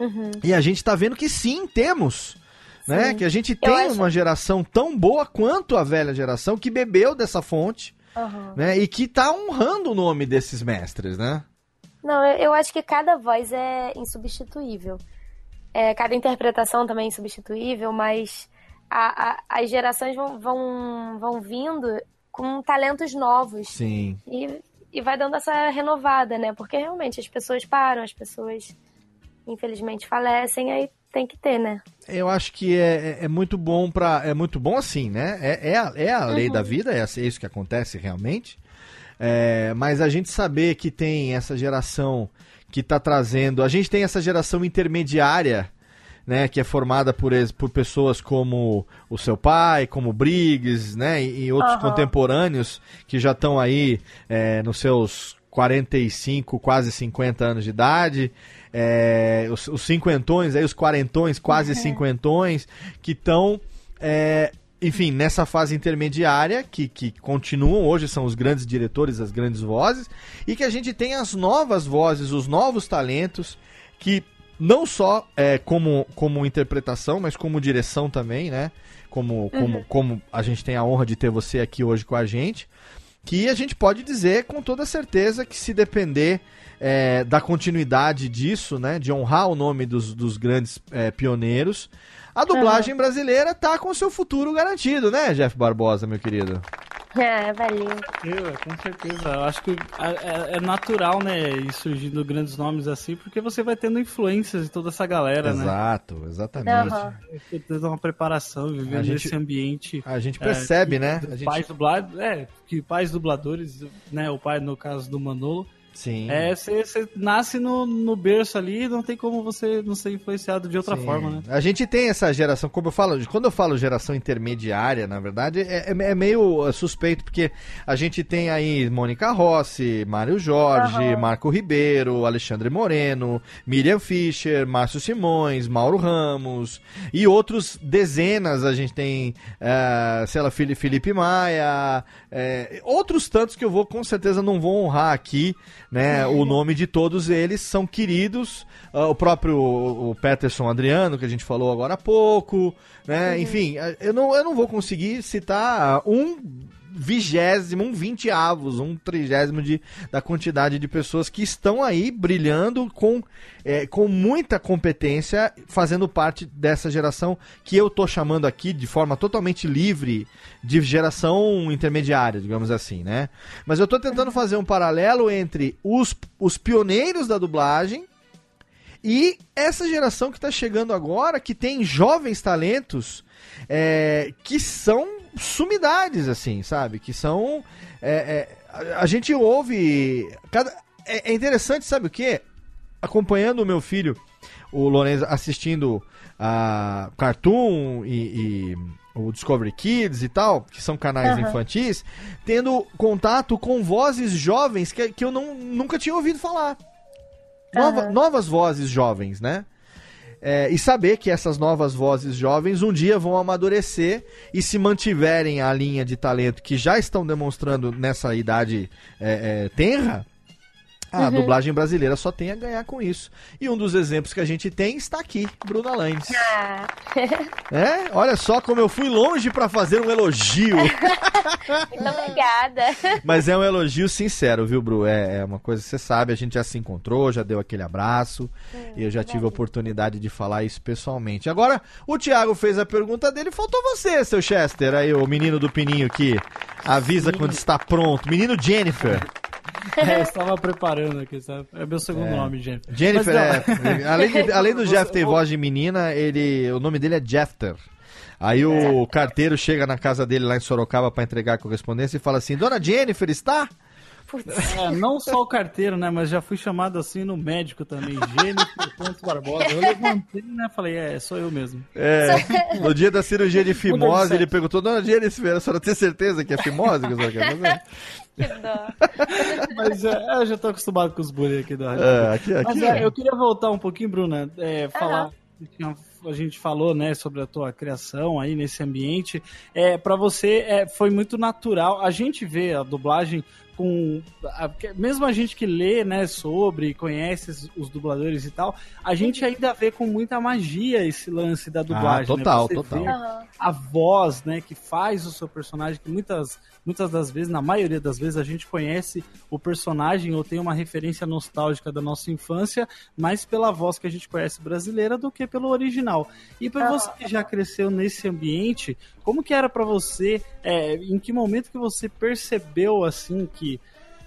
Uhum. E a gente tá vendo que sim, temos. Né? Sim. Que a gente tem acho- uma geração tão boa quanto a velha geração que bebeu dessa fonte, Aham. né? E que tá honrando o nome desses mestres, né? Não, eu, eu acho que cada voz é insubstituível. É, cada interpretação também é insubstituível, mas a- a- as gerações vão, vão, vão vindo com talentos novos. Sim. E, e vai dando essa renovada, né? Porque realmente as pessoas param, as pessoas infelizmente falecem, aí tem que ter, né? Eu acho que é, é- é muito bom para é muito bom assim, né? É, é, a, é a lei da vida, é, assim- é isso que acontece realmente. É, mas a gente saber que tem essa geração que tá trazendo, a gente tem essa geração intermediária, né, que é formada por, por pessoas como o seu pai, como Briggs, né, e, e outros Aham. contemporâneos que já estão aí é, nos seus 45, quase 50 anos de idade, é, os, os cinquentões, aí os quarentões, quase cinquentões, que estão, é, enfim, nessa fase intermediária, que, que continuam, hoje são os grandes diretores, as grandes vozes, e que a gente tem as novas vozes, os novos talentos, que não só é, como, como interpretação, mas como direção também, né? Como, como, como a gente tem a honra de ter você aqui hoje com a gente que a gente pode dizer com toda certeza que se depender é, da continuidade disso, né, de honrar o nome dos, dos grandes é, pioneiros, a dublagem brasileira tá com seu futuro garantido, né, Jeff Barbosa, meu querido? É, valeu. Eu, com certeza. Eu acho que é, é natural, né, ir surgindo grandes nomes assim, porque você vai tendo influências de toda essa galera, né? Exato, exatamente. Você tendo uma preparação, vivendo gente- nesse ambiente. A gente é, percebe, que- né? A gente- Pais dublados, é, que pais dubladores, né? O pai, no caso do Manolo, Sim. é, você nasce no, no berço ali, não tem como você não ser influenciado de outra Sim. forma, né? A gente tem essa geração, como eu falo, quando eu falo geração intermediária, na verdade, é, é- é meio uh, suspeito, porque a gente tem aí Mônica Rossi, Mário Jorge, Aham. Marco Ribeiro, Alexandre Moreno, Miriam Fischer, Márcio Simões, Mauro Ramos e outros dezenas. A gente tem, eh, sei lá, Felipe Maia, eh, outros tantos que eu vou, com certeza, não vou honrar aqui, né? O nome de todos eles são queridos. Ah, o próprio o Peterson Adriano, que a gente falou agora há pouco, né? Enfim, eh, eu não, eu não vou conseguir citar um vigésimo, um vinteavos, um trigésimo de, da quantidade de pessoas que estão aí brilhando com, eh, com muita competência, fazendo parte dessa geração que eu tô chamando aqui de forma totalmente livre de geração intermediária, digamos assim, né? Mas eu tô tentando fazer um paralelo entre os, os pioneiros da dublagem e essa geração que está chegando agora, que tem jovens talentos é, que são sumidades, assim, sabe? Que são. é, é, a, gente ouve. Cada, é, é interessante, sabe o quê? Acompanhando o meu filho, o Lourenço, assistindo a Cartoon e- e o Discovery Kids e tal, que são canais Aham. infantis, tendo contato com vozes jovens que, que eu não, nunca tinha ouvido falar. Nova- Aham. Novas vozes jovens, né? É, e saber que essas novas vozes jovens um dia vão amadurecer e se mantiverem a linha de talento que já estão demonstrando nessa idade é, é, tenra, a dublagem brasileira só tem a ganhar com isso. E um dos exemplos que a gente tem está aqui, Bruna Landes. Ah, [laughs] É, olha só como eu fui longe para fazer um elogio. [laughs] muito obrigada. Mas é um elogio sincero, viu, Bru? É, é uma coisa que você sabe, a gente já se encontrou, já deu aquele abraço. e eu já tive a oportunidade de falar isso pessoalmente. Agora, o Thiago fez a pergunta dele, faltou você, seu Chester, aí, o menino do Pininho que avisa quando está pronto. Menino Jennifer. [laughs] É, eu estava preparando aqui, sabe? É meu segundo nome, Jennifer. Jennifer Mas, é. [laughs] Além, de- além do Jeff ter voz de menina, ele. O nome dele é Jefter. Aí o carteiro chega na casa dele lá em Sorocaba para entregar a correspondência e fala assim: Dona Jennifer, está? É, não só o carteiro, né? Mas já fui chamado assim no médico também, Jennifer Pontes Barbosa. Eu levantei, né? Falei, é, sou eu mesmo. É, no dia da cirurgia de [laughs] fimose, ele perguntou, dona Jennifer, a senhora tem certeza que é fimose que a senhora quer fazer? [laughs] Que dó. [laughs] Mas é, eu já tô acostumado com os bullying aqui da. É, aqui, aqui. Mas é, eu queria voltar um pouquinho, Bruna, é, falar. tinha- A gente falou, né, sobre a tua criação aí nesse ambiente. É, para você é, foi muito natural. A gente vê a dublagem com a- mesmo a gente que lê, né, sobre, conhece os, os dubladores e tal, a gente ainda vê com muita magia esse lance da dublagem. né? total, Você total. a voz, né, que faz o seu personagem, que muitas, muitas das vezes, na maioria das vezes, a gente conhece o personagem ou tem uma referência nostálgica da nossa infância, mais pela voz que a gente conhece brasileira do que pelo original. E para você que já cresceu nesse ambiente, como que era para você, é, em que momento que você percebeu, assim, que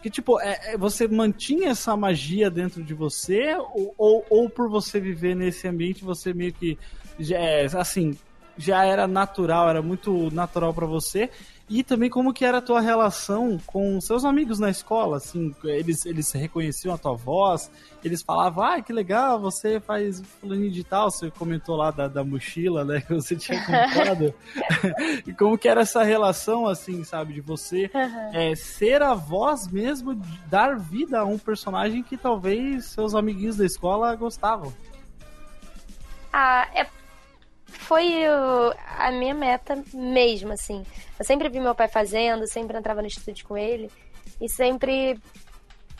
que, tipo, é, é, você mantinha essa magia dentro de você, ou, ou, ou por você viver nesse ambiente, você meio que, já, é, assim, já era natural, era muito natural pra você, e também como que era a tua relação com seus amigos na escola, assim, eles, eles reconheciam a tua voz, eles falavam, ah, que legal, você faz fulaninho de tal, você comentou lá da, da mochila, né, [laughs] que você tinha comprado, e como que era essa relação, assim, sabe, de você é, ser a voz mesmo, dar vida a um personagem que talvez seus amiguinhos da escola gostavam. Ah, é, foi a minha meta mesmo, assim. Eu sempre vi meu pai fazendo, sempre entrava no estúdio com ele e sempre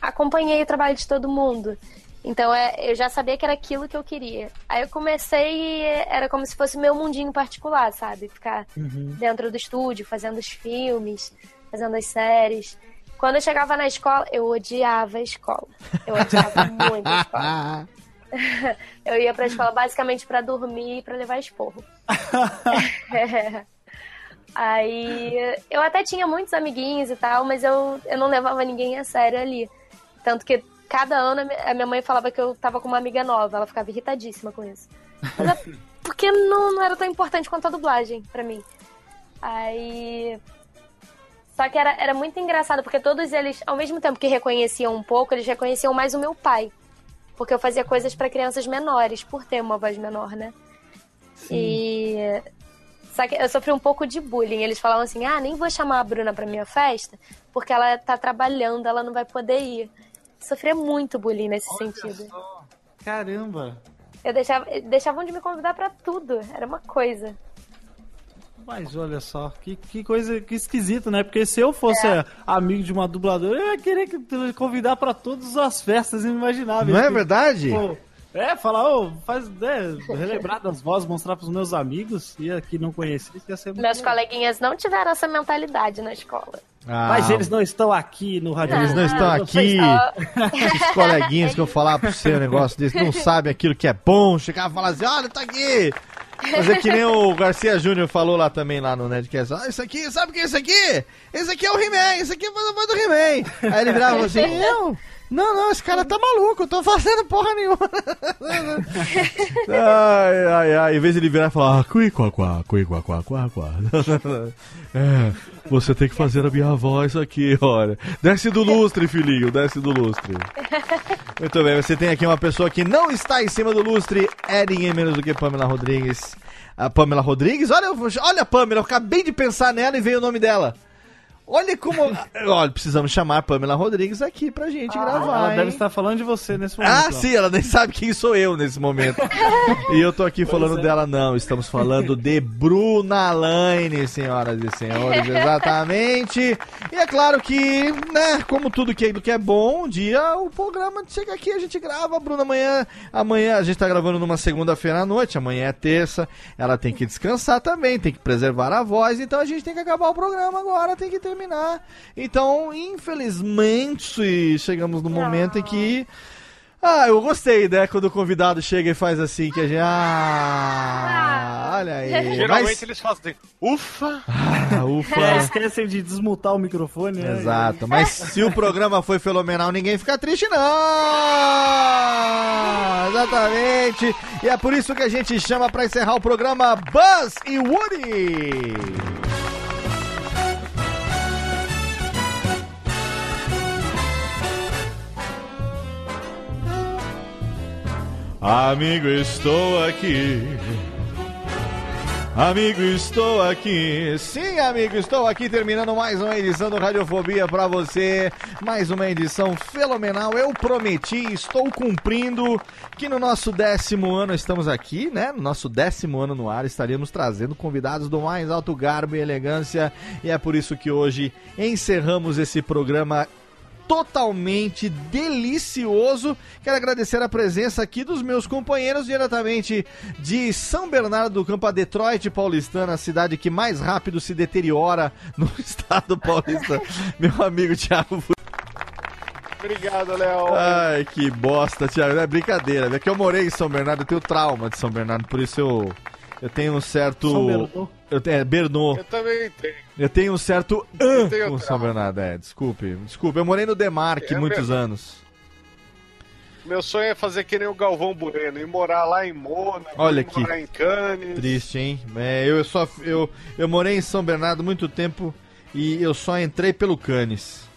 acompanhei o trabalho de todo mundo. Então é, eu já sabia que era aquilo que eu queria. Aí eu comecei e era como se fosse meu mundinho particular, sabe? Ficar dentro do estúdio, fazendo os filmes, fazendo as séries. Quando eu chegava na escola, eu odiava a escola. Eu odiava muito a escola. [laughs] [laughs] Eu ia pra escola basicamente pra dormir e pra levar esporro. É. [laughs] Aí eu até tinha muitos amiguinhos e tal, mas eu, eu não levava ninguém a sério ali. Tanto que cada ano a minha mãe falava que eu tava com uma amiga nova, ela ficava irritadíssima com isso. Mas é porque não, não era tão importante quanto a dublagem pra mim. Aí. Só que era, era muito engraçado, porque todos eles, ao mesmo tempo que reconheciam um pouco, eles reconheciam mais o meu pai. Porque eu fazia coisas para crianças menores, por ter uma voz menor, né? Sim. E. Só que eu sofri um pouco de bullying. Eles falavam assim: ah, nem vou chamar a Bruna pra minha festa, porque ela tá trabalhando, ela não vai poder ir. Sofria muito bullying nesse Olha sentido. Só. Caramba! Eu deixava, deixavam de me convidar para tudo. Era uma coisa. Mas olha só, que, que coisa que esquisito, né? Porque se eu fosse é. amigo de uma dubladora, eu ia querer convidar para todas as festas inimagináveis. Não é verdade? Pô, é, falar, oh, faz, é, relembrar das vozes, mostrar pros meus amigos e que não conhecesse, ia ser muito Meus legal. coleguinhas não tiveram essa mentalidade na escola. Ah, Mas eles não estão aqui no rádio. Eles não estão aqui. Os [laughs] coleguinhas que eu falar pro seu negócio desse não sabem aquilo que é bom. Chegar e falar assim: olha, tá aqui. Mas é que nem o Garcia Júnior falou lá também, lá no Nerdcast. Ah, isso aqui, sabe o que é isso aqui? Esse aqui é o He-Man, esse aqui é voz do He-Man. Aí ele virava assim, não, não, não, esse cara tá maluco, eu tô fazendo porra nenhuma. ai, ai, ai. Em vez de ele virar e falar, cui, quá, cui, quá, quá, quá. É, você tem que fazer a minha voz aqui, olha. Desce do lustre, filhinho, desce do lustre. Muito bem, você tem aqui uma pessoa que não está em cima do lustre, é ninguém menos do que Pamela Rodrigues. A Pamela Rodrigues, olha, olha a Pamela, eu acabei de pensar nela e veio o nome dela. Olha como. [laughs] Olha, precisamos chamar a Pamela Rodrigues aqui pra gente ah, gravar. Ela hein? deve estar falando de você nesse momento. Ah, ó. sim, ela nem sabe quem sou eu nesse momento. [laughs] e eu tô aqui pois falando é. dela, não. Estamos falando de Bruna Laine, senhoras e senhores, exatamente. E é claro que, né, como tudo que é, que é bom, um dia o programa chega aqui, a gente grava. Bruna amanhã. Amanhã a gente tá gravando numa segunda-feira à noite, amanhã é terça. Ela tem que descansar também, tem que preservar a voz. Então a gente tem que acabar o programa agora, tem que ter terminar. Então, infelizmente, chegamos no momento em que. Ah, eu gostei, né? Quando o convidado chega e faz assim, que a gente. Ah, olha aí. [laughs] Geralmente Mas... eles fazem ufa. Ah, ufa. É, esquecem de desmutar o microfone, né? Exato. Mas se o programa foi fenomenal, ninguém fica triste, não! Exatamente. E é por isso que a gente chama para encerrar o programa Buzz e Woody. Amigo, estou aqui. Amigo, estou aqui. Sim, amigo, estou aqui terminando mais uma edição do Radiofobia para você. Mais uma edição fenomenal. Eu prometi, estou cumprindo que no nosso décimo ano estamos aqui, né? No nosso décimo ano no ar estaríamos trazendo convidados do mais alto garbo e elegância. E é por isso que hoje encerramos esse programa totalmente delicioso. Quero agradecer a presença aqui dos meus companheiros diretamente de São Bernardo do Campo, a Detroit paulistana, a cidade que mais rápido se deteriora no [laughs] estado paulista. Meu amigo Thiago Obrigado, Léo. Ai, que bosta, Thiago. É brincadeira. É que eu morei em São Bernardo, eu tenho trauma de São Bernardo, por isso eu, eu tenho um certo. São Bernardo? Eu tenho, é, Bernô. Eu também tenho. Eu tenho um certo an com São Bernardo, é, desculpe. Desculpe, eu morei no Demarque é muitos mesmo. anos. Meu sonho é fazer que nem o Galvão Bueno, e morar lá em Mônaco, Olha aqui. morar em Cannes. Triste, hein? É, eu, só, eu, eu morei em São Bernardo muito tempo e eu só entrei pelo Cannes.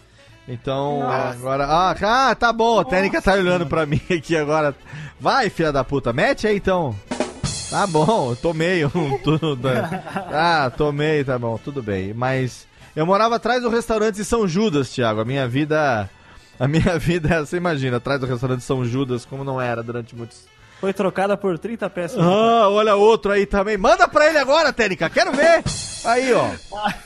Então, Nossa. agora. Ah, ah, tá bom, a técnica tá olhando pra mim aqui agora. Vai, filha da puta, mete aí então. Tá bom, tomei um [laughs] tudo. Ah, tomei, tá bom, tudo bem. Mas eu morava atrás do restaurante São Judas, Thiago. A minha vida. A minha [laughs] vida, você imagina, atrás do restaurante São Judas, como não era durante muitos foi trocada por 30 peças. Ah, olha outro aí também. Manda pra ele agora, Técnica. Quero ver. Aí, ó.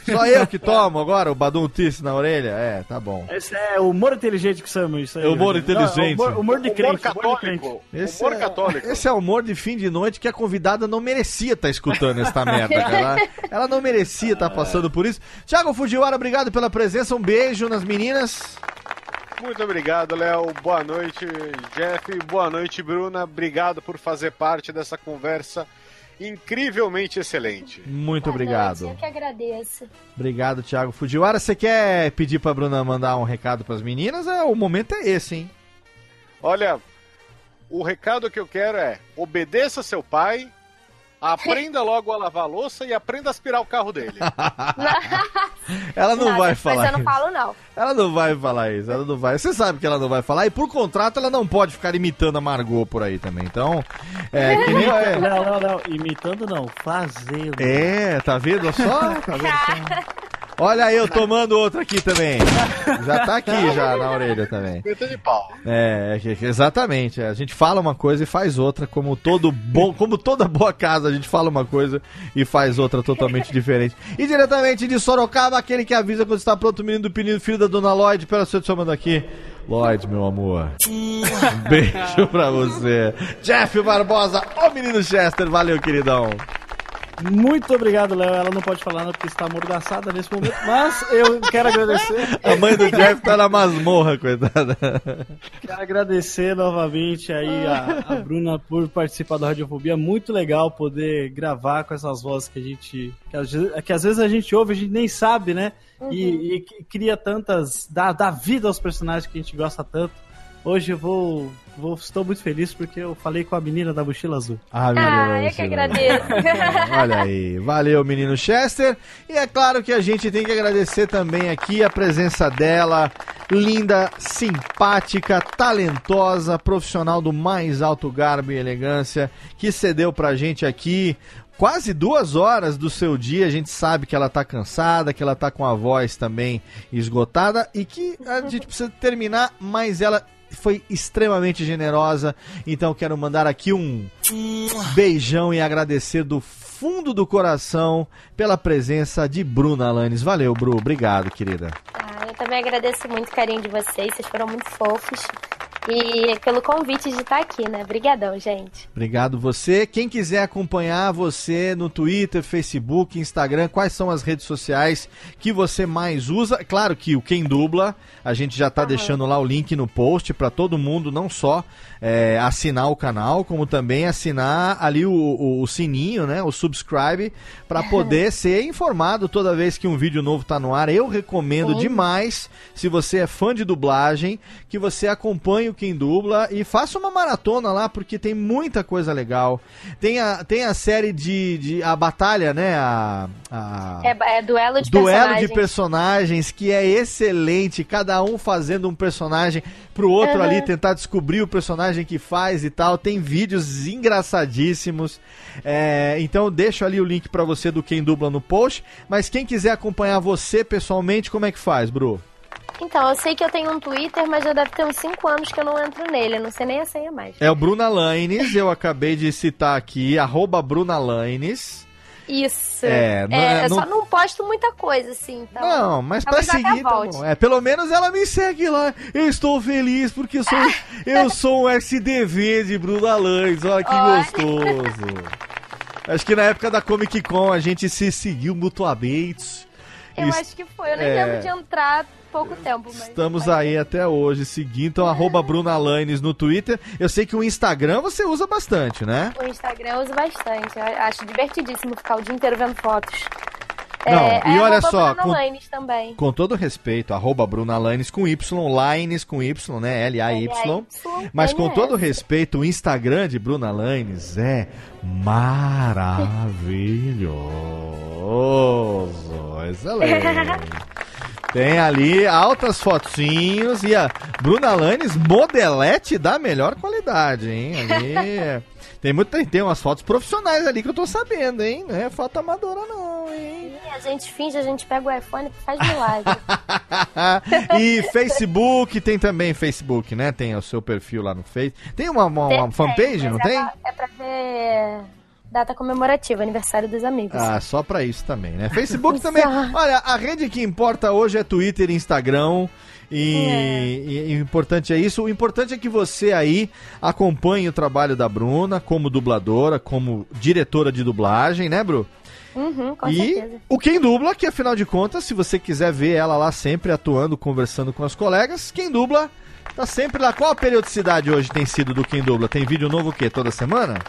Só eu que tomo agora o Badum Tice na orelha? É, tá bom. Esse é o humor inteligente que chama isso aí. É humor inteligente. Não, humor, humor, de crente. Humor católico. Esse humor é, católico. Esse é o humor de fim de noite que a convidada não merecia estar tá escutando esta [laughs] merda. Ela, ela não merecia estar tá passando por isso. Thiago Fujiwara, obrigado pela presença. Um beijo nas meninas. Muito obrigado, Léo. Boa noite, Jeff. Boa noite, Bruna. Obrigado por fazer parte dessa conversa incrivelmente excelente. Muito Boa obrigado. noite, Eu que agradeço. Obrigado, Thiago Fujiwara. Você quer pedir pra Bruna mandar um recado pras meninas? É, o momento é esse, hein? Olha, o recado que eu quero é: obedeça seu pai, aprenda logo a lavar a louça e aprenda a aspirar o carro dele. [laughs] Ela não, vai mas falar eu não falo, não. Ela não vai falar isso, ela não vai. Você sabe que ela não vai falar, e por contrato ela não pode ficar imitando a Margot por aí também. Então, é [laughs] que nem. É, Léo, Léo, Léo, imitando não, fazendo. é tá vendo só? Tá vendo só? [laughs] Olha eu tomando outra aqui também. Já tá aqui já na orelha também. Meta de pau. É, é que- exatamente. é, A gente fala uma coisa e faz outra, como todo bom, como toda boa casa, a gente fala uma coisa e faz outra totalmente [laughs] diferente. E diretamente de Sorocaba, aquele que avisa quando está pronto o menino do Pinino, filho da dona Lloyd, pela sua chamando aqui. Lloyd, meu amor. Um [laughs] beijo pra você. Jeff Barbosa, ô menino Chester, valeu, queridão. Muito obrigado, Léo. Ela não pode falar nada porque está amordaçada nesse momento, mas eu quero agradecer. A mãe do Jeff tá na masmorra, coitada. Quero agradecer novamente aí a, a Bruna por participar da Radiofobia. Muito legal poder gravar com essas vozes que a gente. Que às, vezes- que às vezes a gente ouve, a gente nem sabe, né? E, e que cria tantas. Dá, dá vida aos personagens que a gente gosta tanto. Hoje eu vou, vou. Estou muito feliz porque eu falei com a menina da mochila azul. Ah, meu Ah, Deus, eu que agradeço. Olha aí, valeu menino Chester. E é claro que a gente tem que agradecer também aqui a presença dela, linda, simpática, talentosa, profissional do mais alto garbo e elegância, que cedeu pra gente aqui quase duas horas do seu dia. A gente sabe que ela tá cansada, que ela tá com a voz também esgotada e que a gente precisa terminar, mas ela foi extremamente generosa. Então quero mandar aqui um beijão e agradecer do fundo do coração pela presença de Bruna Alanes. Valeu, Bru. Obrigado, querida. Ah, eu também agradeço muito o carinho de vocês, vocês foram muito fofos. E pelo convite de estar aqui, né? Obrigadão, gente. Obrigado você. Quem quiser acompanhar você no Twitter, Facebook, Instagram, quais são as redes sociais que você mais usa? Claro que o Quem Dubla, a gente já tá deixando lá o link no post para todo mundo, não só é, assinar o canal, como também assinar ali o, o- o sininho, né? O subscribe, para [laughs] poder ser informado toda vez que um vídeo novo tá no ar. Eu recomendo demais, se você é fã de dublagem, que você acompanhe o Quem Dubla e faça uma maratona lá, porque tem muita coisa legal. Tem a, tem a série de, de. A Batalha, né? A. a- É, é duelo de Duelo personagens. de personagens que é excelente, cada um fazendo um personagem pro outro Uhum. ali tentar descobrir o personagem que faz e tal. Tem vídeos engraçadíssimos. É, então deixo ali o link pra você do quem dubla no post. Mas quem quiser acompanhar você pessoalmente, como é que faz, Bru? Então, eu sei que eu tenho um Twitter, mas já deve ter uns 5 anos que eu não entro nele. Eu não sei nem a senha mais. É o Bruna Lanes, eu acabei de citar aqui, arroba Bruna Lanes. Isso. É, não É, é- eu não- só não posto muita coisa, assim. Então... Não, mas pra seguir, tá bom. É, pelo menos ela me segue lá. Eu estou feliz porque eu sou, [laughs] eu sou um SDV de Bruna Lanes. Olha que Olha. gostoso. Acho que na época da Comic Con a gente se seguiu mutuamente. Eu acho que foi. Eu nem é. lembro de entrar há pouco tempo. Mas Estamos mas- aí até hoje, seguindo. Então, arroba Bruna Lanes no Twitter. Eu sei que o Instagram você usa bastante, né? O Instagram eu uso bastante. Eu acho divertidíssimo ficar o dia inteiro vendo fotos. Não, é, e é olha só, com- também. Com todo respeito, arroba Bruna Lanes com Y, Lines com Y, né? L-A-Y. Mas com todo respeito, o Instagram de Bruna Lanes é maravilhoso. Excelente. [laughs] Tem ali altas fotinhos e a Bruna Lanes modelete da melhor qualidade, hein? Ali. [laughs] Tem, muito, tem, tem umas fotos profissionais ali que eu tô sabendo, hein? Não é foto amadora, não, hein? A gente finge, a gente pega o iPhone e faz milagre. [laughs] e Facebook, tem também Facebook, né? Tem o seu perfil lá no Face. Tem uma, uma- uma Tem, fanpage, não é tem? pra- É pra ver data comemorativa, aniversário dos amigos. Ah, só pra isso também, né? Facebook [laughs] também. Olha, a rede que importa hoje é Twitter e Instagram. E, e- e o importante é isso. O importante é que você aí acompanhe o trabalho da Bruna como dubladora, como diretora de dublagem, né, Bru? Uhum, com e certeza. o Quem Dubla, que afinal de contas, se você quiser ver ela lá sempre atuando, conversando com as colegas, Quem Dubla tá sempre lá. Qual a periodicidade hoje tem sido do Quem Dubla? Tem vídeo novo o quê? Toda semana?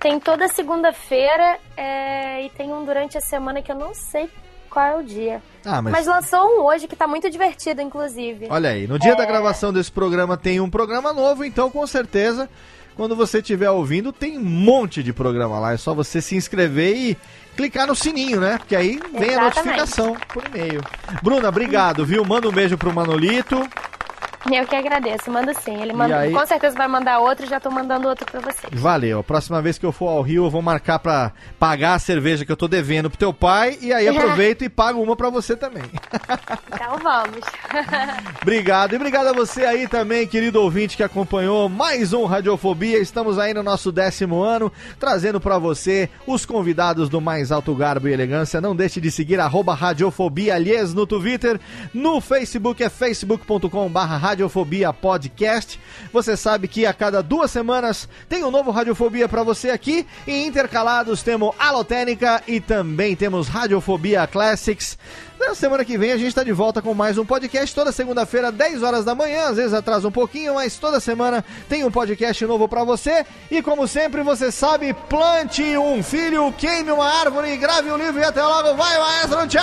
Tem toda segunda-feira é, e tem um durante a semana que eu não sei qual é o dia. Ah, mas... Mas lançou um hoje que tá muito divertido, inclusive. Olha aí, no dia É. da gravação desse programa tem um programa novo, então com certeza, quando você estiver ouvindo, tem um monte de programa lá. É só você se inscrever e clicar no sininho, né? Porque aí vem a Exatamente. notificação por e-mail. Bruna, obrigado, viu? Manda um beijo pro Manolito. Eu que agradeço, manda sim. Ele manda, aí? com certeza vai mandar outro, já tô mandando outro pra vocês. Valeu. A próxima vez que eu for ao Rio, eu vou marcar pra pagar a cerveja que eu tô devendo pro teu pai e aí [laughs] aproveito e pago uma pra você também. [laughs] Então vamos. [laughs] Obrigado. E obrigado a você aí também, querido ouvinte, que acompanhou mais um Radiofobia. Estamos aí no nosso décimo ano, trazendo pra você os convidados do mais alto garbo e elegância. Não deixe de seguir arroba Radiofobia aliás no Twitter. No Facebook é facebook.com.br Radiofobia Podcast. Você sabe que a cada duas semanas tem um novo Radiofobia pra você aqui. E intercalados temos Alotênica e também temos Radiofobia Classics. Na semana que vem a gente tá de volta com mais um podcast. Toda segunda-feira, 10 horas da manhã. Às vezes atrasa um pouquinho, mas toda semana tem um podcast novo pra você. E como sempre, você sabe, plante um filho, queime uma árvore, grave um livro e até logo. Vai, maestro! Tchau!